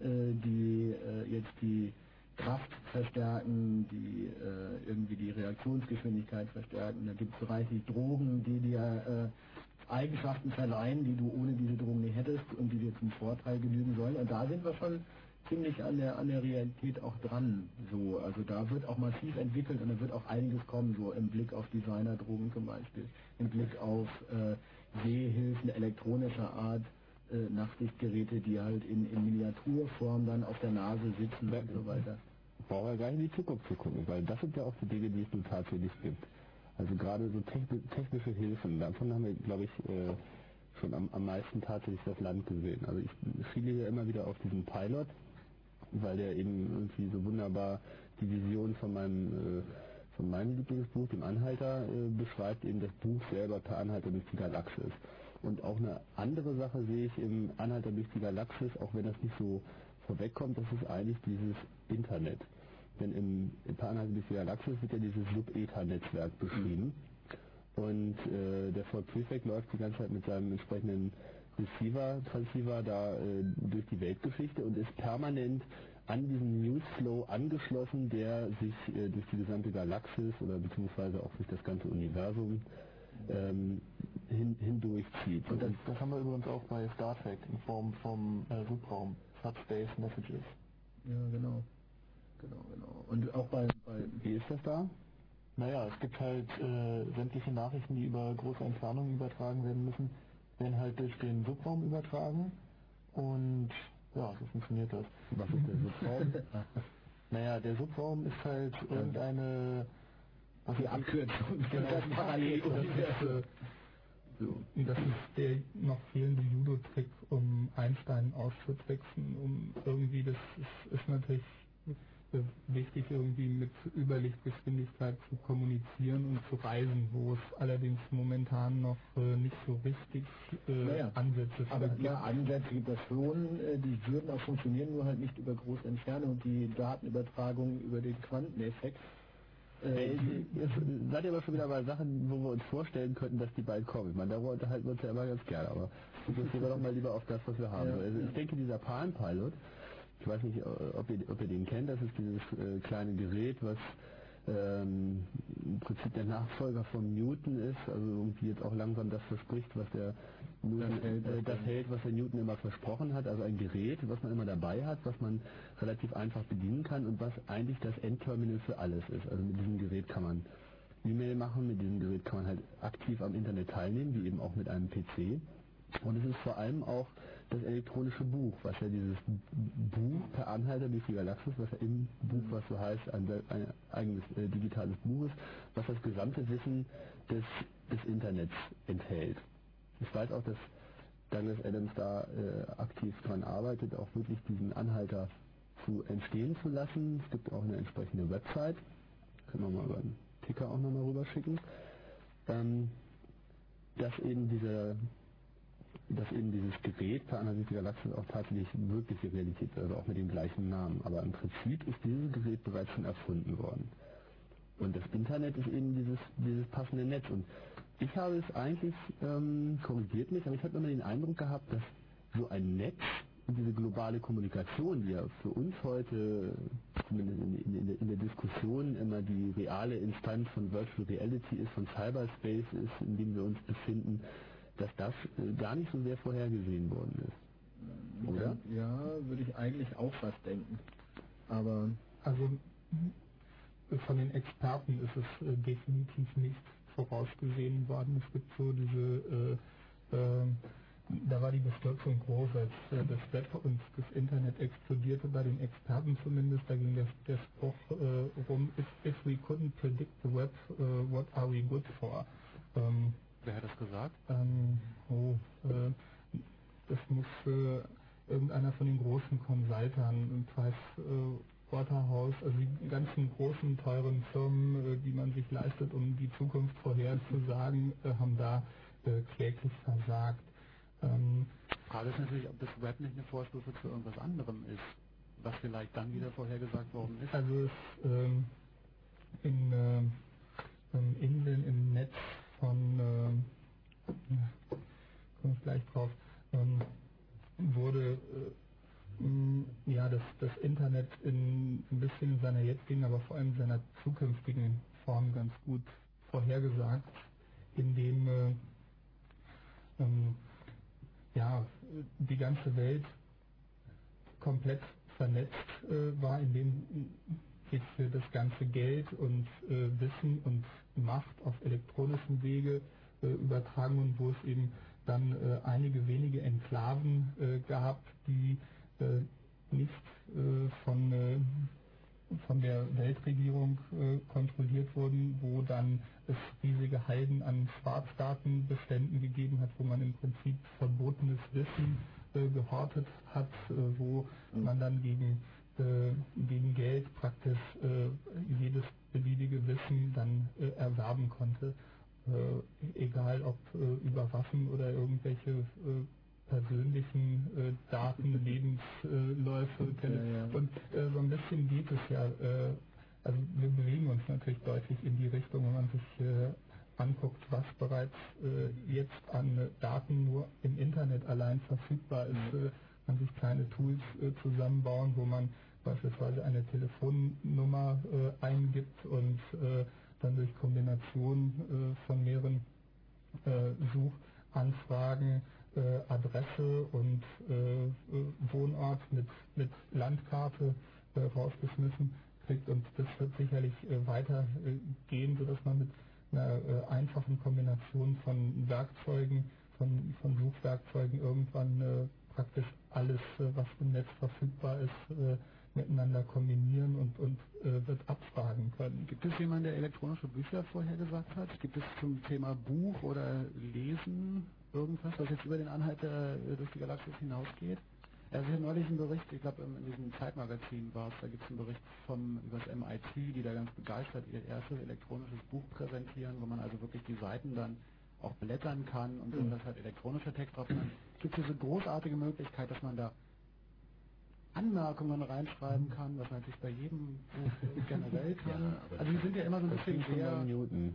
Speaker 2: äh, die äh, jetzt die Kraft verstärken, die äh, irgendwie die Reaktionsgeschwindigkeit verstärken. Da gibt es reichlich Drogen, die dir äh, Eigenschaften verleihen, die du ohne diese Drogen nicht hättest und die dir zum Vorteil genügen sollen. Und da sind wir schon ziemlich an der an der Realität auch dran. So, also da wird auch massiv entwickelt und da wird auch einiges kommen, so im Blick auf Designerdrogen zum Beispiel, im Blick auf äh, Sehhilfen elektronischer Art, äh, Nachtsichtgeräte, die halt in, in Miniaturform dann auf der Nase sitzen und so weiter.
Speaker 4: Brauchen wir gar nicht in die Zukunft zu gucken, weil das sind ja auch die Dinge, die es nun tatsächlich gibt. Also gerade so technische Hilfen, davon haben wir, glaube ich, äh, schon am, am meisten tatsächlich das Land gesehen. Also ich schiele hier immer wieder auf diesen Pilot, weil der eben irgendwie so wunderbar die Vision von meinem äh, von meinem Lieblingsbuch, dem Anhalter, äh, beschreibt eben das Buch selber per Anhalter durch die Galaxis. Und auch eine andere Sache sehe ich im Anhalter durch die Galaxis, auch wenn das nicht so vorwegkommt, das ist eigentlich dieses Internet. Denn im, im Anhalter durch die Galaxis wird ja dieses Sub-Ether-Netzwerk beschrieben. Und äh, der Ford Prefect läuft die ganze Zeit mit seinem entsprechenden Receiver, Transceiver da äh, durch die Weltgeschichte und ist permanent an diesen Newsflow angeschlossen, der sich äh, durch die gesamte Galaxis oder beziehungsweise auch durch das ganze Universum ähm, hin, hindurchzieht.
Speaker 3: Und das, das, haben wir übrigens auch bei Star Trek in Form vom äh, Subraum, Subspace Messages.
Speaker 2: Ja, genau. Genau, genau. Und auch bei, bei
Speaker 4: wie ist das da?
Speaker 3: Naja, es gibt halt äh, sämtliche Nachrichten, die über große Entfernungen übertragen werden müssen, werden halt durch den Subraum übertragen und ja, so funktioniert das.
Speaker 4: Was ist der Subraum? [laughs]
Speaker 3: naja, der Subraum ist halt irgendeine
Speaker 2: was die Abkürzung [laughs]
Speaker 3: genau, das parallel das ist, äh, so. das ist der noch fehlende Judo-Trick, um Einstein auszutricksen, um irgendwie, das ist, ist natürlich wichtig, irgendwie mit Überlichtgeschwindigkeit zu kommunizieren und zu reisen, wo es allerdings momentan noch äh, nicht so richtig äh, naja, Ansätze
Speaker 2: Aber gibt. ja, Ansätze gibt es schon, äh, die würden auch funktionieren, nur halt nicht über große Entfernung und die Datenübertragung über den Quanteneffekt.
Speaker 4: Äh, jetzt seid ihr aber schon wieder bei Sachen, wo wir uns vorstellen könnten, dass die bald kommen. Ich meine, darüber unterhalten wir uns ja immer ganz gerne, aber fokussieren wir doch mal lieber auf das, was wir haben. Ja, also ich denke, dieser Palm Pilot, ich weiß nicht, ob ihr, ob ihr den kennt, das ist dieses äh, kleine Gerät, was ähm, im Prinzip der Nachfolger von Newton ist, also irgendwie jetzt auch langsam das verspricht, was der Newton, äh, das hält, was der Newton immer versprochen hat, also ein Gerät, was man immer dabei hat, was man relativ einfach bedienen kann und was eigentlich das Endterminal für alles ist. Also mit diesem Gerät kann man E-Mail machen, mit diesem Gerät kann man halt aktiv am Internet teilnehmen, wie eben auch mit einem PC. Und es ist vor allem auch das elektronische Buch, was ja dieses Buch per Anhalter durch die Galaxis, was ja im Buch, was so heißt, ein, ein eigenes äh, digitales Buch ist, was das gesamte Wissen des, des Internets enthält. Ich weiß auch, dass Douglas Adams da äh, aktiv dran arbeitet, auch wirklich diesen Anhalter zu entstehen zu lassen. Es gibt auch eine entsprechende Website, können wir mal über den Ticker auch nochmal rüberschicken, ähm, dass eben diese dass eben dieses Gerät per Analyse Galaxis auch tatsächlich wirkliche Realität ist, also auch mit dem gleichen Namen. Aber im Prinzip ist dieses Gerät bereits schon erfunden worden. Und das Internet ist eben dieses, dieses passende Netz. Und ich habe es eigentlich, ähm, korrigiert mich, aber ich habe immer den Eindruck gehabt, dass so ein Netz und diese globale Kommunikation, die ja für uns heute, zumindest in, in, in, der Diskussion, immer die reale Instanz von Virtual Reality ist, von Cyberspace ist, in dem wir uns befinden, dass das äh, gar nicht so sehr vorhergesehen worden ist. Oder?
Speaker 2: Ja, würde ich eigentlich auch fast denken. Aber.
Speaker 3: Also von den Experten ist es äh, definitiv nicht vorausgesehen worden. Es gibt so diese, äh, äh, da war die Bestürzung groß, als äh, das Web und das Internet explodierte, bei den Experten zumindest. Da ging der, der Spruch äh, rum, if, if we couldn't predict the web, uh, what are we good for?
Speaker 4: Ähm, Wer hat das gesagt?
Speaker 3: Ähm, oh, äh, das muss äh, irgendeiner von den großen Consultern, Price äh, Waterhouse, also die ganzen großen, teuren Firmen, äh, die man sich leistet, um die Zukunft vorherzusagen, äh, haben da äh, kläglich versagt.
Speaker 4: Ähm, Frage ist natürlich, ob das Web nicht eine Vorstufe zu irgendwas anderem ist, was vielleicht dann wieder vorhergesagt worden ist.
Speaker 3: Also es ähm, in, äh, in den, im Netz von, äh, komme ich gleich drauf, ähm, wurde äh, ja das, das Internet in ein bisschen in seiner jetzigen, aber vor allem in seiner zukünftigen Form ganz gut vorhergesagt, indem äh, ähm, ja, die ganze Welt komplett vernetzt äh, war, indem sich das ganze Geld und äh, Wissen und Macht auf elektronischem Wege äh, übertragen und wo es eben dann äh, einige wenige Enklaven äh, gab, die nicht von, von der Weltregierung äh, kontrolliert wurden, wo dann es riesige Halden an Schwarzdatenbeständen gegeben hat, wo man im Prinzip verbotenes Wissen äh, gehortet hat, äh, wo man dann gegen, gegen Geld praktisch äh, jedes beliebige Wissen dann äh, erwerben konnte. Äh, egal ob äh, über Waffen oder irgendwelche äh, persönlichen äh, Daten, [laughs] Lebensläufe.
Speaker 2: Ja, ja.
Speaker 3: Und äh, so ein bisschen geht es ja, äh, also wir bewegen uns natürlich deutlich in die Richtung, wenn man sich äh, anguckt, was bereits äh, jetzt an äh, Daten nur im Internet allein verfügbar ist, äh, man sich kleine Tools äh, zusammenbauen, wo man beispielsweise eine Telefonnummer äh, eingibt und äh, dann durch Kombination äh, von mehreren äh, Suchanfragen äh, Adresse und äh, Wohnort mit, mit Landkarte rausgeschmissen kriegt. Und das wird sicherlich äh, weiter äh, gehen, sodass man mit einer einfachen Kombination von Werkzeugen, von, von Suchwerkzeugen irgendwann praktisch alles, was im Netz verfügbar ist, kombinieren und, und äh, wird abfragen können.
Speaker 1: Gibt es jemanden, der elektronische Bücher vorhergesagt hat? Gibt es zum Thema Buch oder Lesen irgendwas, was jetzt über den Anhalter äh, durch die Galaxis hinausgeht? Also ich habe neulich einen Bericht, ich glaube in diesem Zeitmagazin war es, da gibt es einen Bericht vom über das MIT, die da ganz begeistert ihr erstes elektronisches Buch präsentieren, wo man also wirklich die Seiten dann auch blättern kann und mhm. das halt elektronischer Text drauf. Gibt es diese großartige Möglichkeit, dass man da Anmerkungen reinschreiben kann, was man natürlich bei jedem Buch generell kann.
Speaker 2: Ja,
Speaker 1: also die sind ja immer so ein bisschen sehr...
Speaker 2: Newton.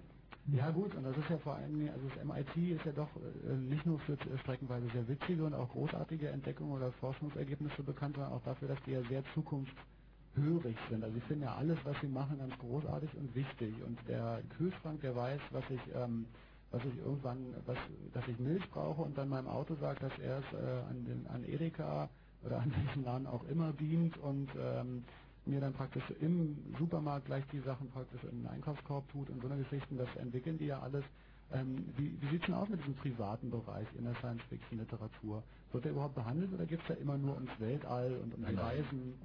Speaker 1: Ja gut, und das ist ja vor allem, also das MIT ist ja doch äh, nicht nur für streckenweise sehr witzige und auch großartige Entdeckungen oder Forschungsergebnisse bekannt, sondern auch dafür, dass die ja sehr zukunftshörig sind. Also sie finden ja alles, was sie machen, ganz großartig und wichtig. Und der Kühlschrank, der weiß, was ich, ähm, was ich irgendwann, was, dass ich Milch brauche und dann meinem Auto sagt, dass er es äh, an den an Edeka oder an welchen Laden auch immer beamt und ähm, mir dann praktisch im Supermarkt gleich die Sachen praktisch in den Einkaufskorb tut und so eine Geschichten, das entwickeln die ja alles. Ähm, wie wie sieht es denn aus mit diesem privaten Bereich in der Science-Fiction-Literatur? Wird der überhaupt behandelt oder geht es da immer nur ums Weltall und um die Reisen?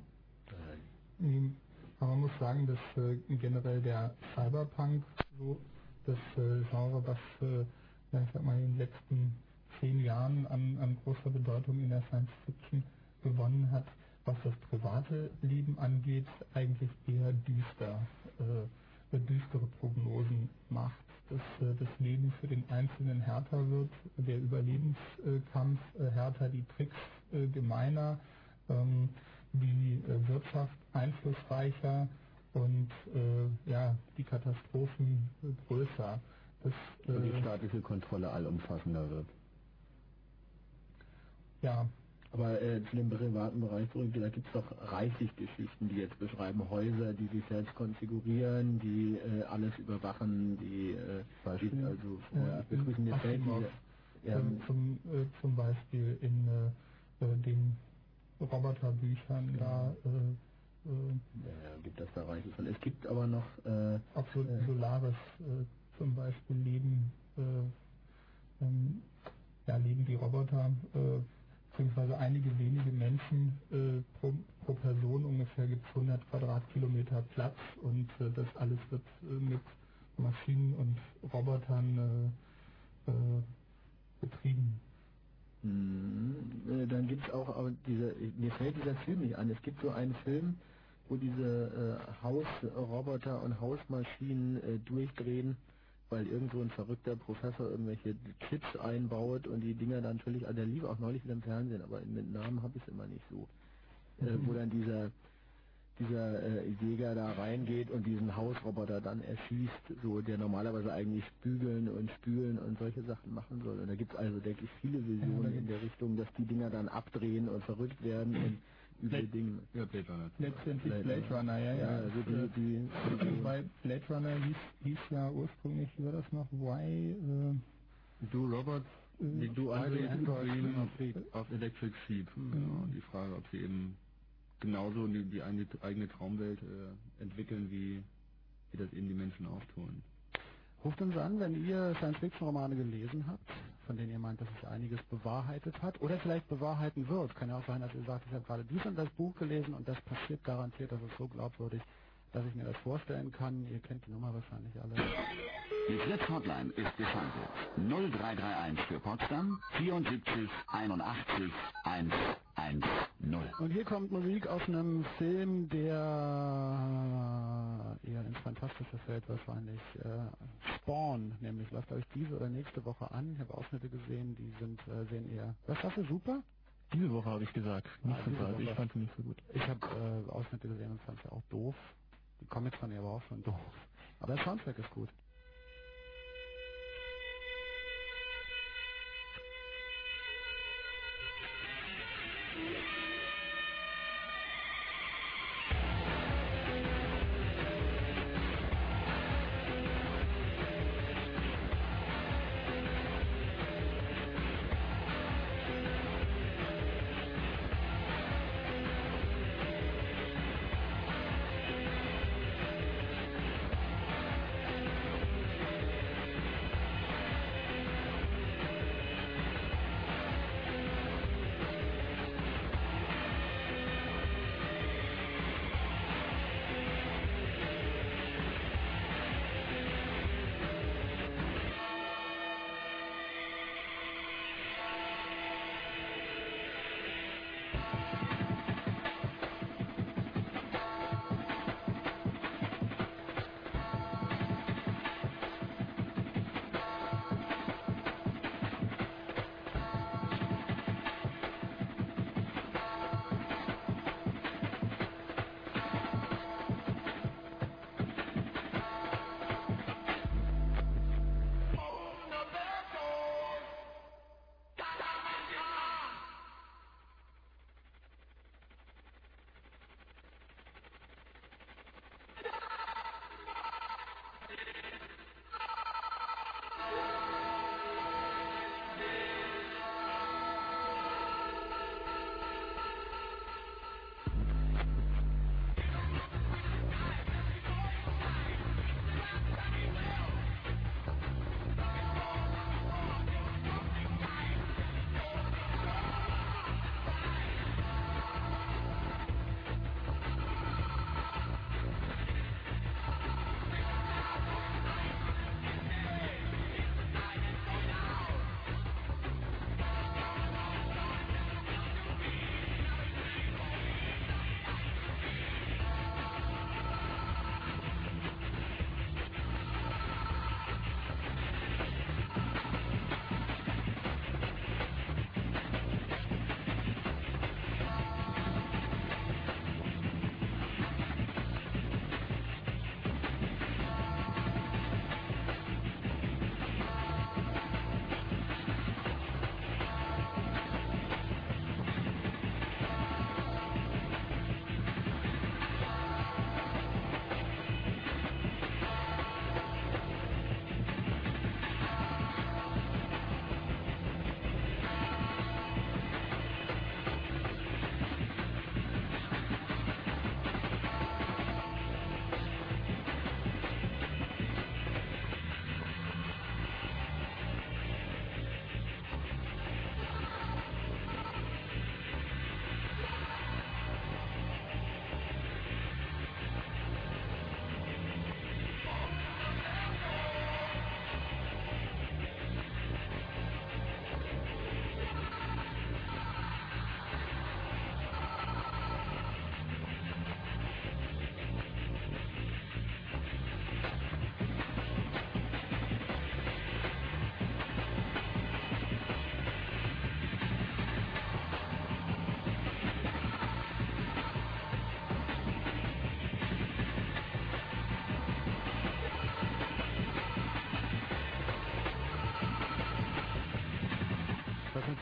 Speaker 3: Ähm, Aber man muss sagen, dass äh, generell der Cyberpunk so das äh, Genre, was äh, ich sag mal in den letzten zehn Jahren an, an großer Bedeutung in der Science Fiction gewonnen hat, was das private Leben angeht, eigentlich eher düster, äh, düstere Prognosen macht, dass äh, das Leben für den Einzelnen härter wird, der Überlebenskampf äh, härter, die Tricks äh, gemeiner, ähm, die äh, Wirtschaft einflussreicher und ja, die Katastrophen größer.
Speaker 2: Das, und die staatliche Kontrolle allumfassender wird.
Speaker 3: Ja,
Speaker 2: aber äh, zu dem privaten Bereich zurück, da gibt es doch reichlich Geschichten, die jetzt beschreiben Häuser, die sich selbst konfigurieren, die äh, alles überwachen, die, äh, die also
Speaker 3: ja,
Speaker 2: wir begrüßen jetzt
Speaker 3: ja, zum, äh, zum Beispiel in äh, äh den Roboterbüchern ja. da äh,
Speaker 2: ja, gibt das da reichlich von. Es gibt aber noch
Speaker 3: auch so, Solaris zum Beispiel leben äh, ähm, ja, leben die Roboter beziehungsweise einige wenige Menschen äh, pro, pro, Person ungefähr gibt es 100 Quadratkilometer Platz und äh, das alles wird äh, mit Maschinen und Robotern äh, äh, betrieben.
Speaker 2: Mhm. Äh, dann gibt es auch, aber diese, mir fällt dieser Film nicht an. Es gibt so einen Film, wo diese Hausroboter und Hausmaschinen durchdrehen weil irgendwo ein verrückter Professor irgendwelche Chips einbaut und die Dinger dann natürlich, also der lief auch neulich wieder im Fernsehen, aber mit Namen habe ich es immer nicht so. Äh, wo dann dieser dieser äh, Jäger da reingeht und diesen Hausroboter dann erschießt, so der normalerweise eigentlich bügeln und spülen und solche Sachen machen soll. Und da gibt es also, denke ich, viele Visionen in der Richtung, dass die Dinger dann abdrehen und verrückt werden und üble Dinge.
Speaker 3: Ja, Blade Runner. Letztendlich Blade, Blade Runner, ja, ja. ja
Speaker 2: also die, die,
Speaker 3: die, Weil Blade Runner hieß, hieß ja ursprünglich, wie war das noch, Why... Äh,
Speaker 4: du Robert, äh, du Android, Android auf, auf Electric Sheep. Mhm. Genau, die Frage, ob sie eben genauso die, die eigene Traumwelt äh, entwickeln, wie, wie das eben die Menschen auch tun.
Speaker 1: Ruft uns an, wenn ihr Science-Fiction-Romane gelesen habt, von denen ihr meint, dass es einiges bewahrheitet hat oder vielleicht bewahrheiten wird. Kann ja auch sein, dass ihr sagt, ich habe gerade dies und das Buch gelesen und das passiert garantiert, das ist so glaubwürdig, dass ich mir das vorstellen kann. Ihr kennt die Nummer wahrscheinlich alle.
Speaker 8: Die Fritz Hotline ist geschaltet. 0331 für Potsdam 74 81 110.
Speaker 1: Und hier kommt Musik aus einem Film, der eher ins Fantastische fällt wahrscheinlich. Äh, Spawn, nämlich läuft euch diese oder nächste Woche an. Ich habe Ausschnitte gesehen, die sind äh, sehen eher. Was sagst du, super?
Speaker 4: Diese Woche habe ich gesagt. Nicht
Speaker 1: Ah,
Speaker 4: so. Ich fand sie nicht so gut.
Speaker 1: Ich habe äh, Ausschnitte gesehen und fand sie auch doof. Die Comics fand ich aber auch schon doof. Aber der Soundtrack ist gut.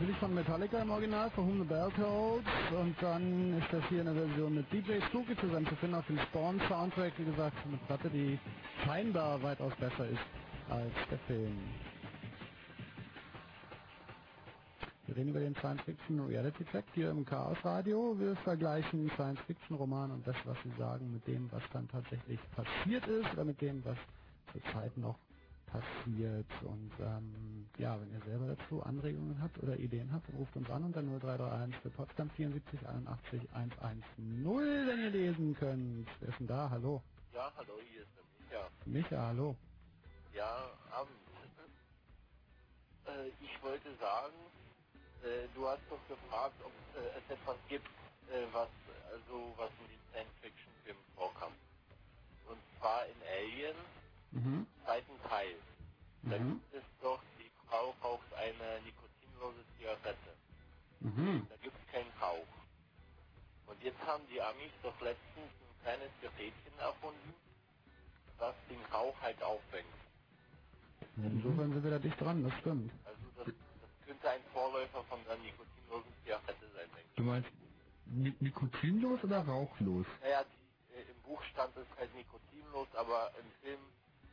Speaker 1: Natürlich von Metallica im Original, For Whom the Bell Tolls. Und dann ist das hier eine Version mit DJ Spooky zusammen zu finden auf dem Spawn Soundtrack. Wie gesagt, eine Platte, die scheinbar weitaus besser ist als der Film. Wir reden über den Science Fiction Reality Check hier im Chaos Radio. Wir vergleichen Science Fiction Roman und das, was sie sagen, mit dem, was dann tatsächlich passiert ist oder mit dem, was zurzeit noch passiert. Und ähm, ja, wenn ihr selber dazu Anregungen habt oder Ideen habt, ruft uns an unter 0331 für Potsdam 74 81 110, wenn ihr lesen könnt. Wer ist denn da? Hallo.
Speaker 14: Ja, hallo, hier ist der Micha.
Speaker 1: Micha, hallo.
Speaker 14: Ja, Abend. Äh, ich wollte sagen, äh, du hast doch gefragt, ob äh, es etwas gibt, äh, was also was in den Science-Fiction-Filmen vorkam. Und zwar in Alien,
Speaker 1: Mhm.
Speaker 14: zweiten Teil. Da
Speaker 1: Mhm.
Speaker 14: gibt es doch, Frau raucht eine nikotinlose Zigarette.
Speaker 1: Mhm.
Speaker 14: Da gibt es keinen Rauch. Und jetzt haben die Amis doch letztens ein kleines Gerätchen erfunden, das den Rauch halt auffängt.
Speaker 1: Insofern sind wir da dicht dran, das stimmt.
Speaker 14: Also das, das könnte ein Vorläufer von der nikotinlosen Zigarette sein, denke ich.
Speaker 4: Du meinst ni nikotinlos oder rauchlos?
Speaker 14: Naja, die, äh, im Buch stand es halt nikotinlos, aber im Film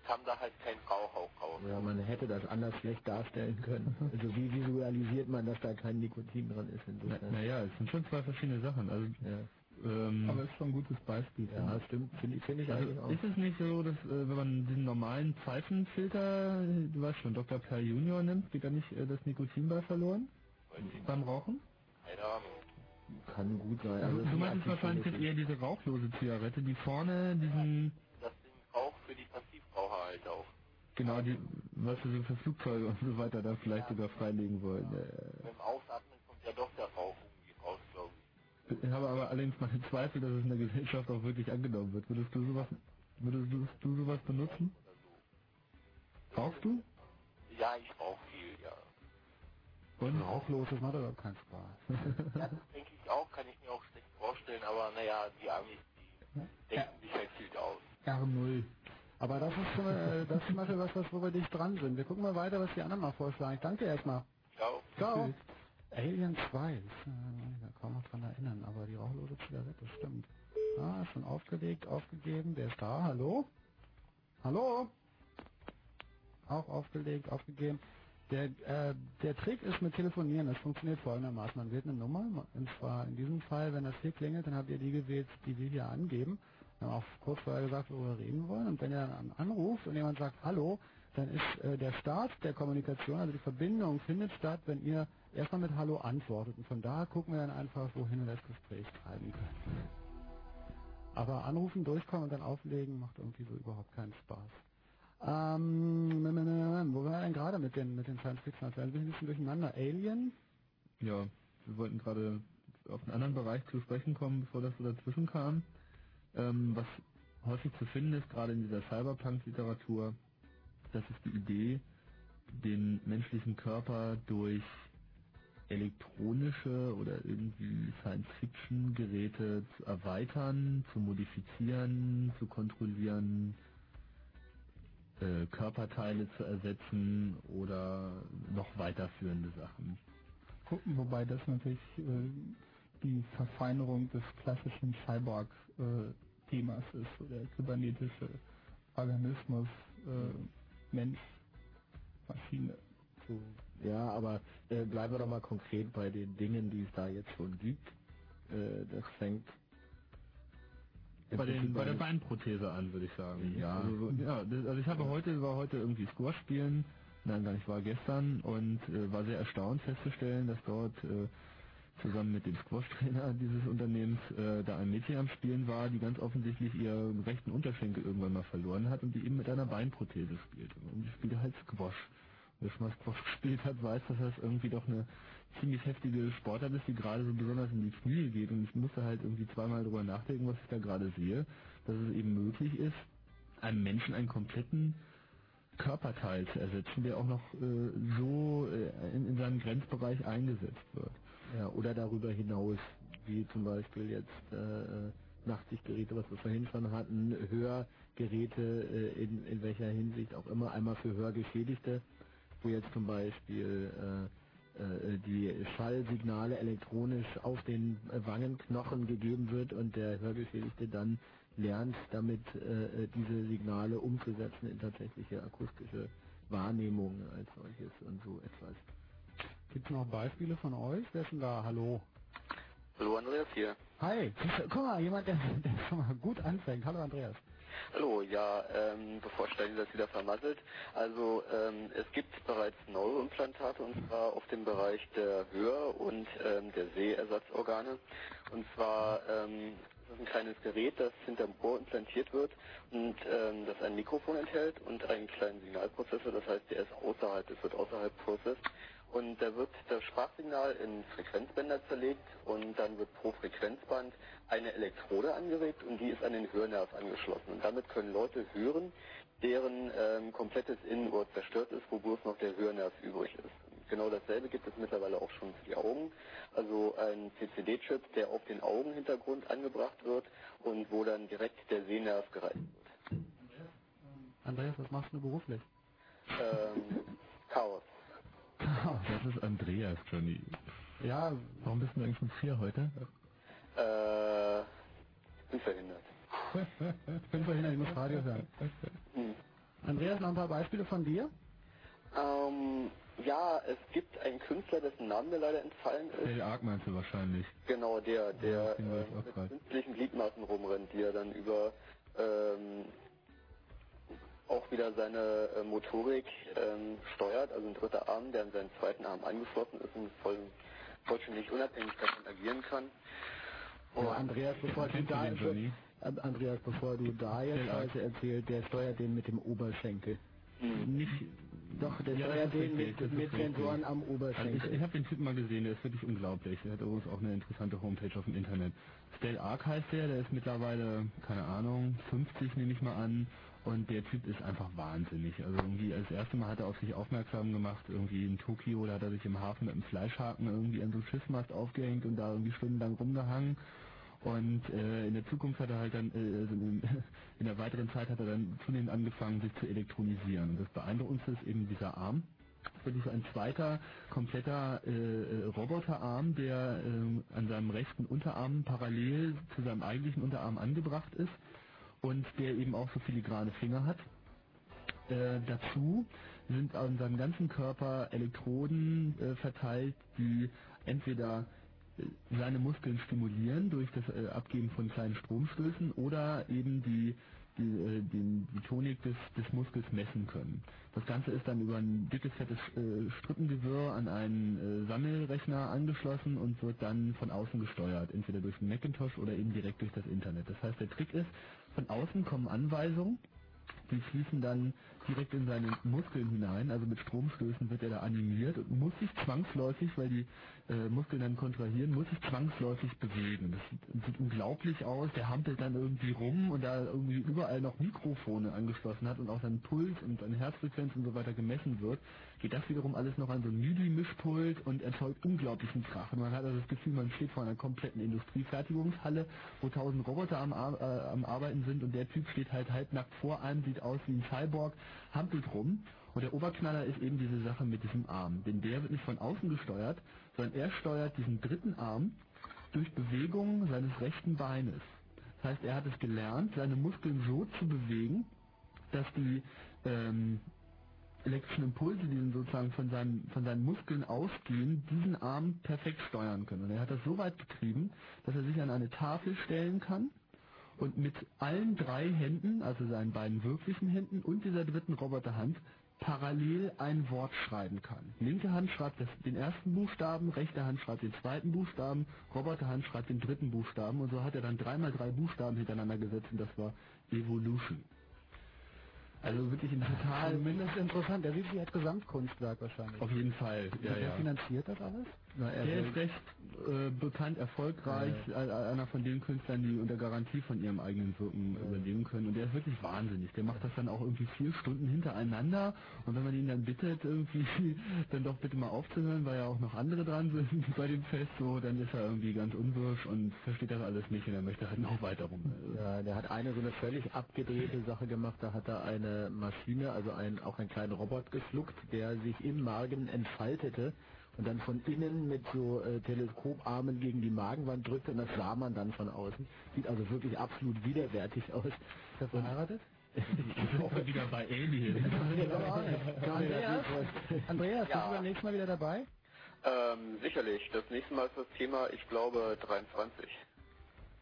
Speaker 14: kam da halt kein Rauch auch raus.
Speaker 2: Ja, man hätte das anders schlecht darstellen können. Also wie visualisiert man, dass da kein Nikotin dran ist? Insofern.
Speaker 4: Naja, es sind schon zwei verschiedene Sachen. Also, ähm,
Speaker 3: Aber ist schon ein gutes Beispiel.
Speaker 2: Ja, stimmt. Finde ich, finde ich
Speaker 4: also
Speaker 2: eigentlich auch.
Speaker 4: ist es nicht so, dass äh, wenn man diesen normalen Pfeifenfilter, du weißt schon, Dr. Per Junior nimmt, geht da nicht äh, das Nikotin bei verloren? Beim Rauchen?
Speaker 14: Keine Ahnung.
Speaker 2: Kann gut sein.
Speaker 4: Also,
Speaker 2: Also,
Speaker 4: du
Speaker 2: es
Speaker 4: meinst wahrscheinlich eher diese rauchlose Zigarette, die vorne diesen,
Speaker 14: Das den Rauch für die Passivraucher halt auch.
Speaker 4: genau, die, was so für Flugzeuge und so weiter da vielleicht sogar freilegen wollen. Äh,
Speaker 14: Beim Ausatmen kommt ja doch der Rauch irgendwie raus, glaube ich.
Speaker 4: Ich habe aber allerdings meine Zweifel, dass es in der Gesellschaft auch wirklich angenommen wird. Würdest du sowas, würdest du, du sowas benutzen? Rauchst du?
Speaker 14: Ja, ich rauche viel, ja.
Speaker 4: Und?
Speaker 1: Rauchlos, das macht aber keinen Spaß.
Speaker 14: Ja, das denke ich auch, kann ich mir auch schlecht vorstellen, aber naja, die Amis, die denken sich halt viel aus.
Speaker 3: R0.
Speaker 1: Aber das ist, äh, das ist zum Beispiel was, was wo wir dicht dran sind. Wir gucken mal weiter, was die anderen mal vorschlagen. Ich danke dir erstmal.
Speaker 14: Ciao.
Speaker 1: Ciao. Alien 2, das, äh, ich kann kaum noch dran erinnern, aber die rauchlose Zigarette, stimmt. Ah, schon aufgelegt, aufgegeben, der ist da, hallo? Hallo? Auch aufgelegt, aufgegeben. Der, äh, der Trick ist mit Telefonieren, das funktioniert folgendermaßen. Man wählt eine Nummer, und zwar in diesem Fall, wenn das hier klingelt, dann habt ihr die gewählt, die wir hier angeben. Wir haben auch kurz vorher gesagt, worüber wir reden wollen. Und wenn ihr dann anruft und jemand sagt Hallo, dann ist äh, der Start der Kommunikation, also die Verbindung findet statt, wenn ihr erstmal mit Hallo antwortet. Und von da gucken wir dann einfach, wohin wir das Gespräch treiben können. Aber anrufen, durchkommen und dann auflegen macht irgendwie so überhaupt keinen Spaß. Ähm, wo waren wir denn gerade mit den, mit den Science Fiction? Also ein bisschen durcheinander. Alien?
Speaker 4: Ja, wir wollten gerade auf einen anderen Bereich zu sprechen kommen, bevor das so dazwischen kam. Ähm, was häufig zu finden ist, gerade in dieser Cyberpunk-Literatur, das ist die Idee, den menschlichen Körper durch elektronische oder irgendwie Science-Fiction-Geräte zu erweitern, zu modifizieren, zu kontrollieren, äh, Körperteile zu ersetzen oder noch weiterführende Sachen.
Speaker 3: Wobei das natürlich äh, die Verfeinerung des klassischen Cyborg-Themas ist, so der kybernetische Organismus, äh, Mensch, Maschine.
Speaker 2: So, ja, aber äh, bleiben wir doch mal konkret bei den Dingen, die es da jetzt schon gibt. Äh, das fängt
Speaker 4: Bei, den, bei der
Speaker 2: bei-
Speaker 4: Beinprothese an, würde ich sagen.
Speaker 2: Ja.
Speaker 4: Also, so- ja, also ich habe heute, war heute irgendwie Squash spielen, nein, gar nicht, war gestern und äh, war sehr erstaunt festzustellen, dass dort äh, zusammen mit dem Squash-Trainer dieses Unternehmens äh, da ein Mädchen am Spielen war, die ganz offensichtlich ihren rechten Unterschenkel irgendwann mal verloren hat und die eben mit einer Beinprothese spielt. Und die spielt halt Squash. Wer schon mal Squash [laughs] gespielt hat, weiß, dass das irgendwie doch eine ziemlich heftige Sportart ist, die gerade so besonders in die Knie geht. Und ich musste halt irgendwie zweimal drüber nachdenken, was ich da gerade sehe, dass es eben möglich ist, einem Menschen einen kompletten Körperteil zu ersetzen, der auch noch äh, so äh, in, in seinem Grenzbereich eingesetzt wird.
Speaker 2: Ja, oder darüber hinaus, wie zum Beispiel jetzt äh, Nachtsichtgeräte, was wir vorhin schon hatten, Hörgeräte, äh, in, in welcher Hinsicht auch immer, einmal für Hörgeschädigte, wo jetzt zum Beispiel äh, äh, die Schallsignale elektronisch auf den äh, Wangenknochen gegeben wird und der Hörgeschädigte dann lernt, damit äh, äh, diese Signale umzusetzen in tatsächliche akustische Wahrnehmung als solches und so etwas.
Speaker 1: Gibt es noch Beispiele von euch? Wer ist denn da? Hallo?
Speaker 16: Hallo Andreas hier.
Speaker 1: Hi, guck mal, jemand, der, der schon mal gut anfängt. Hallo Andreas.
Speaker 17: Hallo, ja, ähm, bevor Steini das wieder vermasselt. Also ähm, es gibt bereits Neuroimplantate und zwar auf dem Bereich der Hör- und ähm, der Sehersatzorgane. Und zwar ähm, ein kleines Gerät, das hinterm Ohr implantiert wird und ähm, das ein Mikrofon enthält und einen kleinen Signalprozessor. Das heißt, der ist außerhalb, das wird außerhalb processed. Und da wird das Sprachsignal in Frequenzbänder zerlegt und dann wird pro Frequenzband eine Elektrode angeregt und die ist an den Hörnerv angeschlossen. Und damit können Leute hören, deren ähm, komplettes Innenohr zerstört ist, wo bloß noch der Hörnerv übrig ist. Genau dasselbe gibt es mittlerweile auch schon für die Augen. Also ein CCD-Chip, der auf den Augenhintergrund angebracht wird und wo dann direkt der Sehnerv gereizt wird.
Speaker 1: Andreas, was machst du beruflich?
Speaker 17: Ähm, Chaos. [laughs]
Speaker 4: Das ist Andreas, Johnny.
Speaker 1: Ja.
Speaker 4: Warum bist du eigentlich um vier heute?
Speaker 17: Äh, bin verhindert. [laughs]
Speaker 1: ich bin verhindert, ich muss Radio hören.
Speaker 17: Hm.
Speaker 1: Andreas, noch ein paar Beispiele von dir?
Speaker 17: Ähm, ja, es gibt einen Künstler, dessen Name mir leider entfallen ist.
Speaker 4: Dale Ark meinst du wahrscheinlich.
Speaker 17: Genau, der, der
Speaker 4: Ja,
Speaker 17: äh, mit künstlichen Gliedmaßen rumrennt, die er dann über ähm, auch wieder seine äh, Motorik ähm, steuert, also ein dritter Arm, der an seinen zweiten Arm angeschlossen ist und voll, vollständig unabhängig davon agieren kann.
Speaker 1: Ja, Andreas, bevor du da? Äh, Andreas, bevor du da jetzt. Scheiße erzählt, der steuert den mit dem Oberschenkel.
Speaker 4: Nicht.
Speaker 1: Doch, der
Speaker 4: Ja,
Speaker 1: steuert den
Speaker 4: richtig,
Speaker 1: mit, mit. Sensoren am
Speaker 4: Also ich
Speaker 1: Oberschenkel.
Speaker 4: ich habe den Typen mal gesehen, der ist wirklich unglaublich. Der hat übrigens auch eine interessante Homepage auf dem Internet. Stell Ark heißt der, der ist mittlerweile, keine Ahnung, 50 nehme ich mal an. Und der Typ ist einfach wahnsinnig. Also irgendwie als erste Mal hat er auf sich aufmerksam gemacht, irgendwie in Tokio, da hat er sich im Hafen mit einem Fleischhaken irgendwie an so einem Schiffsmast aufgehängt und da irgendwie stundenlang rumgehangen. Und äh, in der Zukunft hat er halt dann, äh, also in, [laughs] in der weiteren Zeit hat er dann zunehmend angefangen, sich zu elektronisieren. Und das Beeindruckendste ist eben dieser Arm. Das ist ein zweiter, kompletter äh, äh, Roboterarm, der äh, an seinem rechten Unterarm parallel zu seinem eigentlichen Unterarm angebracht ist und der eben auch so filigrane Finger hat. Äh, dazu sind an seinem ganzen Körper Elektroden äh, verteilt, die entweder äh, seine Muskeln stimulieren durch das äh, Abgeben von kleinen Stromstößen oder eben die, die, äh, den, die Tonik des, des Muskels messen können. Das Ganze ist dann über ein dickes, fettes äh, Strippengewirr an einen äh, Sammelrechner angeschlossen und wird dann von außen gesteuert, entweder durch einen Macintosh oder eben direkt durch das Internet. Das heißt, der Trick ist, von außen kommen Anweisungen, die fließen dann direkt in seine Muskeln hinein, also mit Stromstößen wird er da animiert und muss sich zwangsläufig, weil die äh, Muskeln dann kontrahieren, muss sich zwangsläufig bewegen. Das sieht, sieht unglaublich aus, der hampelt dann irgendwie rum und da irgendwie überall noch Mikrofone angeschlossen hat und auch sein Puls und seine Herzfrequenz und so weiter gemessen wird, geht das wiederum alles noch an so ein MIDI-Mischpult und erzeugt unglaublichen Krach. Und man hat also das Gefühl, man steht vor einer kompletten Industriefertigungshalle, wo tausend Roboter am, Ar äh, am Arbeiten sind und der Typ steht halt halbnackt vor einem, sieht aus wie ein Cyborg, hampelt rum. Und der Oberknaller ist eben diese Sache mit diesem Arm. Denn der wird nicht von außen gesteuert, sondern er steuert diesen dritten Arm durch Bewegung seines rechten Beines. Das heißt, er hat es gelernt, seine Muskeln so zu bewegen, dass die ähm, elektrischen Impulse, die sozusagen von seinen, von seinen Muskeln ausgehen, diesen Arm perfekt steuern können. Und er hat das so weit getrieben, dass er sich an eine Tafel stellen kann und mit allen drei Händen, also seinen beiden wirklichen Händen und dieser dritten Roboterhand, parallel ein Wort schreiben kann. Linke Hand schreibt den ersten Buchstaben, rechte Hand schreibt den zweiten Buchstaben, Roboterhand schreibt den dritten Buchstaben und so hat er dann dreimal drei Buchstaben hintereinander gesetzt und das war Evolution. Also wirklich ein total...
Speaker 1: Zumindest interessant. Der sieht sich als Gesamtkunstwerk wahrscheinlich.
Speaker 4: Auf jeden Fall, ja,
Speaker 1: Wer
Speaker 4: ja.
Speaker 1: finanziert das alles? Na, er
Speaker 4: Der ist recht äh, bekannt, erfolgreich, äh, einer von den Künstlern, die unter Garantie von ihrem eigenen Wirken überleben können. Und der ist wirklich wahnsinnig. Der macht das dann auch irgendwie vier Stunden hintereinander. Und wenn man ihn dann bittet, irgendwie [laughs] dann doch bitte mal aufzuhören, weil ja auch noch andere dran sind [laughs] bei dem Fest, so, dann ist er irgendwie ganz unwirsch und versteht das alles nicht und er möchte halt noch weiter rum.
Speaker 2: Ja, der hat eine so eine völlig abgedrehte Sache gemacht. Da hat er eine Maschine, also ein, auch einen kleinen Robot geschluckt, der sich im Magen entfaltete und dann von innen mit so äh, Teleskoparmen gegen die Magenwand drückte und das sah man dann von außen. Sieht also wirklich absolut widerwärtig aus. Ist er verheiratet? [laughs]
Speaker 4: Ich hoffe wieder bei Alien.
Speaker 1: Andreas, Andreas bist
Speaker 17: Ja.
Speaker 1: du beim nächsten Mal wieder dabei?
Speaker 17: Ähm, sicherlich. Das nächste Mal ist das Thema, ich glaube, 23.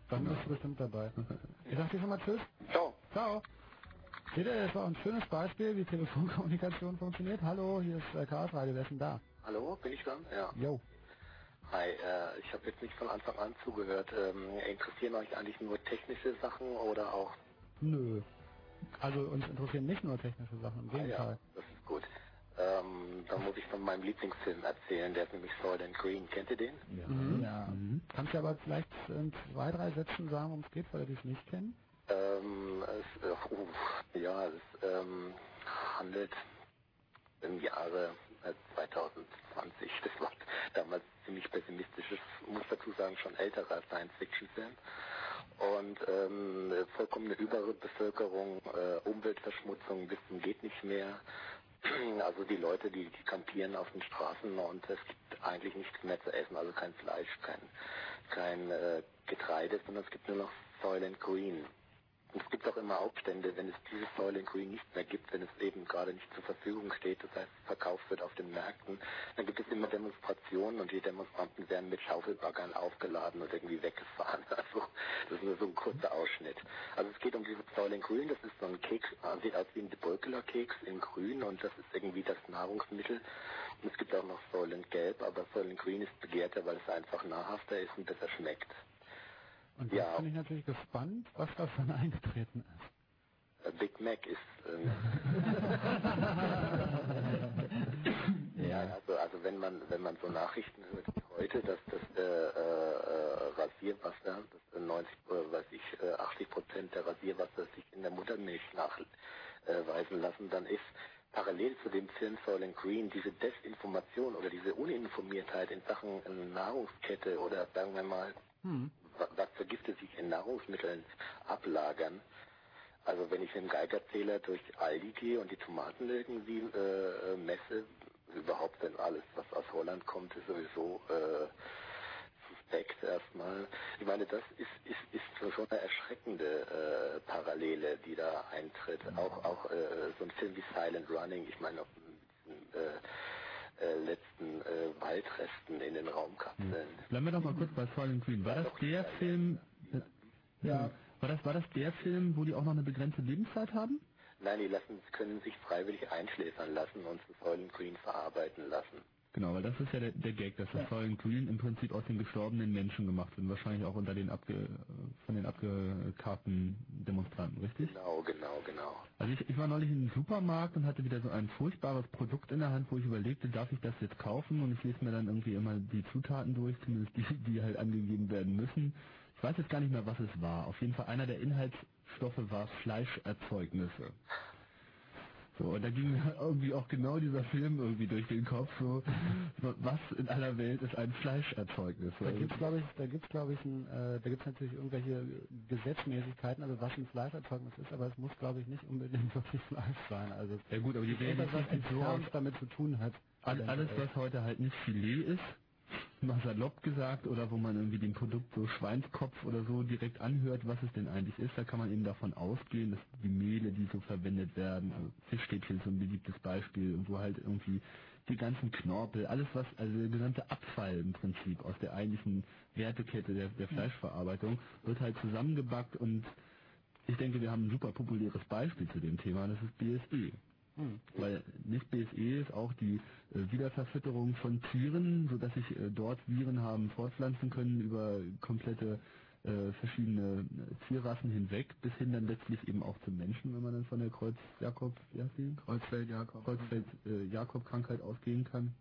Speaker 1: Dann bist du bestimmt dabei. Ich sag dir schon mal Tschüss.
Speaker 17: Ciao.
Speaker 1: Ciao. Seht ihr, das war ein schönes Beispiel, wie Telefonkommunikation funktioniert. Hallo, hier ist äh, Chaos Radio, wer ist denn da?
Speaker 16: Hallo, bin ich dran? Ja.
Speaker 1: Jo.
Speaker 16: Hi, äh, ich habe jetzt nicht von Anfang an zugehört. Ähm, interessieren euch eigentlich nur technische Sachen oder auch?
Speaker 1: Nö. Also uns interessieren nicht nur technische Sachen, im Gegenteil.
Speaker 16: Ah, ja, das ist gut. Ähm, dann muss ich von meinem Lieblingsfilm erzählen, der ist nämlich Soil and Green. Kennt ihr den?
Speaker 1: Ja. Mhm. ja. Mhm. Kannst du aber vielleicht in zwei, drei Sätzen sagen, worum es geht, weil wir es nicht kennen?
Speaker 16: Ähm, es, äh, uh, ja, es ähm, handelt im Jahre 2020. Das war damals ziemlich pessimistisches, muss dazu sagen, schon älterer Science-Fiction-Film. Und ähm, vollkommene Überbevölkerung, äh, Umweltverschmutzung bis zum geht nicht mehr. [clears throat] Also die Leute, die, die kampieren auf den Straßen und es gibt eigentlich nichts mehr zu essen, also kein Fleisch, kein, kein äh, Getreide, sondern es gibt nur noch Soil and Green. Es gibt auch immer Aufstände, wenn es dieses Soil Green nicht mehr gibt, wenn es eben gerade nicht zur Verfügung steht, das heißt verkauft wird auf den Märkten, dann gibt es immer Demonstrationen und die Demonstranten werden mit Schaufelbaggern aufgeladen und irgendwie weggefahren. [laughs] Also das ist nur so ein kurzer Ausschnitt. Also es geht um dieses Soil Green, das ist so ein Keks, sieht aus wie ein Debulkeler Keks in Grün und das ist irgendwie das Nahrungsmittel. Und es gibt auch noch Soil Gelb, aber Soil Green ist begehrter, weil es einfach nahrhafter ist und besser schmeckt.
Speaker 1: Und jetzt ja. bin ich natürlich gespannt, was da schon eingetreten ist.
Speaker 16: Big Mac ist. Ähm [laughs] ja, also also wenn man wenn man so Nachrichten hört wie heute, dass das äh, äh, Rasierwasser, das 90, äh, weiß ich, 80 Prozent der Rasierwasser sich in der Muttermilch nachweisen lassen, dann ist parallel zu dem Film Soil Green diese Desinformation oder diese Uninformiertheit in Sachen Nahrungskette oder sagen wir mal hm was für Gifte sich in Nahrungsmitteln ablagern. Also wenn ich mit dem Geigerzähler durch Aldi gehe und die Tomaten irgendwie äh, messe, überhaupt denn alles, was aus Holland kommt, ist sowieso äh, suspekt erstmal. Ich meine, das ist, ist, ist schon eine erschreckende äh, Parallele, die da eintritt. Auch, auch äh, so ein Film wie Silent Running, ich meine, äh, äh, letzten äh, Waldresten in den Raumkapseln. Hm.
Speaker 4: Bleiben wir doch mal kurz bei Fallen Green. War das der Film? Ja. War das war das der Film, wo die auch noch eine begrenzte Lebenszeit haben?
Speaker 16: Nein, die lassen, können sich freiwillig einschläfern lassen und zu Soylent Green verarbeiten lassen.
Speaker 4: Genau, weil das ist ja der, der Gag, dass das ja. Soylent Green im Prinzip aus den gestorbenen Menschen gemacht wird. Wahrscheinlich auch unter den abge, von den abgekarten Demonstranten, richtig?
Speaker 16: Genau, genau, genau.
Speaker 4: Also ich, ich war neulich in einem Supermarkt und hatte wieder so ein furchtbares Produkt in der Hand, wo ich überlegte, darf ich das jetzt kaufen? Und ich lese mir dann irgendwie immer die Zutaten durch, zumindest die, die halt angegeben werden müssen. Ich weiß jetzt gar nicht mehr, was es war. Auf jeden Fall einer der Inhaltsstoffe war Fleischerzeugnisse. So, und da ging mir [laughs] irgendwie auch genau dieser Film irgendwie durch den Kopf, so, was in aller Welt ist ein Fleischerzeugnis?
Speaker 1: Da gibt's glaube ich, da gibt's glaube ich, ein, äh, da gibt's natürlich irgendwelche Gesetzmäßigkeiten, also was ein Fleischerzeugnis ist, aber es muss glaube ich nicht unbedingt [laughs] wirklich Fleisch sein. Also
Speaker 4: ja gut, aber die Realität
Speaker 1: was so damit zu tun hat.
Speaker 4: Alles, was heute halt nicht Filet ist, mal salopp gesagt, oder wo man irgendwie dem Produkt so Schweinskopf oder so direkt anhört, was es denn eigentlich ist, da kann man eben davon ausgehen, dass die Mehle, die so verwendet werden, also Fischstäbchen ist so ein beliebtes Beispiel, wo halt irgendwie die ganzen Knorpel, alles was, also der gesamte Abfall im Prinzip aus der eigentlichen Wertekette der, der Fleischverarbeitung, wird halt zusammengebackt und ich denke, wir haben ein super populäres Beispiel zu dem Thema, das ist BSE. Mhm. Weil nicht BSE ist auch die äh, Wiederverfütterung von Tieren, sodass sich äh, dort Viren haben fortpflanzen können über komplette äh, verschiedene äh, Tierrassen hinweg, bis hin dann letztlich eben auch zum Menschen, wenn man dann von der Kreuz-Jakob, ja, Kreuzfeld-Jakob, Kreuzfeld-Jakob-Krankheit ausgehen kann.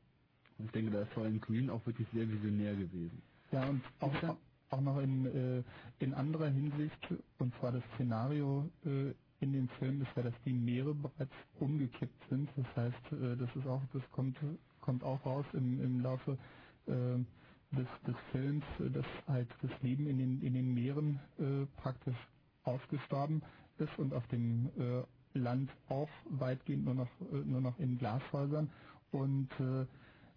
Speaker 4: Und ich denke, da ist Soylent Green auch wirklich sehr visionär gewesen.
Speaker 3: Ja, und auch, auch noch in, äh, in anderer Hinsicht, und zwar das Szenario äh, in dem Film ist ja, dass die Meere bereits umgekippt sind. Das heißt, äh, das ist auch, das kommt, kommt auch raus im, im Laufe äh, des, des Films, dass halt das Leben in den, in den Meeren äh, praktisch ausgestorben ist und auf dem äh, Land auch weitgehend nur noch, äh, nur noch in Glashäusern. Und äh,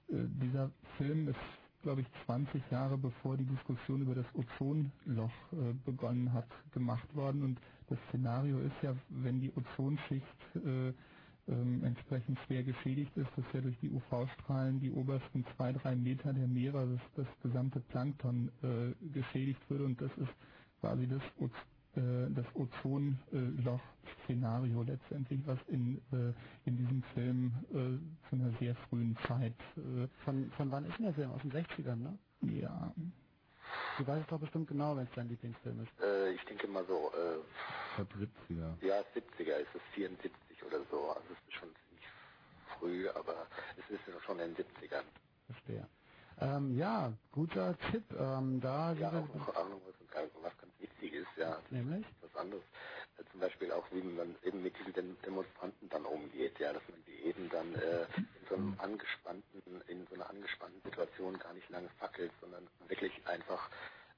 Speaker 3: dieser Film ist glaube ich, 20 Jahre bevor die Diskussion über das Ozonloch äh, begonnen hat, gemacht worden. Und das Szenario ist ja, wenn die Ozonschicht äh, ähm, entsprechend schwer geschädigt ist, dass ja durch die UV-Strahlen die obersten zwei, drei Meter der Meere, das, das gesamte Plankton äh, geschädigt würde. Und das ist quasi das das Ozonloch-Szenario letztendlich, was in, äh, in diesem Film äh, zu einer sehr frühen Zeit. Äh,
Speaker 1: von, von wann ist denn der Film? Aus den 60ern, ne?
Speaker 3: Ja.
Speaker 1: Du weißt es doch bestimmt genau, wenn es dein Lieblingsfilm ist.
Speaker 16: Äh, ich denke mal so, äh,
Speaker 4: glaube 70er.
Speaker 16: ja, 70er ist es 74 oder so. Also es ist schon ziemlich früh, aber es ist ja schon in den 70ern.
Speaker 1: Verstehe. Ähm, ja, guter Tipp. Ähm, da
Speaker 16: Ja,
Speaker 1: wäre
Speaker 16: auch Ahnung, was, was ganz wichtig ist, ja.
Speaker 1: Nämlich?
Speaker 16: Was anderes. Äh, zum Beispiel auch, wie man eben mit diesen Dem- Demonstranten dann umgeht, ja, dass man die eben dann äh, in so einem angespannten, in so einer angespannten Situation gar nicht lange fackelt, sondern wirklich einfach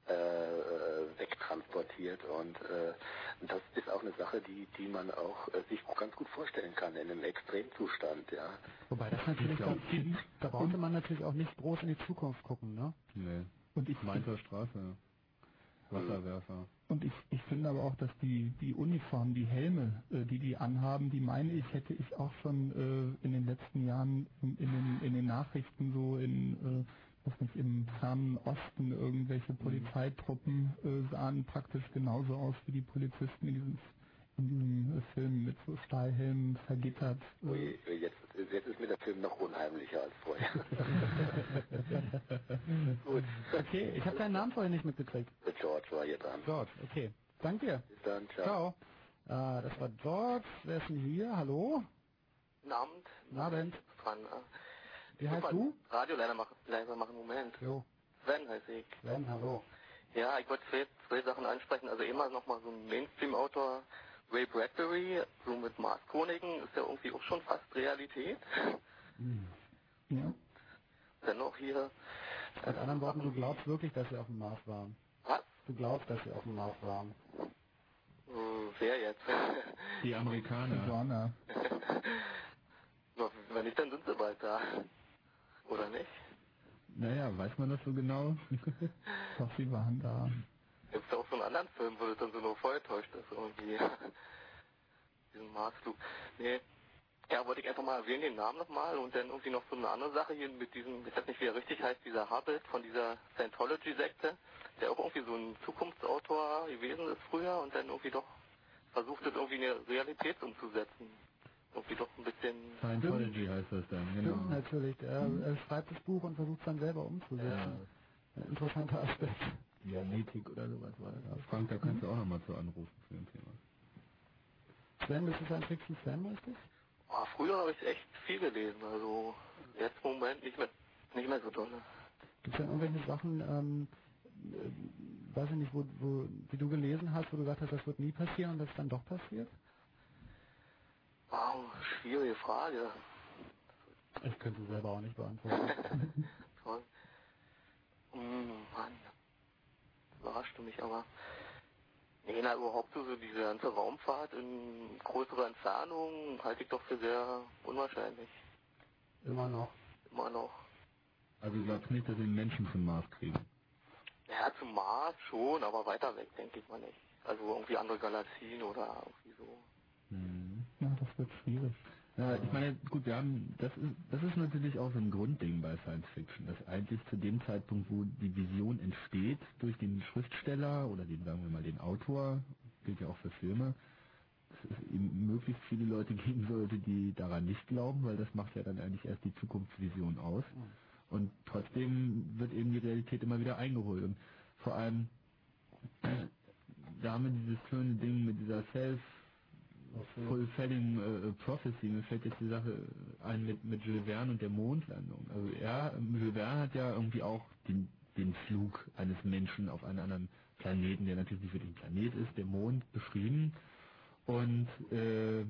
Speaker 16: äh, äh, wegtransportiert und äh, das ist auch eine Sache, die die man auch äh, sich auch ganz gut vorstellen kann in einem Extremzustand, ja.
Speaker 1: Wobei das natürlich, da, da brauchte man natürlich auch nicht groß in die Zukunft gucken, ne?
Speaker 4: Nee.
Speaker 3: Und ich
Speaker 4: Mainzer Straße. Wasserwerfer.
Speaker 3: Und ich, ich finde aber auch, dass die, die Uniformen, die Helme, äh, die die anhaben, die meine ich, hätte ich auch schon äh, in den letzten Jahren in, in, den, in den Nachrichten so in, äh, was nicht, im fernen Osten irgendwelche Polizeitruppen äh, sahen praktisch genauso aus wie die Polizisten in diesem, in diesem äh, Film mit so Stahlhelmen vergittert.
Speaker 16: Ui, jetzt, jetzt ist mir der Film noch unheimlicher als vorher. [laughs]
Speaker 1: Gut. Okay, ich habe deinen Namen vorher nicht mitgekriegt.
Speaker 16: Der George war hier dran.
Speaker 1: George, okay. Danke dir.
Speaker 16: Bis dann, ciao.
Speaker 1: Ciao. Äh, das war George. Wer ist denn hier? Hallo?
Speaker 18: Guten Abend.
Speaker 1: Guten Abend.
Speaker 18: Dran, äh,
Speaker 1: Wie heißt
Speaker 18: Super,
Speaker 1: du?
Speaker 18: Radio leider machen, leiser machen, Moment.
Speaker 1: Jo.
Speaker 18: Sven heiße ich.
Speaker 1: Sven, hallo.
Speaker 18: Ja, ich wollte zwei, zwei Sachen ansprechen. Also immer nochmal so ein Mainstream-Autor, Ray Bradbury, so mit Mars Chroniken, ist ja irgendwie auch schon fast Realität.
Speaker 3: Ja.
Speaker 18: Dennoch hier,
Speaker 1: Mit anderen Worten, du glaubst wirklich, dass sie auf dem Mars waren.
Speaker 18: Was?
Speaker 1: Du glaubst, dass sie auf dem Mars waren.
Speaker 18: äh, wer jetzt?
Speaker 4: Die Amerikaner. [laughs]
Speaker 18: Wenn nicht, dann sind sie bald da. Oder nicht?
Speaker 4: Naja, weiß man das so genau? [laughs]
Speaker 3: Doch, sie waren da.
Speaker 18: Gibt es auch so einen anderen Film, wo das dann so nur vorgetäuscht ist irgendwie. [laughs] Diesen Marsflug. Nee. Ja, wollte ich einfach mal erwähnen, den Namen nochmal und dann irgendwie noch so eine andere Sache hier mit diesem, ich weiß nicht, wie er richtig heißt, dieser Hubble von dieser Scientology-Sekte, der auch irgendwie so ein Zukunftsautor gewesen ist früher und dann irgendwie doch versucht, das irgendwie in eine Realität umzusetzen. Irgendwie doch ein bisschen...
Speaker 4: Scientology heißt das dann, genau.
Speaker 1: Stimmt, natürlich. Er, er schreibt das Buch und versucht es dann selber umzusetzen. Ein interessanter Aspekt.
Speaker 4: Dianetik oder sowas war das. Frank, da kannst du auch nochmal zu anrufen für ein Thema.
Speaker 1: Sven, bist du Science Fiction Fan, richtig?
Speaker 18: Oh, früher habe ich echt viel gelesen, also jetzt im Moment nicht mehr, nicht mehr so doll.
Speaker 1: Gibt es denn irgendwelche Sachen, ähm, äh, weiß ich nicht, wo, wo, die du gelesen hast, wo du gesagt hast, das wird nie passieren und das ist dann doch passiert?
Speaker 18: Wow, schwierige Frage.
Speaker 1: Ich könnte selber auch nicht beantworten. [laughs]
Speaker 18: Toll. Hm, Mann. Überraschte mich aber. Nee, na, überhaupt so, diese ganze Raumfahrt in größerer Entfernung halte ich doch für sehr unwahrscheinlich.
Speaker 1: Immer noch.
Speaker 18: Immer noch.
Speaker 4: Also du glaubst nicht, dass wir den Menschen zum Mars kriegen?
Speaker 18: Ja, zum Mars schon, aber weiter weg denke ich mal nicht. Also irgendwie andere Galaxien oder irgendwie so.
Speaker 3: Ja, das wird schwierig.
Speaker 4: Ja, ich meine, gut, wir haben, das ist, das ist natürlich auch so ein Grundding bei Science Fiction, dass eigentlich zu dem Zeitpunkt, wo die Vision entsteht, durch den Schriftsteller oder den, sagen wir mal, den Autor, gilt ja auch für Filme, dass es eben möglichst viele Leute [laughs] geben sollte, die daran nicht glauben, weil das macht ja dann eigentlich erst die Zukunftsvision aus. Und trotzdem wird eben die Realität immer wieder eingeholt. Und vor allem, [clears throat] da haben wir dieses schöne Ding mit dieser Self Fulfilling äh, Prophecy, mir fällt jetzt die Sache ein mit, mit Jules Verne und der Mondlandung. Also er, Jules Verne hat ja irgendwie auch den, den Flug eines Menschen auf einen anderen Planeten, der natürlich nicht wirklich ein Planet ist, der Mond beschrieben. Und äh,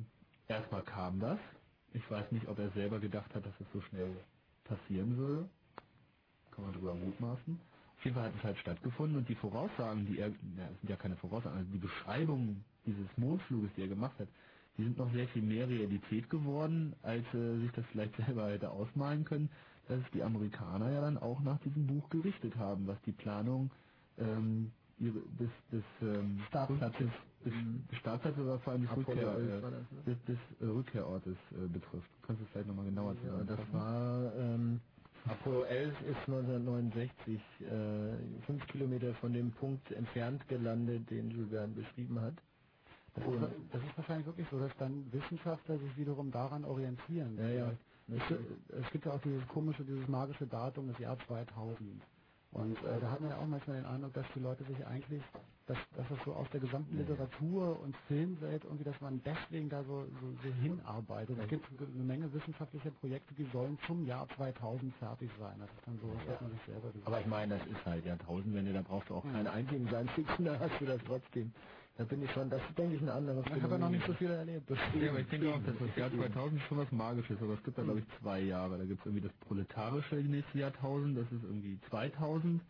Speaker 4: erstmal kam das. Ich weiß nicht, ob er selber gedacht hat, dass es so schnell passieren würde. Kann man drüber mutmaßen. Auf jeden Fall hat es halt stattgefunden und die Voraussagen, die er, ja, es sind ja keine Voraussagen, also die Beschreibungen dieses Mondfluges, die er gemacht hat, die sind noch sehr viel mehr Realität geworden, als äh, sich das vielleicht selber hätte ausmalen können, dass die Amerikaner ja dann auch nach diesem Buch gerichtet haben, was die Planung ähm, ihre, des, des ähm,
Speaker 1: Startplatzes.
Speaker 4: des, des Startplatzes oder vor allem des, Rückkehr,
Speaker 1: 11
Speaker 4: äh,
Speaker 1: das, ne?
Speaker 4: des, des äh, Rückkehrortes äh, betrifft. Kannst du es vielleicht nochmal genauer
Speaker 1: Ja, das war ähm,
Speaker 2: Apollo 11 ist 1969 äh, fünf Kilometer von dem Punkt entfernt gelandet, den Jules Verne beschrieben hat.
Speaker 1: Das ist, das ist wahrscheinlich wirklich so, dass dann Wissenschaftler sich wiederum daran orientieren.
Speaker 2: Ja, ja.
Speaker 1: Es, es gibt ja auch dieses komische, dieses magische Datum, das Jahr 2000. Und äh, da hat man ja auch manchmal den Eindruck, dass die Leute sich eigentlich, dass, dass das so aus der gesamten Literatur und Filmwelt irgendwie, dass man deswegen da so, so, so hinarbeitet. Es gibt eine Menge wissenschaftlicher Projekte, die sollen zum Jahr 2000 fertig sein. Das ist dann so, das hat man sich selber gesagt.
Speaker 2: Aber ich meine, das ist halt Jahrtausendwende, da brauchst du auch keine einzigen Science Fiction, da hast du das trotzdem. Da bin ich schon, das ist, denke ich, ein anderes
Speaker 1: Ich habe ja noch nicht so viel erlebt. Das
Speaker 4: Ja, aber ich denke auch, dass das Jahr 2000 ist schon was Magisches, aber es gibt da glaube ich zwei Jahre. Da gibt es irgendwie das proletarische nächste Jahrtausend, das ist irgendwie 2000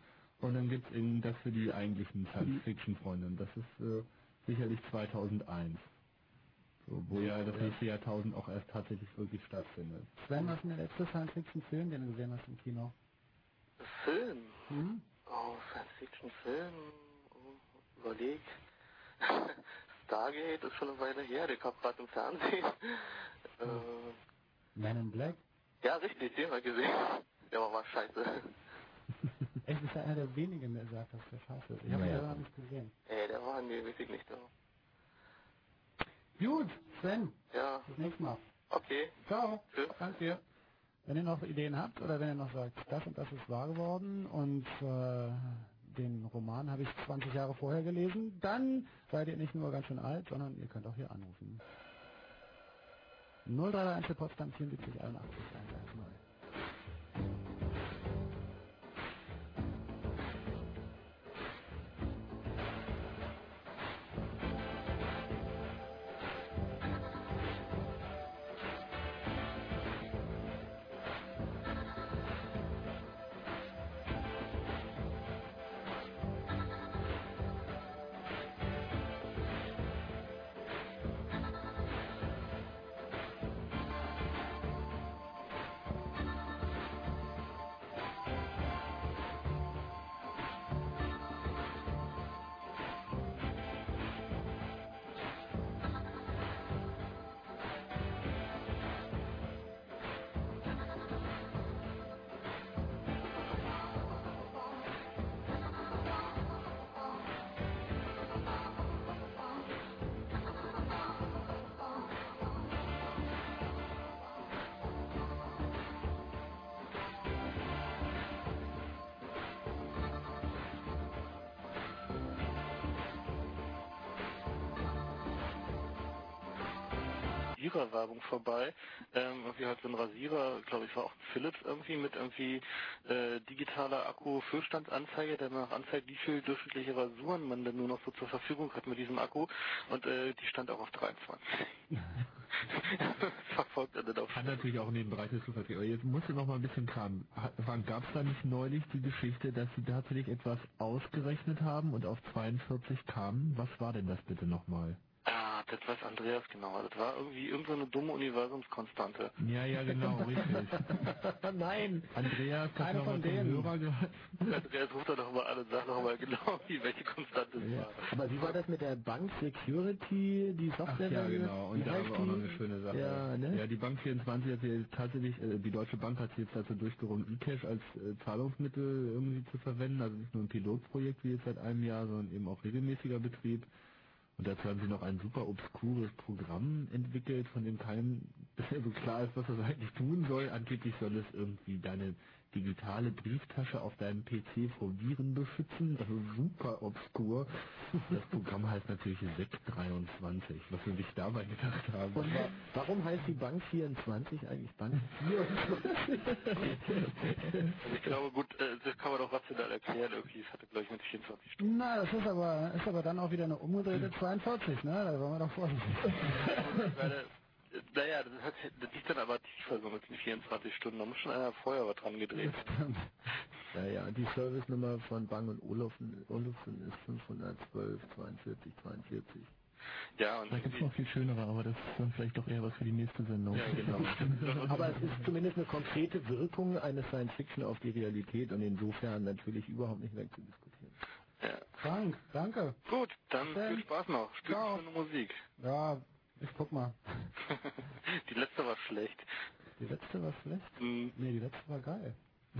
Speaker 4: und dann gibt es eben das für die eigentlichen Science-Fiction-Freunde und das ist äh, sicherlich 2001. So, wo ja das nächste Jahrtausend auch erst tatsächlich wirklich stattfindet.
Speaker 1: Sven, was ist denn der letzte Science-Fiction-Film, den du gesehen hast im Kino?
Speaker 18: Film?
Speaker 1: Hm?
Speaker 18: Oh, Science-Fiction-Film? Oh, überleg. [laughs] Stargate ist schon eine Weile her, der kam gerade im Fernsehen. Äh,
Speaker 1: Man in Black?
Speaker 18: ja, richtig, den habe ich gesehen. Der war mal scheiße. [laughs]
Speaker 1: Echt, ist ja einer der wenigen, der sagt, dass der scheiße ist. Ich habe ihn selber noch nicht gesehen.
Speaker 18: Ey, der war, nee, weiß ich nicht. Der.
Speaker 1: Gut, Sven,
Speaker 18: Ja,
Speaker 1: bis nächstes Mal.
Speaker 18: okay.
Speaker 1: Ciao.
Speaker 18: Tschüss.
Speaker 1: Danke dir. Wenn ihr noch Ideen habt oder wenn ihr noch sagt, das und das ist wahr geworden und äh, den Roman habe ich 20 Jahre vorher gelesen, dann seid ihr nicht nur ganz schön alt, sondern ihr könnt auch hier anrufen. 0331 für Potsdam 74 81 110.
Speaker 18: vorbei. Ähm, irgendwie halt so ein Rasierer, glaube ich, war auch ein Philips irgendwie mit irgendwie äh, digitaler Akku-Füllstandsanzeige, der mir noch anzeigt, wie viel durchschnittliche Rasuren man denn nur noch so zur Verfügung hat mit diesem Akku. Und äh, die stand auch auf 23. [laughs] Verfolgt er dann auf
Speaker 4: Hat natürlich auch in den Bereich des Zufalls. Aber jetzt musst du noch mal ein bisschen kramen. Gab es da nicht neulich die Geschichte, dass sie tatsächlich etwas ausgerechnet haben und auf 42 kamen? Was war denn das bitte nochmal?
Speaker 18: Das weiß Andreas genau. Das war irgendwie irgendeine so dumme Universumskonstante.
Speaker 4: Ja, ja, genau, richtig. [laughs]
Speaker 2: Nein,
Speaker 4: Andreas,
Speaker 1: Keiner
Speaker 4: hat noch
Speaker 1: von denen.
Speaker 4: Hörer gehört.
Speaker 18: Andreas ruft doch noch mal an und sagt noch mal genau, wie welche Konstante es
Speaker 2: Ja.
Speaker 18: war.
Speaker 2: Aber wie war das mit der Bank Security, die
Speaker 4: Ach
Speaker 2: Software?
Speaker 4: ja, genau. Und da wir auch noch eine schöne Sache.
Speaker 2: Ja, ne?
Speaker 4: ja, die Bank 24 hat jetzt tatsächlich, äh, die Deutsche Bank hat sich jetzt dazu durchgerungen, eCash als äh, Zahlungsmittel irgendwie zu verwenden. Also nicht nur ein Pilotprojekt wie jetzt seit einem Jahr, sondern eben auch regelmäßiger Betrieb. Und dazu haben sie noch ein super obskures Programm entwickelt, von dem keinem [laughs] so klar ist, was das eigentlich tun soll. Angeblich soll es irgendwie deine digitale Brieftasche auf deinem PC vor Viren beschützen. Also super obskur. Das Programm heißt natürlich SEC23, was wir sich dabei gedacht haben.
Speaker 2: Und wa warum heißt die Bank 24 eigentlich Bank 24?
Speaker 18: Also [laughs] ich glaube, gut, äh, das kann man doch rational erklären irgendwie. Es hatte, glaube ich, mit 24 Stunden.
Speaker 1: Na, das ist aber, ist aber dann auch wieder eine umgedrehte 42, ne? Da wollen wir doch vorsichtig.
Speaker 18: Naja, das, hat, das liegt dann aber tiefer so mit den 24 Stunden. Da muss schon einer vorher was dran gedreht. [laughs]
Speaker 2: ja, ja, die Servicenummer von Bang und Olufsen, Olufsen ist 512 42 42.
Speaker 18: Ja, und
Speaker 3: Da gibt es noch viel schönere, aber das ist dann vielleicht doch eher was für die nächste Sendung.
Speaker 18: Ja, genau. [laughs]
Speaker 2: Aber es ist zumindest eine konkrete Wirkung eines Science Fiction auf die Realität und insofern natürlich überhaupt nicht wegzudiskutieren.
Speaker 18: Ja.
Speaker 1: Frank, danke.
Speaker 18: Gut, dann
Speaker 1: Dann-
Speaker 18: viel Spaß noch. Spielt
Speaker 1: Ciao.
Speaker 18: schöne Musik.
Speaker 1: Ja, ich guck mal. [laughs]
Speaker 18: die letzte war schlecht.
Speaker 1: Die letzte war schlecht?
Speaker 18: Hm,
Speaker 1: Nee, die letzte war geil. [laughs]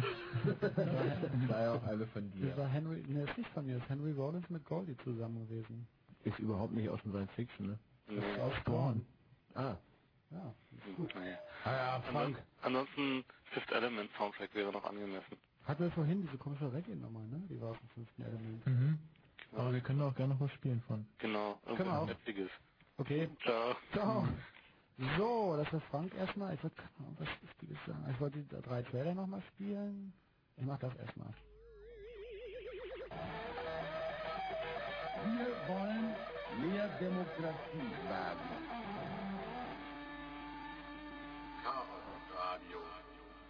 Speaker 4: Das war ja auch eine von dir.
Speaker 1: Das war Henry, ne, ist nicht von mir, das ist Henry Rollins mit Goldie zusammen gewesen.
Speaker 4: Ist überhaupt nicht aus dem Science Fiction, ne?
Speaker 1: Das ist aus Spawn.
Speaker 4: Ah.
Speaker 1: Ja.
Speaker 18: Gut, naja.
Speaker 1: Ah ja, Frank.
Speaker 18: Ansonsten Fifth Element Soundtrack wäre noch angemessen.
Speaker 1: Hatten wir vorhin diese komische Reggae-Nummer, ne? Die war aus dem fünften Element.
Speaker 4: Mhm. Aber wir können auch gerne noch was spielen von.
Speaker 18: Genau,
Speaker 1: wir auch. Okay.
Speaker 18: Ciao.
Speaker 1: Ciao. So, das war Frank erstmal. Ich wollte was Wichtiges sagen. Ich wollte die drei Trailer nochmal spielen. Ich mach das erstmal.
Speaker 5: Wir wollen mehr Demokratie wagen.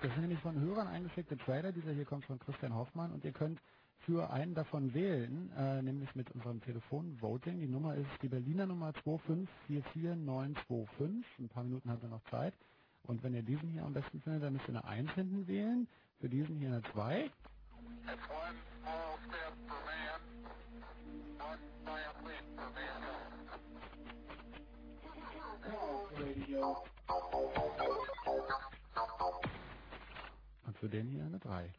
Speaker 1: Das sind nämlich von Hörern eingeschickte Trailer. Dieser hier kommt von Christian Hoffmann und ihr könnt für einen davon wählen, äh, nämlich mit unserem Telefon-Voting. Die Nummer ist die Berliner Nummer 2544925. Ein paar Minuten habt ihr noch Zeit. Und wenn ihr diesen hier am besten findet, dann müsst ihr eine 1 hinten wählen. Für diesen hier eine 2. Und für den hier eine 3.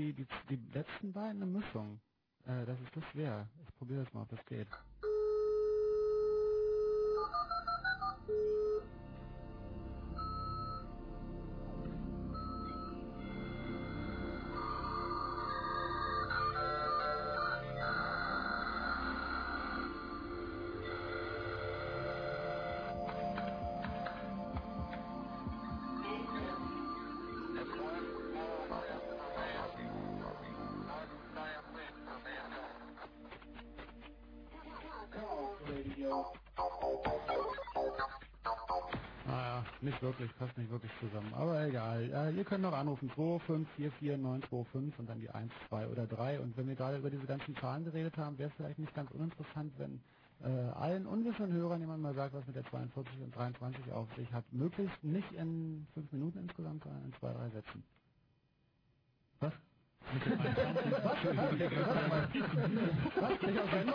Speaker 1: die, die, die letzten beiden eine Mischung, äh, dass es das wäre. Ich probiere das mal, ob das geht. Zusammen. Aber egal. Äh, ihr könnt noch anrufen 2544925 und dann die 1, 2 oder 3. Und wenn wir gerade über diese ganzen Zahlen geredet haben, wäre es vielleicht nicht ganz uninteressant, wenn äh, allen unwissenden Hörern jemand mal sagt, was mit der 42 und 23 auf sich hat. Möglichst nicht in 5 Minuten insgesamt, sondern in 2, 3 Sätzen. Was? Mit der 23? Was? Was? Nicht auf Sendung?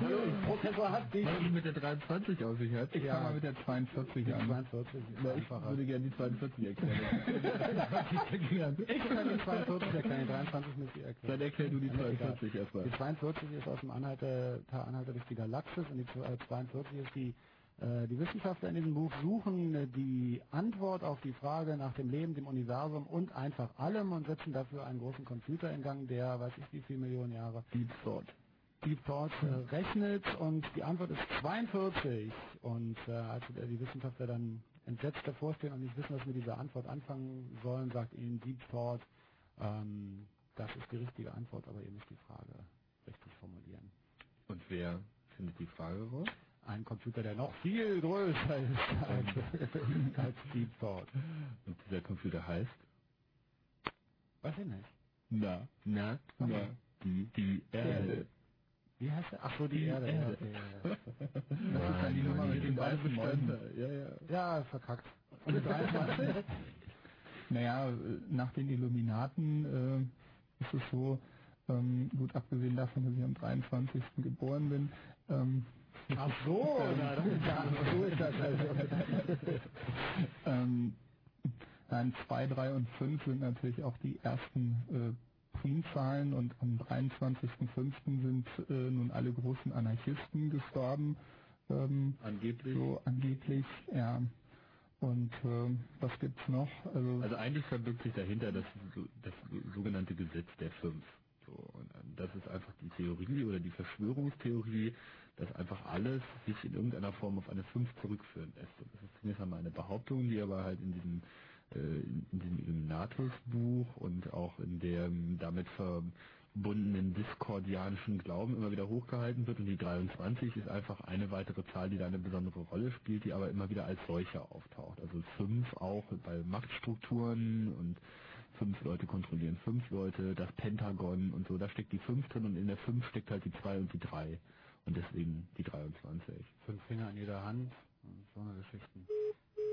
Speaker 1: Hallo? Professor hat dich.
Speaker 4: Was mit der 23 auf sich hat?
Speaker 3: Ich
Speaker 1: Ja.
Speaker 3: fange mal mit der 42
Speaker 1: Die
Speaker 3: an.
Speaker 1: 42 ist
Speaker 4: Na, ich
Speaker 1: einfacher.
Speaker 4: würde gerne die 42 erklären.
Speaker 1: Ich kann die 42 erklären, die 23 müsst ihr erklären.
Speaker 4: Dann erklär du die
Speaker 1: Egal.
Speaker 4: 42 erstmal.
Speaker 1: Die 42 ist aus dem Anhalter, Anhalter durch die Galaxis und die 42 ist die, äh, die Wissenschaftler in diesem Buch suchen äh, die Antwort auf die Frage nach dem Leben, dem Universum und einfach allem und setzen dafür einen großen Computer in Gang, der, weiß ich wie viele Millionen Jahre,
Speaker 4: Deep Thought.
Speaker 1: Deep Thought äh, rechnet und die Antwort ist 42 und äh, als äh, die Wissenschaftler dann entsetzt davor stehen und nicht wissen, was mit dieser Antwort anfangen sollen, sagt ihnen Deep Thought, ähm, das ist die richtige Antwort, aber ihr müsst die Frage richtig formulieren.
Speaker 4: Und wer findet die Frage raus?
Speaker 1: Ein Computer, der noch viel größer ist als, als Deep Thought.
Speaker 4: Und dieser Computer heißt?
Speaker 1: Weiß ich nicht.
Speaker 4: Na, na, na, die, die Erde.
Speaker 1: Wie heißt der? Ach so, die, Erde. Ja, okay, ja. [laughs]
Speaker 3: Das ist dann die Nummer mit den beiden Mäusen.
Speaker 4: Ja, ja.
Speaker 1: ja, verkackt. Und die 23?
Speaker 3: Naja, nach den Illuminaten äh, ist es so, ähm, gut abgesehen davon, dass ich am 23. geboren bin, ähm,
Speaker 1: Ach so, na, das so ist das also. [laughs]
Speaker 3: ähm, nein, 2, 3 und 5 sind natürlich auch die ersten äh, Primzahlen und am 23.05. sind äh, nun alle großen Anarchisten gestorben. Ähm,
Speaker 4: Angeblich.
Speaker 3: so angeblich, ja. Und äh, was gibt's noch? Also,
Speaker 4: Also eigentlich verbirgt sich dahinter das, das sogenannte Gesetz der Fünf. So, und ähm, das ist einfach die Theorie oder die Verschwörungstheorie, dass einfach alles sich in irgendeiner Form auf eine Fünf zurückführen lässt. Und das ist zunächst einmal eine Behauptung, die aber halt in diesem äh, in, in diesem Illuminatus-Buch und auch in dem damit verbundenen diskordianischen Glauben immer wieder hochgehalten wird. Und die 23 ist einfach eine weitere Zahl, die da eine besondere Rolle spielt, die aber immer wieder als solche auftaucht. Also fünf auch bei Machtstrukturen und
Speaker 7: fünf Leute kontrollieren fünf Leute, das Pentagon und so, da steckt die fünf drin und in der fünf steckt halt die zwei und die drei. Und deswegen die 23.
Speaker 1: Fünf Finger an jeder Hand und so eine Geschichten.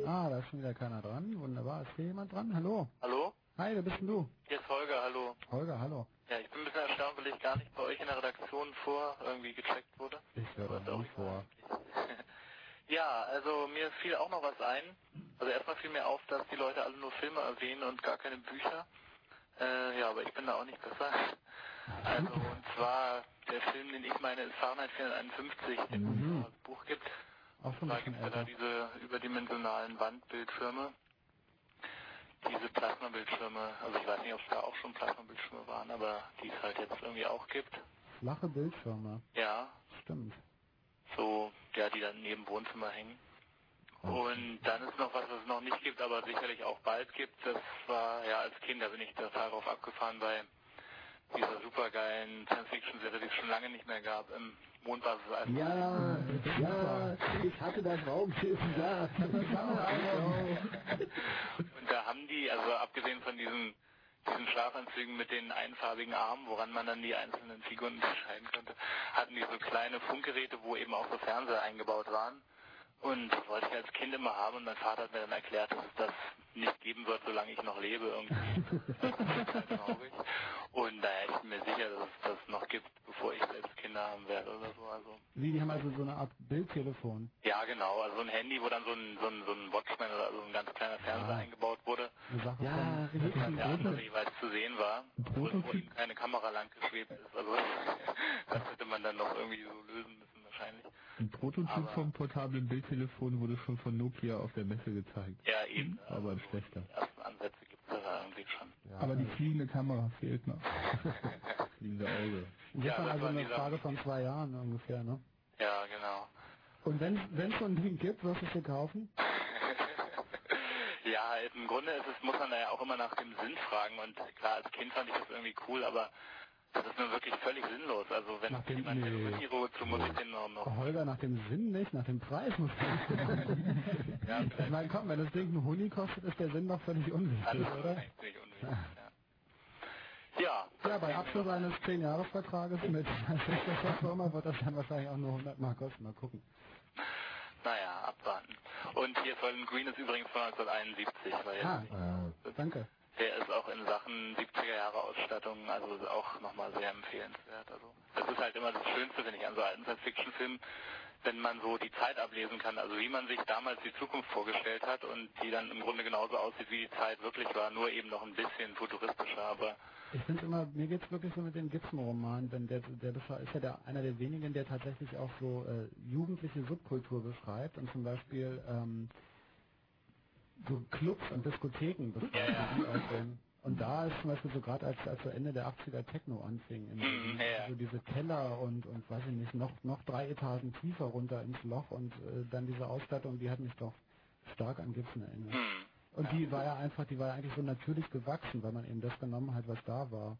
Speaker 1: Ah, da ist schon wieder keiner dran. Wunderbar. Ist hier jemand dran? Hallo?
Speaker 19: Hallo?
Speaker 1: Hi, wer bist denn du?
Speaker 19: Hier ist Holger, hallo.
Speaker 1: Holger, hallo.
Speaker 19: Ja, ich bin ein bisschen erstaunt, weil ich gar nicht bei euch in der Redaktion vor irgendwie gecheckt wurde.
Speaker 1: Ich höre doch nicht vor.
Speaker 19: Ja, also mir fiel auch noch was ein. Also erstmal fiel mir auf, dass die Leute alle nur Filme erwähnen und gar keine Bücher. Äh, ja, aber ich bin da auch nicht besser. [laughs] Also und zwar der Film, den ich meine, ist Fahrenheit 451, den
Speaker 1: Mhm.
Speaker 19: es als Buch gibt.
Speaker 1: Auch schon
Speaker 19: Da gibt es ja da diese überdimensionalen Wandbildschirme. Diese Plasmabildschirme, also ich weiß nicht, ob es da auch schon Plasmabildschirme waren, aber die es halt jetzt irgendwie auch gibt.
Speaker 1: Flache Bildschirme.
Speaker 19: Ja,
Speaker 1: Stimmt.
Speaker 19: so, ja, die dann neben Wohnzimmer hängen. Und dann ist noch was, was es noch nicht gibt, aber sicherlich auch bald gibt. Das war, ja, als Kind, da bin ich total drauf abgefahren bei dieser supergeilen Science-Fiction-Serie, die es schon lange nicht mehr gab, im Mondbasis
Speaker 2: Ja, ja, ich hatte das Raumschiff da. [laughs]
Speaker 19: Und da haben die, also abgesehen von diesen, diesen Schlafanzügen mit den einfarbigen Armen, woran man dann die einzelnen Figuren unterscheiden konnte, hatten die so kleine Funkgeräte, wo eben auch so Fernseher eingebaut waren. Und das wollte ich als Kind immer haben und mein Vater hat mir dann erklärt, dass es das nicht geben wird, solange ich noch lebe irgendwie. [laughs] [laughs] Das ist total traurig. Und naja, ich bin mir sicher, dass es das noch gibt, bevor ich selbst Kinder haben werde oder so. Also
Speaker 1: Wie, die haben also so eine Art Bildtelefon.
Speaker 19: ja, genau. Also so ein Handy, wo dann so ein, so ein, so ein Watchman oder so ein ganz kleiner Fernseher
Speaker 1: Ah.
Speaker 19: eingebaut wurde.
Speaker 1: Sache
Speaker 2: Ja,
Speaker 1: von...
Speaker 2: richtig.
Speaker 19: dass der andere jeweils zu sehen war, wo, wo eben keine Kamera lang geschwebt ist. Also [laughs] das hätte man dann noch irgendwie so lösen müssen wahrscheinlich.
Speaker 7: Ein Prototyp
Speaker 19: Aber-
Speaker 7: vom portablen Bildtelefon wurde schon von Nokia auf der Messe gezeigt.
Speaker 19: Ja, eben.
Speaker 7: Aber ein schlechter.
Speaker 19: Die ersten Ansätze gibt es da irgendwie schon.
Speaker 3: Aber die fliegende Kamera fehlt noch. [laughs]
Speaker 7: Fliegende Auge.
Speaker 1: Das
Speaker 19: Ja,
Speaker 1: ist dann
Speaker 19: das
Speaker 1: also eine Frage von zwei Jahren ungefähr, ne?
Speaker 19: Ja, genau.
Speaker 1: Und wenn es so ein Ding gibt, wirst du es dir kaufen? [laughs]
Speaker 19: Ja, im Grunde ist es, muss man da ja auch immer nach dem Sinn fragen und klar, als Kind fand ich das irgendwie cool, aber das ist nun wirklich völlig sinnlos. Also wenn
Speaker 1: Nach
Speaker 19: jemand
Speaker 1: nee.
Speaker 19: Hero zu muss ich den noch, noch
Speaker 1: Holger, nach dem Sinn nicht, nach dem Preis muss man [laughs]
Speaker 19: ja,
Speaker 1: Ich meine, komm, wenn das Ding ein Huni kostet, ist der Sinn doch völlig unwichtig,
Speaker 19: alles
Speaker 1: oder?
Speaker 19: ziemlich unwichtig, ja. Ja,
Speaker 1: Ja, bei Abschluss eines 10-Jahres-Vertrages mit [laughs] einer Firma wird das dann wahrscheinlich auch nur 100 Mark kosten. Mal gucken.
Speaker 19: naja, abwarten. Und hier Soylent Green ist übrigens von 1971, weil
Speaker 1: Ah,
Speaker 2: Ah,
Speaker 1: danke.
Speaker 19: Der ist auch in Sachen 70er Jahre Ausstattung, also auch nochmal sehr empfehlenswert. Also das ist halt immer das Schönste, finde ich, an so alten Science-Fiction-Filmen, wenn man so die Zeit ablesen kann, also wie man sich damals die Zukunft vorgestellt hat und die dann im Grunde genauso aussieht, wie die Zeit wirklich war, nur eben noch ein bisschen futuristischer, aber
Speaker 1: Ich finde immer, mir geht's wirklich so mit den Gibson-Romanen, denn der, der ist ja der, einer der wenigen, der tatsächlich auch so äh, jugendliche Subkultur beschreibt und zum Beispiel ähm, so Clubs und Diskotheken wie die aussehen. Und da ist zum Beispiel so gerade als, als so Ende der 80er Techno anfing, in
Speaker 19: Mhm, ja.
Speaker 1: so diese Keller und, und weiß ich nicht, noch, noch drei Etagen tiefer runter ins Loch und äh, dann diese Ausstattung, die hat mich doch stark an Gibson erinnert.
Speaker 19: hm,
Speaker 1: Und die war ja einfach, die war ja eigentlich so natürlich gewachsen, weil man eben das genommen hat, was da war.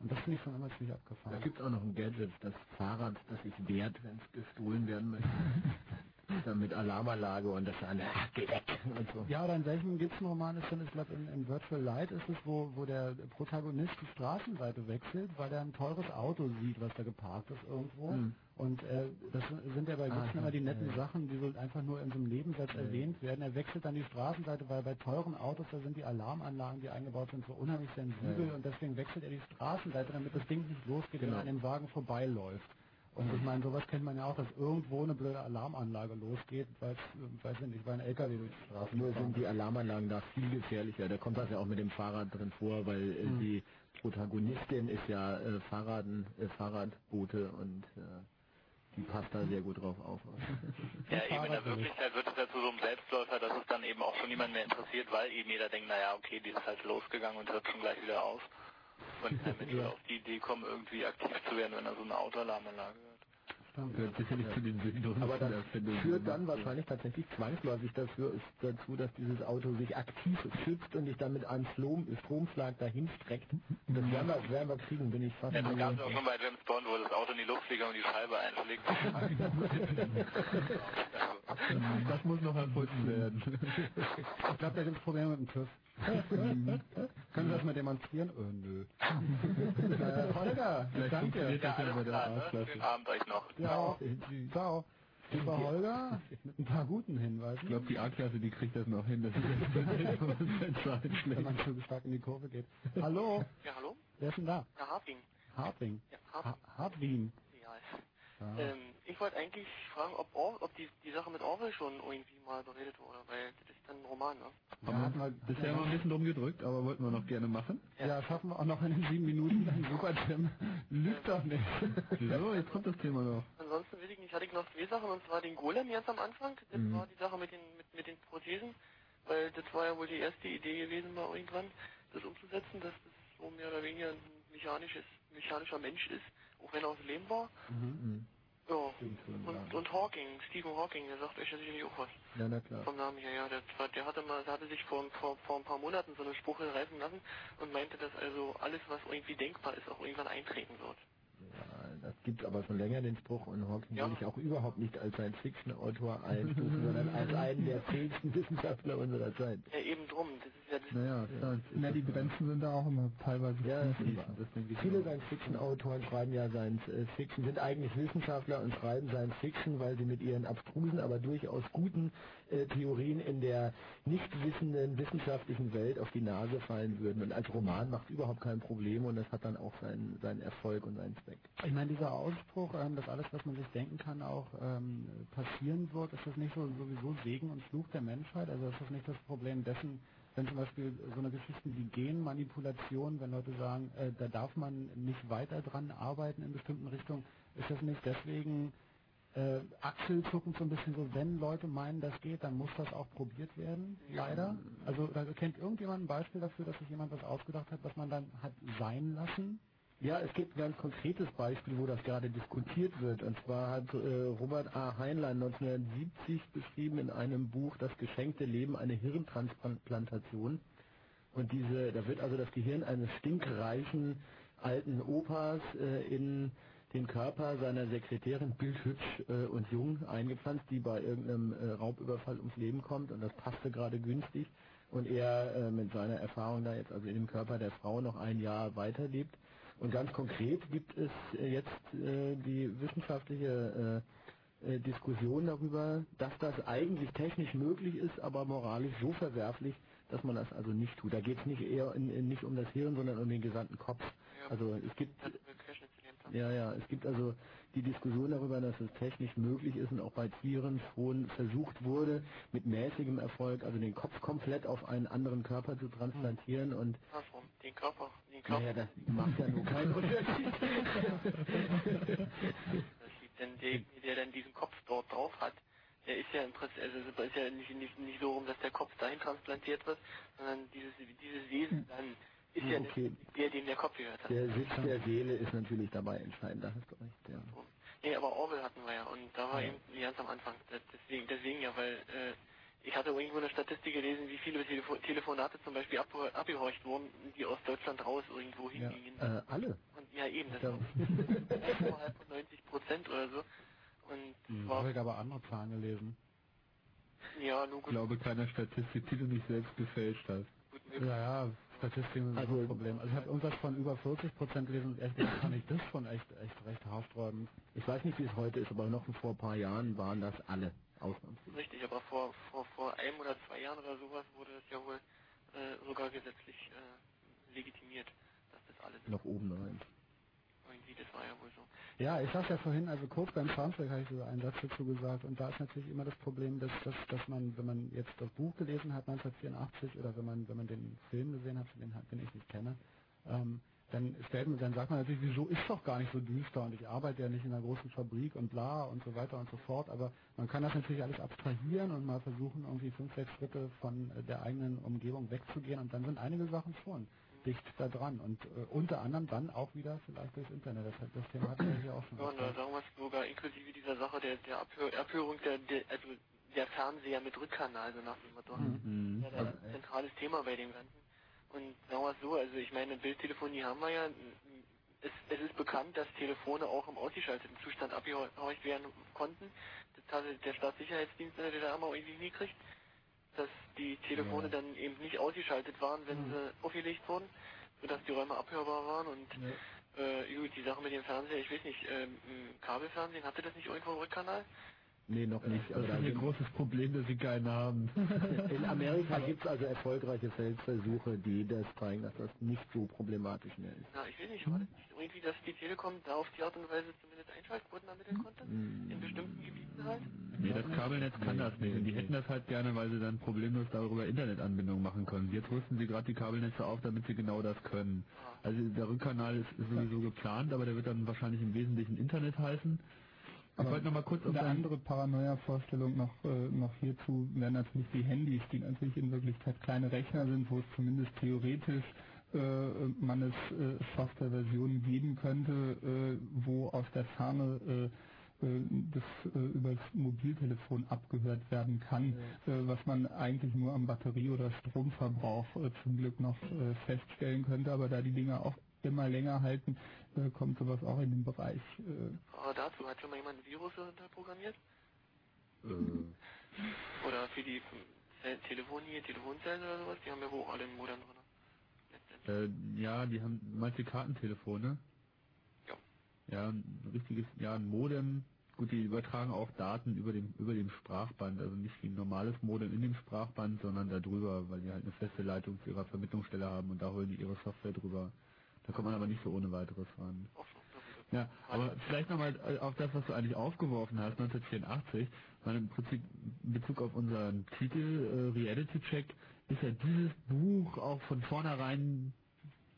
Speaker 1: Und das finde ich schon immer ziemlich
Speaker 7: Da
Speaker 1: abgefahren.
Speaker 7: gibt es auch noch ein Gadget, das Fahrrad, das sich wehrt, wenn es gestohlen werden möchte. [laughs] Mit Alarmanlage und das ah, geh weg und so.
Speaker 1: Ja, oder in welchem Gibson-Roman ist denn, ich glaube in, in Virtual Light ist es, wo, wo der Protagonist die Straßenseite wechselt, weil er ein teures Auto sieht, was da geparkt ist irgendwo.
Speaker 7: Hm.
Speaker 1: Und äh, das sind ja bei
Speaker 7: Ah,
Speaker 1: Gibson
Speaker 7: ja,
Speaker 1: immer die netten
Speaker 7: ja.
Speaker 1: Sachen, die so einfach nur in so einem Nebensatz
Speaker 7: Ja.
Speaker 1: erwähnt werden. Er wechselt dann die Straßenseite, weil bei teuren Autos, da sind die Alarmanlagen, die eingebaut sind, so unheimlich sensibel
Speaker 7: Ja.
Speaker 1: und deswegen wechselt er die Straßenseite, damit das Ding nicht losgeht, wenn
Speaker 7: Genau.
Speaker 1: er an dem Wagen vorbeiläuft. Und ich meine, sowas kennt man ja auch, dass irgendwo eine blöde Alarmanlage losgeht, weil es, weiß ich nicht, weil ein LKW durch die Straße
Speaker 7: Nur sind die Alarmanlagen da viel gefährlicher. Da kommt das ja auch mit dem Fahrrad drin vor, weil äh,
Speaker 1: Hm.
Speaker 7: die Protagonistin ist ja äh, Fahrraden, äh, Fahrradboote und äh, die passt da sehr gut drauf auf. [laughs]
Speaker 19: ja eben in der Wirklichkeit wird es ja zu so einem Selbstläufer, dass es dann eben auch schon niemand mehr interessiert, weil eben jeder denkt, naja, okay, die ist halt losgegangen und hört schon gleich wieder auf. Und kein Mensch wird auf die Idee kommen, irgendwie aktiv zu werden, wenn er so eine Autoalarmanlage hört.
Speaker 7: Gehört sicherlich zu den sinnlosen
Speaker 2: Aber das führt dann wahrscheinlich tatsächlich zwangsläufig dafür, ist dazu, dass dieses Auto sich aktiv schützt und dich dann mit einem Strom, Stromschlag dahin streckt. Das werden wir, werden wir kriegen, bin ich fast
Speaker 19: Ja, das gab es auch schon bei James Bond, wo das Auto in die Luft fliegt und die Scheibe einschlägt. [laughs] [laughs]
Speaker 4: Das muss noch erfunden werden.
Speaker 1: Ich glaube, da gibt es Probleme mit dem TÜV. [laughs] Können Sie das mal demonstrieren? Oh, nö. [laughs] äh, Holger,
Speaker 4: Vielleicht
Speaker 1: danke.
Speaker 4: ja der
Speaker 19: Klar, ne? Schönen Abend euch noch.
Speaker 1: Ja, ciao. Lieber Holger, mit ein paar guten Hinweisen.
Speaker 4: Ich glaube, die A-Klasse, die kriegt das noch hin. Das [laughs] ist
Speaker 1: wenn man zu stark in die Kurve geht. Hallo,
Speaker 18: Ja, hallo?
Speaker 1: wer ist denn da?
Speaker 18: Ja, Harting.
Speaker 1: Hartwing.
Speaker 18: Ja, Harting.
Speaker 1: Ha Hartwin.
Speaker 18: Ja.
Speaker 1: Ja.
Speaker 18: Ähm, ich wollte eigentlich fragen, ob, Or ob die, die Sache mit Orwell schon irgendwie mal beredet wurde, weil das ist dann ein Roman, ne?
Speaker 1: Ja, hatten wir
Speaker 4: Bisher haben wir ein bisschen drum gedrückt, aber wollten wir noch gerne machen.
Speaker 1: Ja, schaffen wir auch noch in den sieben Minuten. Super, Tim. Lügt doch nicht.
Speaker 4: So, jetzt kommt das Thema noch.
Speaker 18: Ansonsten will ich nicht, hatte ich noch zwei Sachen, und zwar den Golem ganz am Anfang. Das
Speaker 4: Mhm.
Speaker 18: war die Sache mit den, mit, mit den Prothesen, weil das war ja wohl die erste Idee gewesen, mal irgendwann das umzusetzen, dass das so mehr oder weniger ein mechanisches, mechanischer Mensch ist, auch wenn er aus Leben war.
Speaker 2: Mhm.
Speaker 18: Ja. Und, und Hawking, Stephen Hawking, der sagt euch ja sicherlich auch was.
Speaker 2: Ja, na klar.
Speaker 18: Vom Namen her, ja. Der, der hatte mal, der hatte sich vor, vor, vor ein paar Monaten so einen Spruch reißen lassen und meinte, dass also alles, was irgendwie denkbar ist, auch irgendwann eintreten wird.
Speaker 2: Ja, das gibt aber schon länger den Spruch und Hawking
Speaker 18: Ja.
Speaker 2: will ich auch überhaupt nicht als Science-Fiction-Autor einstufen, sondern als [laughs] einen der fähigsten Wissenschaftler unserer Zeit.
Speaker 18: Ja, eben drum. Ist.
Speaker 2: Naja, klar.
Speaker 3: Na, die Grenzen sind da auch immer teilweise
Speaker 2: Ja, ich Viele Science-Fiction-Autoren schreiben ja Science-Fiction, sind eigentlich Wissenschaftler und schreiben Science-Fiction, weil sie mit ihren abstrusen, aber durchaus guten äh, Theorien in der nicht wissenden wissenschaftlichen Welt auf die Nase fallen würden. Und als Roman macht überhaupt kein Problem und das hat dann auch seinen, seinen Erfolg und seinen Zweck.
Speaker 1: Ich meine, dieser Ausspruch, ähm, dass alles, was man sich denken kann, auch ähm, passieren wird, ist das nicht so sowieso Segen und Fluch der Menschheit? Also ist das nicht das Problem dessen, wenn zum Beispiel so eine Geschichte wie Genmanipulation, wenn Leute sagen, äh, da darf man nicht weiter dran arbeiten in bestimmten Richtungen, ist das nicht deswegen äh, Achselzucken so ein bisschen so, wenn Leute meinen, das geht, dann muss das auch probiert werden, leider. Also da kennt irgendjemand ein Beispiel dafür, dass sich jemand was ausgedacht hat, was man dann hat sein lassen?
Speaker 2: Ja, es gibt ein ganz konkretes Beispiel, wo das gerade diskutiert wird. Und zwar hat äh, Robert A. Heinlein 1970 beschrieben in einem Buch Das geschenkte Leben eine Hirntransplantation. Und diese, da wird also das Gehirn eines stinkreichen alten Opas äh, in den Körper seiner Sekretärin bildhübsch äh, und jung eingepflanzt, die bei irgendeinem äh, Raubüberfall ums Leben kommt und das passte gerade günstig und er äh, mit seiner Erfahrung da jetzt also in dem Körper der Frau noch ein Jahr weiterlebt. Und ganz konkret gibt es äh, jetzt äh, die wissenschaftliche äh, Diskussion darüber, dass das eigentlich technisch möglich ist, aber moralisch so verwerflich, dass man das also nicht tut. Da geht es nicht eher in, in, nicht um das Hirn, sondern um den gesamten Kopf. Also es gibt ja, ja, es gibt also die Diskussion darüber, dass es technisch möglich ist und auch bei Tieren schon versucht wurde, mit mäßigem Erfolg, also den Kopf komplett auf einen anderen Körper zu transplantieren und
Speaker 18: den Körper, Körper.
Speaker 2: naja, das macht ja nur keinen Unterschied. [laughs]
Speaker 18: Denn der, der dann diesen Kopf dort drauf hat, der ist ja im Prinzip, also es ist ja nicht, nicht, nicht so rum, dass der Kopf dahin transplantiert wird, sondern dieses, dieses Wesen dann ist ja
Speaker 2: Okay.
Speaker 18: der, dem der Kopf gehört hat.
Speaker 2: Der Sitz der Seele ist natürlich dabei entscheidend, da hast du recht, ja.
Speaker 18: Nee, aber Orwell hatten wir ja und da war eben ganz am Anfang. Das- Deswegen, deswegen ja, weil äh, ich hatte irgendwo eine Statistik gelesen, wie viele Telefo Telefonate zum Beispiel ab abgehorcht wurden, die aus Deutschland raus irgendwo
Speaker 2: Ja,
Speaker 18: hingingen.
Speaker 2: äh, alle.
Speaker 18: Und ja eben, das
Speaker 2: Ja.
Speaker 18: ist oberhalb von 90 Prozent oder so. Und
Speaker 1: Hm,
Speaker 18: war
Speaker 1: habe ich aber andere Zahlen gelesen.
Speaker 18: ja,
Speaker 4: Ich
Speaker 18: gut.
Speaker 4: glaube, keiner Statistik, die du nicht selbst gefälscht hast.
Speaker 1: Ja, ja, Statistiken sind also, ein Problem. Also ich habe irgendwas von über 40 Prozent gelesen und echt fand ich das schon echt, echt recht haarsträubend.
Speaker 2: Ich weiß nicht, wie es heute ist, aber noch vor ein paar Jahren waren das alle ausnahmslos.
Speaker 18: Richtig, aber vor, vor, vor einem oder zwei Jahren oder sowas wurde es ja wohl äh, sogar gesetzlich äh, legitimiert, dass das alles
Speaker 2: Noch oben rein.
Speaker 18: irgendwie, das war ja wohl so.
Speaker 1: Ja, ich sag's ja vorhin, also kurz beim Soundtrack habe ich so einen Satz dazu gesagt und da ist natürlich immer das Problem, dass, dass, dass man, wenn man jetzt das Buch gelesen hat 1984 oder wenn man, wenn man den Film gesehen hat, den, den ich nicht kenne, ähm, dann stellt man, dann sagt man natürlich, wieso ist doch gar nicht so düster und ich arbeite ja nicht in einer großen Fabrik und bla und so weiter und so fort, aber man kann das natürlich alles abstrahieren und mal versuchen, irgendwie fünf, sechs Schritte von äh, der eigenen Umgebung wegzugehen und dann sind einige Sachen schon dicht da dran und äh, unter anderem dann auch wieder vielleicht durchs Internet. Das, das Thema hatten wir hier auch schon.
Speaker 18: Ja, und da sagen wir es sogar inklusive dieser Sache der, der Abhör, Abhörung der, der, also der Fernseher mit Rückkanal, so nach dem Motto.
Speaker 2: Mhm.
Speaker 18: Ja, ist ein zentrales Thema bei dem Ganzen. Und sagen wir es so, also ich meine, Bildtelefonie haben wir ja, es, es ist bekannt, dass Telefone auch im ausgeschalteten Zustand abgehorcht werden konnten. Das hatte der Staatssicherheitsdienst in der DDR mal irgendwie hingekriegt, dass die Telefone
Speaker 2: Ja.
Speaker 18: dann eben nicht ausgeschaltet waren, wenn
Speaker 2: Mhm.
Speaker 18: sie aufgelegt wurden, sodass die Räume abhörbar waren und äh, gut, die Sache mit dem Fernseher, ich weiß nicht, ähm, Kabelfernsehen, hatte das nicht irgendwo einen Rückkanal?
Speaker 2: Nee, noch nicht.
Speaker 4: Das
Speaker 2: aber
Speaker 4: ist
Speaker 2: da
Speaker 4: ein großes Problem, dass sie keinen haben. [laughs]
Speaker 2: In Amerika gibt es also erfolgreiche Feldversuche, die das zeigen, dass das nicht so problematisch mehr ist.
Speaker 18: Na, ich weiß nicht, war das nicht irgendwie, dass die Telekom da auf die Art und Weise zumindest Einschaltquoten ermitteln konnte? In bestimmten Gebieten halt?
Speaker 4: Nee, das Kabelnetz kann das nicht. Und die hätten das halt gerne, weil sie dann problemlos darüber Internetanbindung machen können. Jetzt rüsten sie gerade die Kabelnetze auf, damit sie genau das können. Also der Rückkanal ist, ist sowieso geplant, aber der wird dann wahrscheinlich im Wesentlichen Internet heißen. Ich
Speaker 3: Aber
Speaker 4: wollte noch mal kurz
Speaker 3: eine andere Paranoia-Vorstellung noch, äh, noch hierzu. Wären natürlich die Handys, die natürlich in Wirklichkeit kleine Rechner sind, wo es zumindest theoretisch äh, man es äh, Softwareversionen geben könnte, äh, wo aus der Ferne äh, äh, das äh, über das Mobiltelefon abgehört werden kann, äh, was man eigentlich nur am Batterie- oder Stromverbrauch äh, zum Glück noch feststellen könnte, aber da die Dinger auch immer länger halten, äh, kommt sowas auch in den Bereich. Äh,
Speaker 18: Aber dazu hat schon mal jemand ein Virus da programmiert?
Speaker 4: Äh, [laughs]
Speaker 18: Oder für die Telefonie, Telefonzellen oder sowas? Die haben ja wohl auch alle einen Modem drin.
Speaker 4: Äh, ja, die haben manche Kartentelefone.
Speaker 18: Ja.
Speaker 4: Ja, ein richtiges, ja, ein Modem. Gut, die übertragen auch Daten über dem, über dem Sprachband, also nicht wie ein normales Modem in dem Sprachband, sondern da drüber, weil die halt eine feste Leitung zu ihrer Vermittlungsstelle haben und da holen die ihre Software drüber. Da kommt man aber nicht so ohne weiteres ran. Ja, aber vielleicht nochmal auf das, was du eigentlich aufgeworfen hast, 1984, weil im Prinzip in Bezug auf unseren Titel äh, Reality Check ist ja dieses Buch auch von vornherein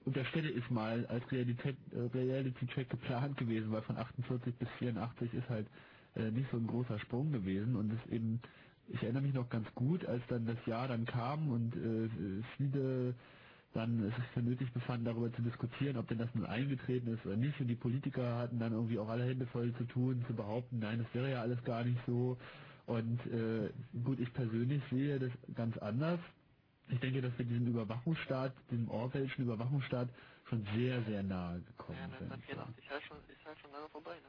Speaker 4: unterstelle ich mal als Realität, äh, Reality Check geplant gewesen, weil von 48 bis 84 ist halt äh, nicht so ein großer Sprung gewesen und es eben, ich erinnere mich noch ganz gut, als dann das Jahr dann kam und äh, viele dann es sich für nötig befanden, darüber zu diskutieren, ob denn das nun eingetreten ist oder nicht. Und die Politiker hatten dann irgendwie auch alle Hände voll zu tun, zu behaupten, nein, das wäre ja alles gar nicht so. Und äh, gut, ich persönlich sehe das ganz anders. Ich denke, dass wir diesem Überwachungsstaat, diesem Orwellschen Überwachungsstaat schon sehr, sehr nahe gekommen
Speaker 18: Ja,
Speaker 4: sind.
Speaker 18: 1984 halt schon, ist halt schon lange vorbei, ne?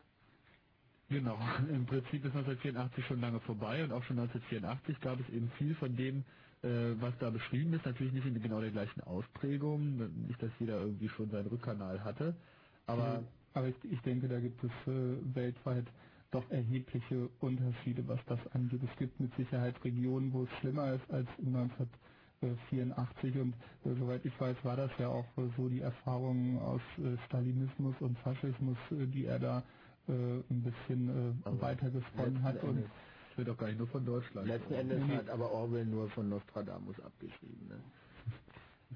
Speaker 4: Genau, [laughs] im Prinzip ist 1984 schon lange vorbei und auch schon 1984 gab es eben viel von dem, was da beschrieben ist, natürlich nicht in genau der gleichen Ausprägung, nicht, dass jeder irgendwie schon seinen Rückkanal hatte, aber
Speaker 3: aber ich, ich denke, da gibt es äh, weltweit doch erhebliche Unterschiede, was das angeht. Es gibt mit Sicherheit Regionen, wo es schlimmer ist als 1984 und äh, soweit ich weiß, war das ja auch äh, so die Erfahrungen aus äh, Stalinismus und Faschismus, äh, die er da äh, ein bisschen äh, weitergesponnen hat. Und
Speaker 4: wird doch gar nicht nur von Deutschland.
Speaker 2: Letzten Endes
Speaker 3: Nee.
Speaker 2: hat aber Orwell nur von Nostradamus abgeschrieben. Ne?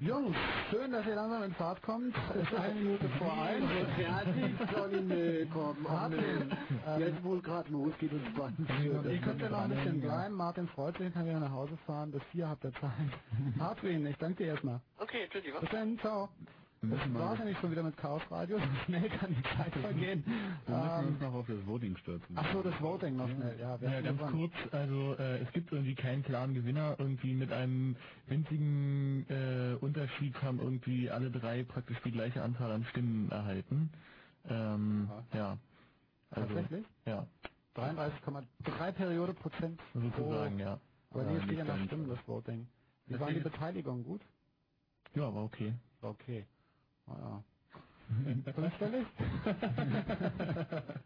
Speaker 2: [laughs]
Speaker 1: Jungs, schön, dass ihr langsam in Fahrt kommt. Es ist eine Minute vor eins.
Speaker 2: Fertig, Johnny, nee, komm,
Speaker 1: Martin, ähm,
Speaker 2: Jetzt wohl gerade los, geht uns 20
Speaker 1: Ich könnte noch ein bisschen bleiben. Martin freut sich, kann wieder nach Hause fahren. Bis vier habt ihr Zeit. [laughs] Martin, ich danke dir erstmal.
Speaker 18: Okay, tschüssi, was?
Speaker 1: Bis dann, ciao. Das war's ja nicht schon wieder mit Chaos Radio. So schnell kann die Zeit [laughs] vergehen.
Speaker 4: wir müssen
Speaker 1: Ähm,
Speaker 4: uns noch auf das Voting stürzen.
Speaker 1: ach so, das Voting noch schnell. Ja,
Speaker 3: Ja, ganz
Speaker 1: dran?
Speaker 3: kurz, also äh, es gibt irgendwie keinen klaren Gewinner, irgendwie mit einem winzigen äh, Unterschied haben irgendwie alle drei praktisch die gleiche Anzahl an Stimmen erhalten. Ähm, ja. Also,
Speaker 1: Tatsächlich?
Speaker 3: Ja,
Speaker 1: 33,3 Periode Prozent
Speaker 3: sozusagen, ja. Aber
Speaker 1: dir steht
Speaker 3: nicht
Speaker 1: ja nach. Stimmen das Voting. Wie war die Beteiligung? Gut?
Speaker 3: Ja, war okay.
Speaker 1: War okay. Ah, ja. Fünfstellig? [laughs]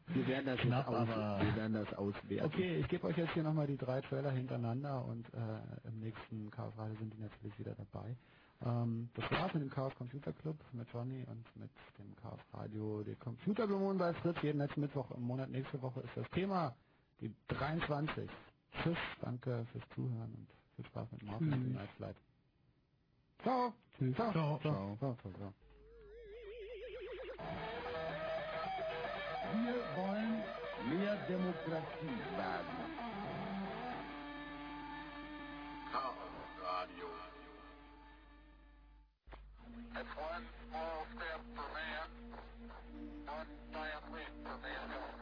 Speaker 2: Wir werden das,
Speaker 1: Knapp,
Speaker 2: aus,
Speaker 1: aber-
Speaker 2: wir werden das auswerten.
Speaker 1: Okay, ich gebe euch jetzt hier nochmal die drei Trailer hintereinander und äh, im nächsten Chaos Radio sind die natürlich wieder dabei. Ähm, das war's mit dem Chaos Computer Club mit Johnny und mit dem Chaos Radio, die Computerblumen bei Fritz. Jeden letzten Mittwoch im Monat. Nächste Woche ist das Thema die 23. Tschüss, danke fürs Zuhören und viel Spaß mit Martin und
Speaker 3: Tschüss.
Speaker 1: dem Night Flight. Ciao.
Speaker 3: Tschüss.
Speaker 1: Ciao.
Speaker 3: Ciao.
Speaker 1: Ciao. Ciao. Ciao. Ciao.
Speaker 5: Wir wollen mehr Demokratie wagen.
Speaker 6: Radio. It's one small step for man, one giant leap for mankind.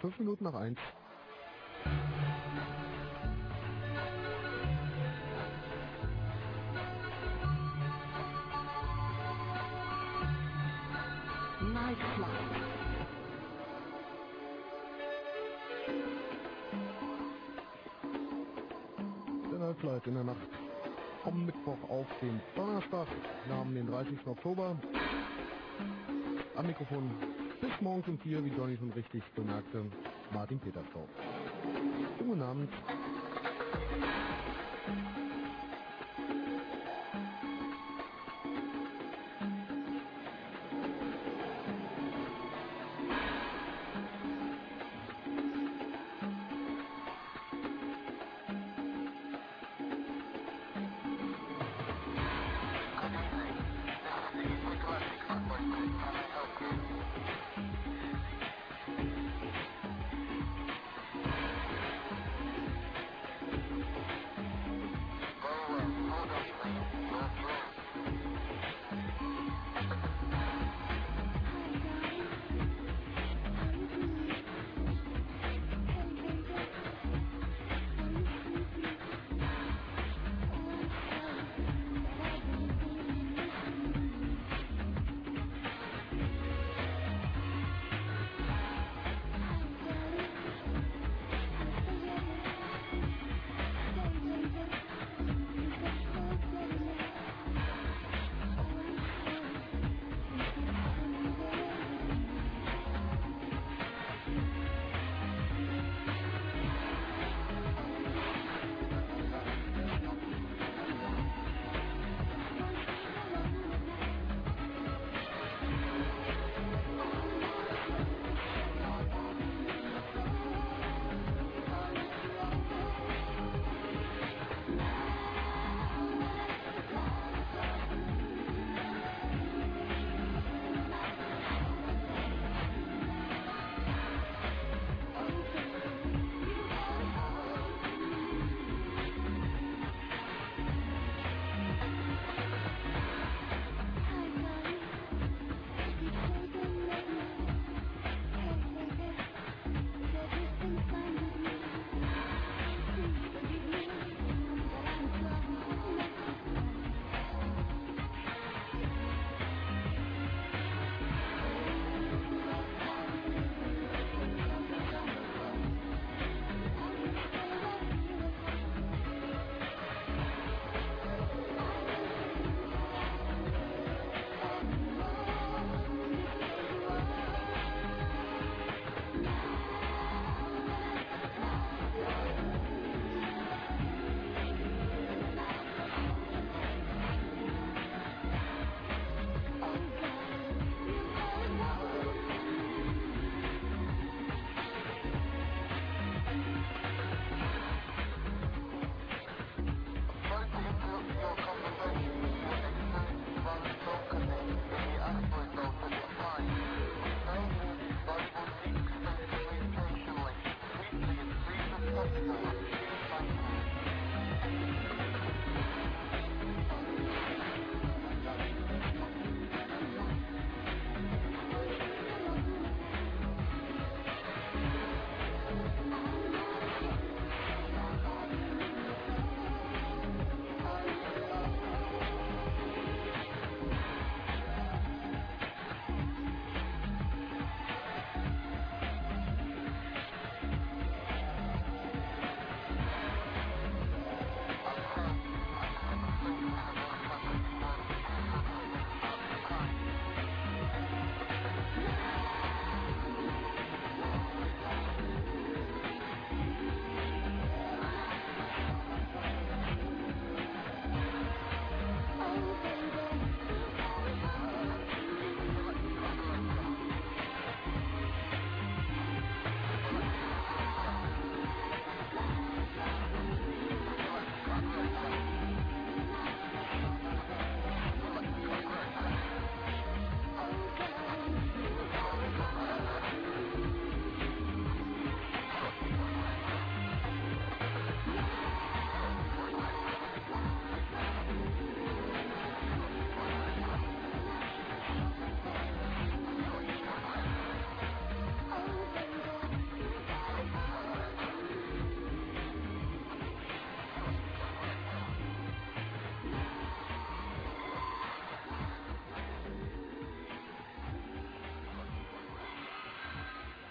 Speaker 20: Fünf Minuten nach eins.
Speaker 21: Night Flight.
Speaker 20: Der Nightflight in der Nacht vom Mittwoch auf den Donnerstag. Wir haben den 30. Oktober. Morgens um vier, wie Johnny schon richtig bemerkte, Martin Petersdorf. Guten Abend.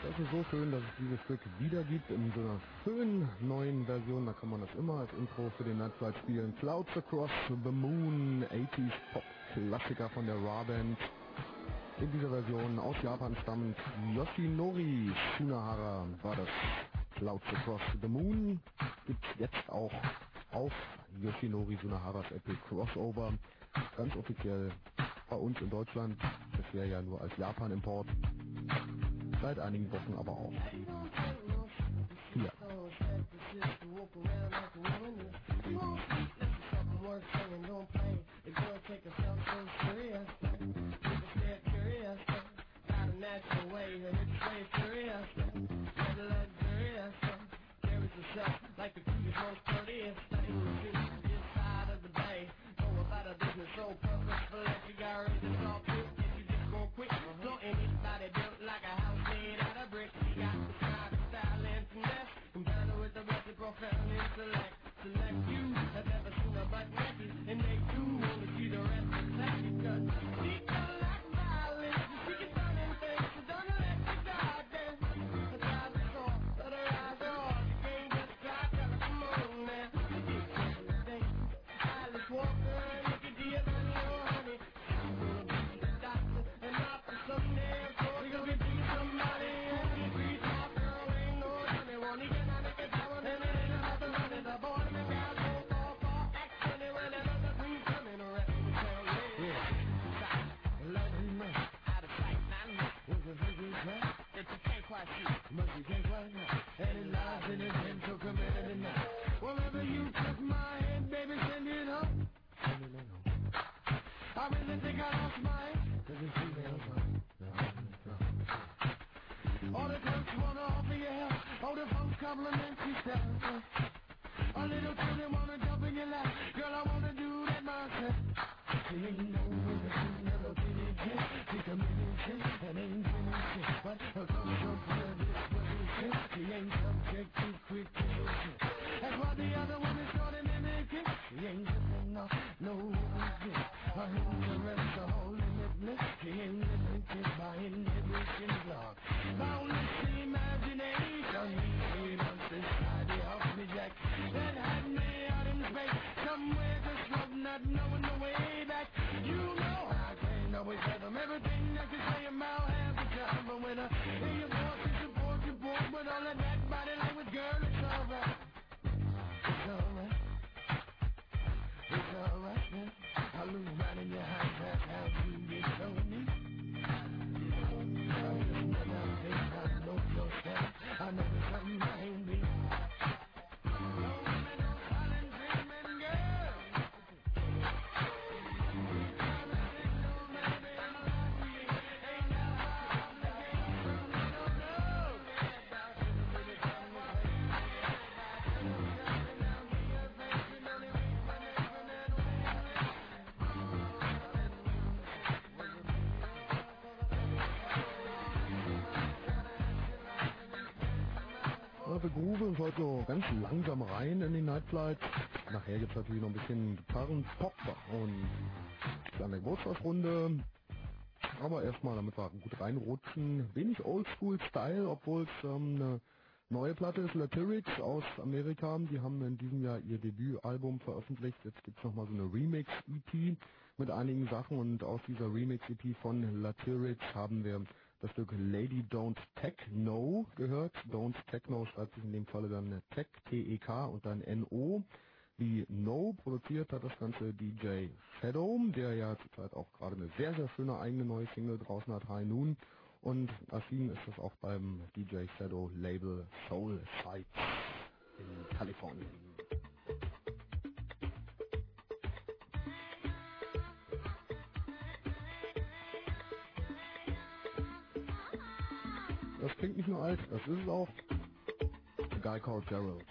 Speaker 22: es ist so schön, dass es dieses Stück wieder gibt in so einer schönen neuen Version. Da kann man das immer als Intro für den Nightflight spielen. Clouds Across the Moon, 80s Pop-Klassiker von der Raw Band. In dieser Version aus Japan stammt Yoshinori Shunahara war das. Clouds Across the Moon gibt's jetzt auch auf Yoshinori Shunaharas Apple Crossover. Ganz offiziell bei uns in Deutschland. Bisher ja nur als Japan-Import seit einigen Wochen aber auch. langsam rein in die Nightlight. Nachher gibt es natürlich noch ein bisschen Gitarren-Pop und kleine Geburtstagsrunde. Aber erstmal, damit wir gut reinrutschen, wenig Oldschool-Style, obwohl es ähm, eine neue Platte ist, Latirics aus Amerika. Die haben in diesem Jahr ihr Debütalbum veröffentlicht. Jetzt gibt es nochmal so eine Remix-EP mit einigen Sachen und aus dieser Remix-EP von Latirics haben wir das Stück Lady Don't Techno gehört. Don't Techno schreibt sich in dem Falle dann Tech, T-E-K und dann N-O. Die No produziert hat das Ganze DJ Shadow, der ja zurzeit auch gerade eine sehr, sehr schöne eigene neue Single draußen hat, High Noon. Und erschienen ist das auch beim DJ Shadow Label Soul Sites in Kalifornien. klingt nicht nur alt, das ist es auch. Guy Called Gerald.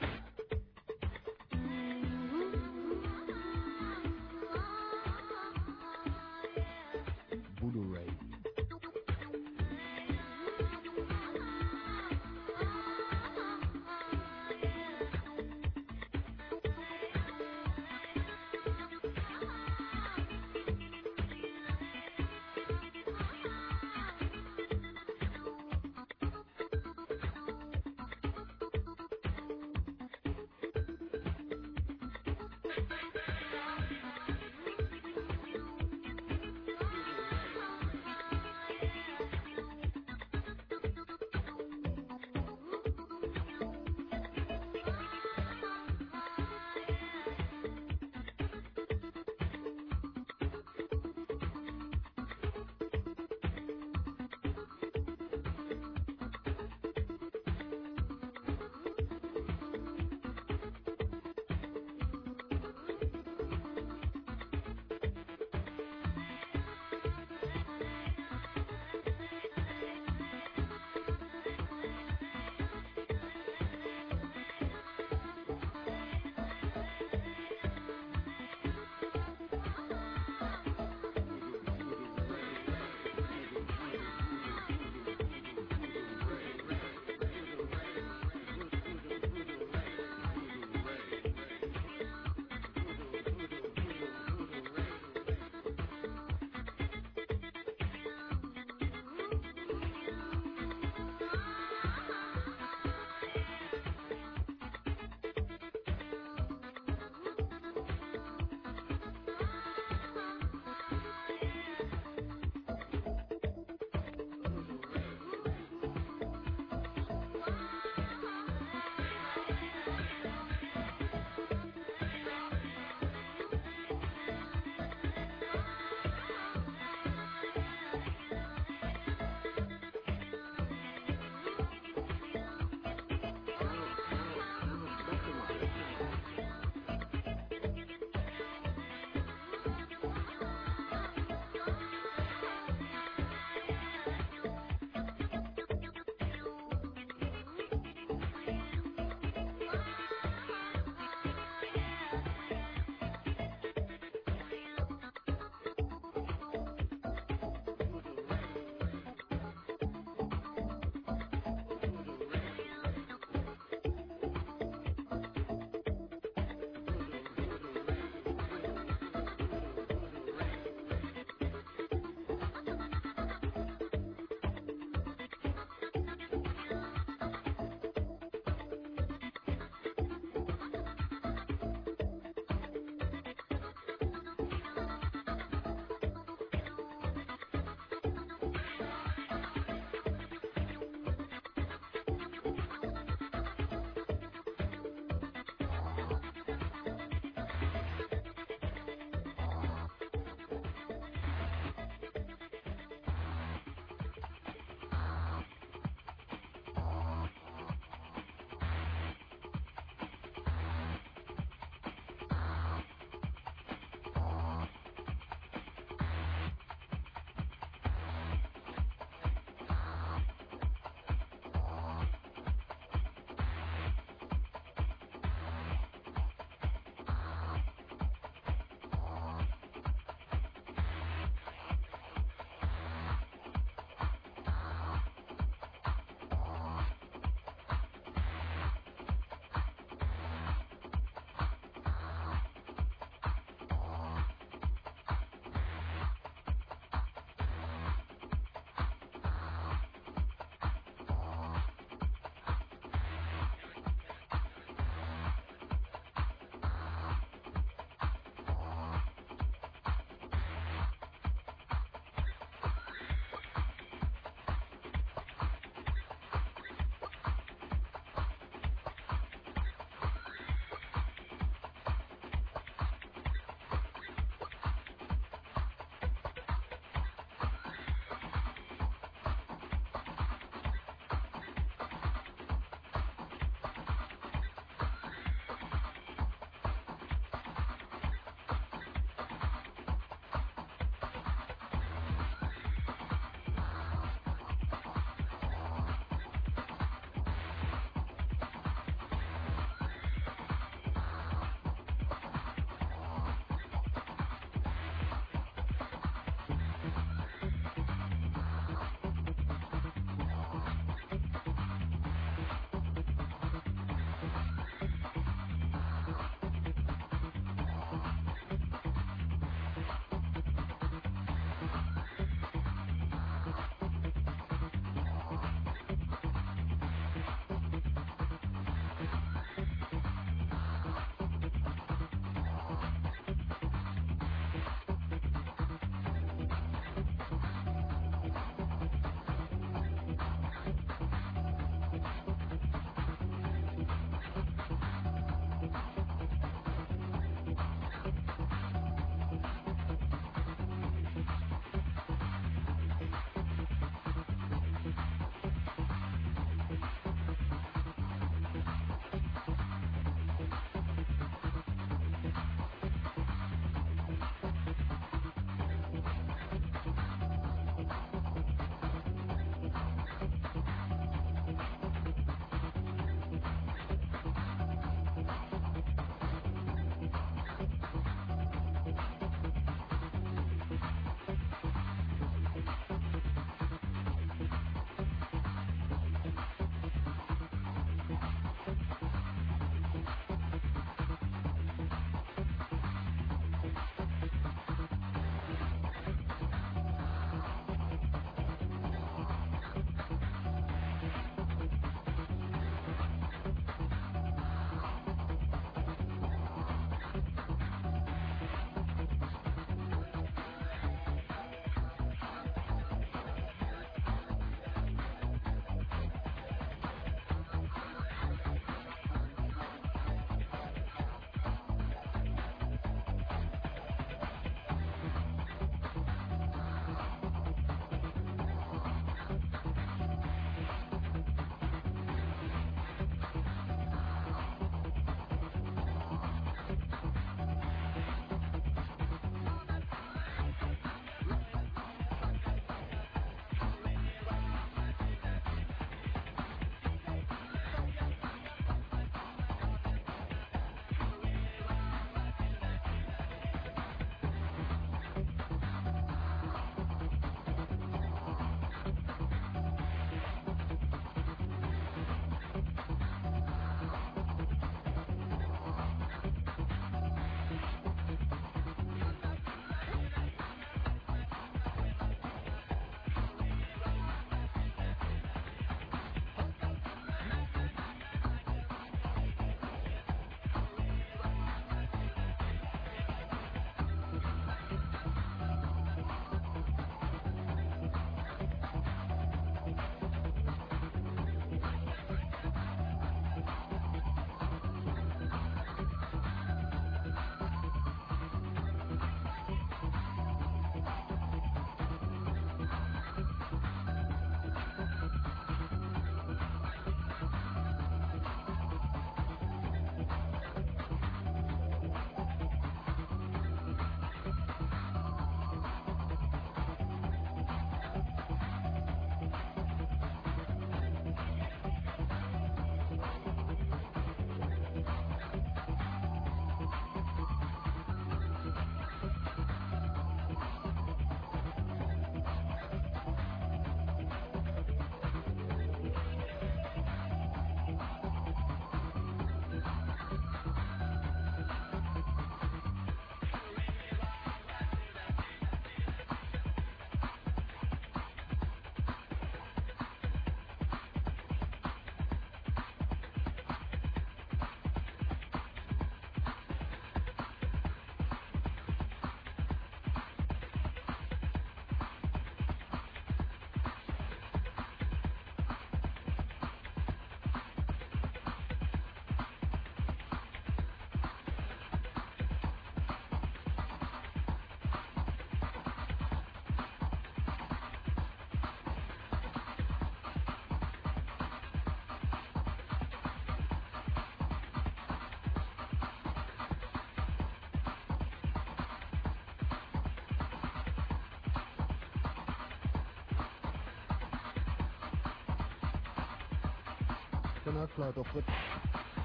Speaker 20: Der Nerdflight auf Fritz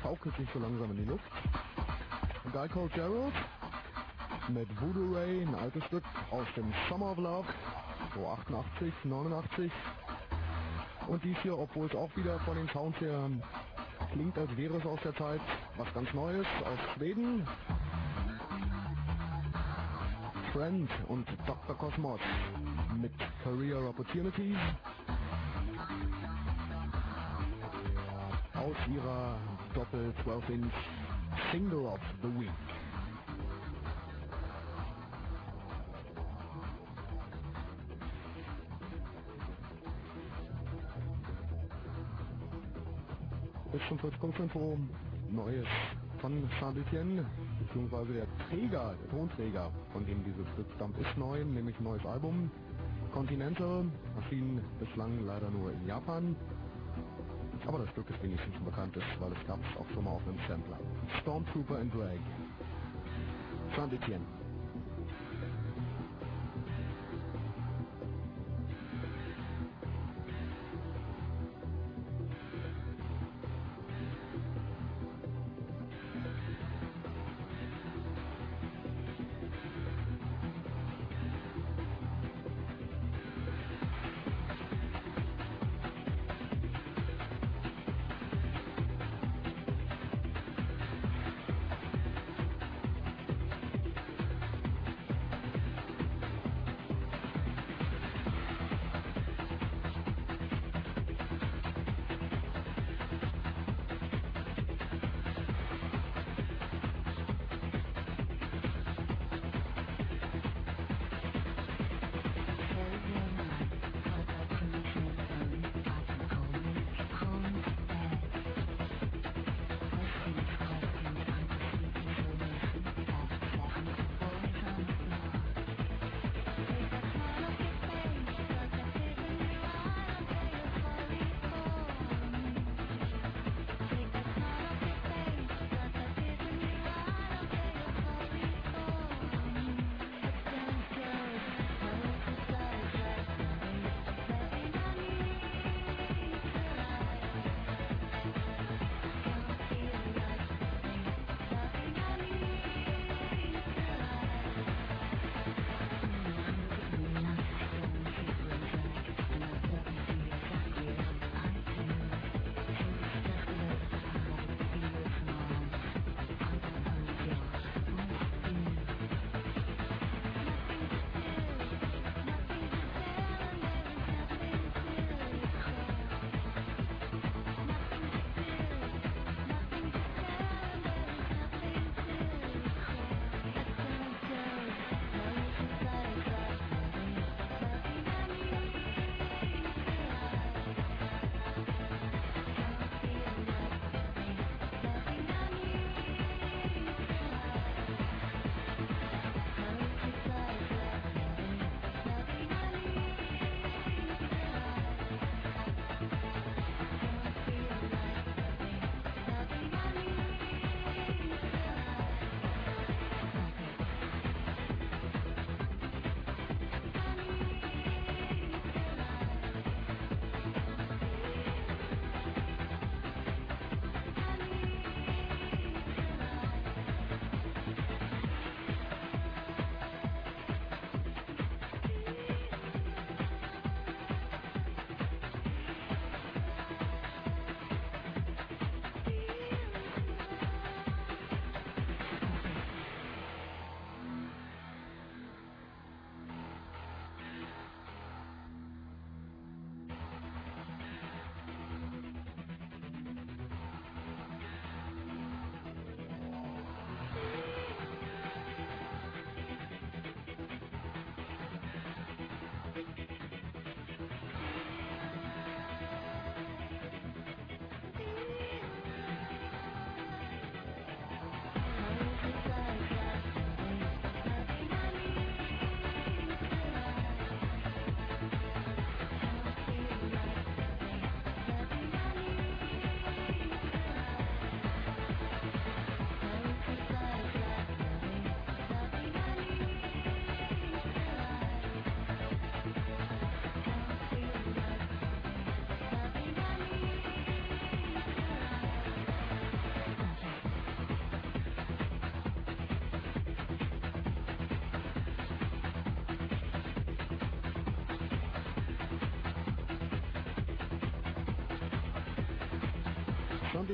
Speaker 20: schaukelt sich so langsam in die Luft. Guy Called Gerald mit Voodoo Ray, ein altes Stück aus dem Summer of Love, so 88, 89. Und dies hier, obwohl es auch wieder von den Sounds her klingt, als wäre es aus der Zeit, was ganz Neues aus Schweden. Trent und Dr. Cosmos mit Career Opportunities. Ihrer Doppel 12 Inch Single of the Week. Bis zum Fritz.info Neues von Saint-Etienne, beziehungsweise der Träger, der Tonträger, von dem dieses Stück stammt, ist neu, nämlich ein neues Album. Continental erschien bislang leider nur in Japan. Aber das Stück ist wenigstens bekannt ist, weil es gab es auch schon mal auf einem Sampler. Stormtrooper and Drag. Saint-Etienne.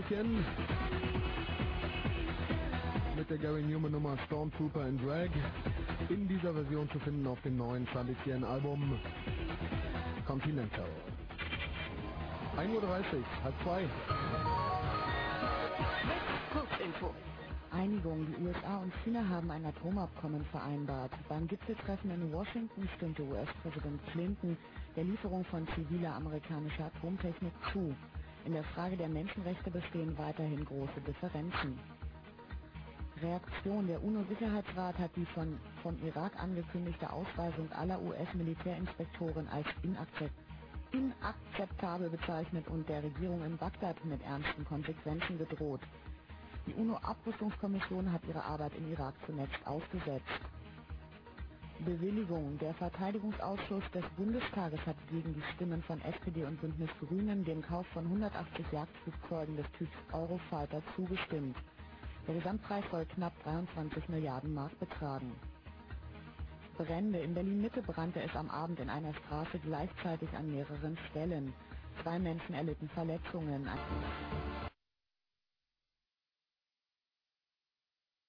Speaker 1: Saint-Etienne mit der Gary Newman Nummer Stormtrooper in Drag in dieser Version zu finden auf dem neuen Saint-Etienne Album Continental. 1.30 Uhr, halb zwei.
Speaker 10: Kurzinfo. Einigung. Die USA und China haben ein Atomabkommen vereinbart. Beim Gipfeltreffen in Washington stimmte US-Präsident Clinton der Lieferung von ziviler amerikanischer Atomtechnik zu. In der Frage der Menschenrechte bestehen weiterhin große Differenzen. Reaktion. Der UNO-Sicherheitsrat hat die von, vom Irak angekündigte Ausweisung aller US-Militärinspektoren als inakzept, inakzeptabel bezeichnet und der Regierung in Bagdad mit ernsten Konsequenzen gedroht. Die UNO-Abrüstungskommission hat ihre Arbeit im Irak zunächst ausgesetzt. Bewilligung. Der Verteidigungsausschuss des Bundestages hat gegen die Stimmen von SPD und Bündnis Grünen dem Kauf von 180 Jagdflugzeugen des Typs Eurofighter zugestimmt. Der Gesamtpreis soll knapp 23 Milliarden Mark betragen. Brände. In Berlin-Mitte brannte es am Abend in einer Straße gleichzeitig an mehreren Stellen. Zwei Menschen erlitten Verletzungen.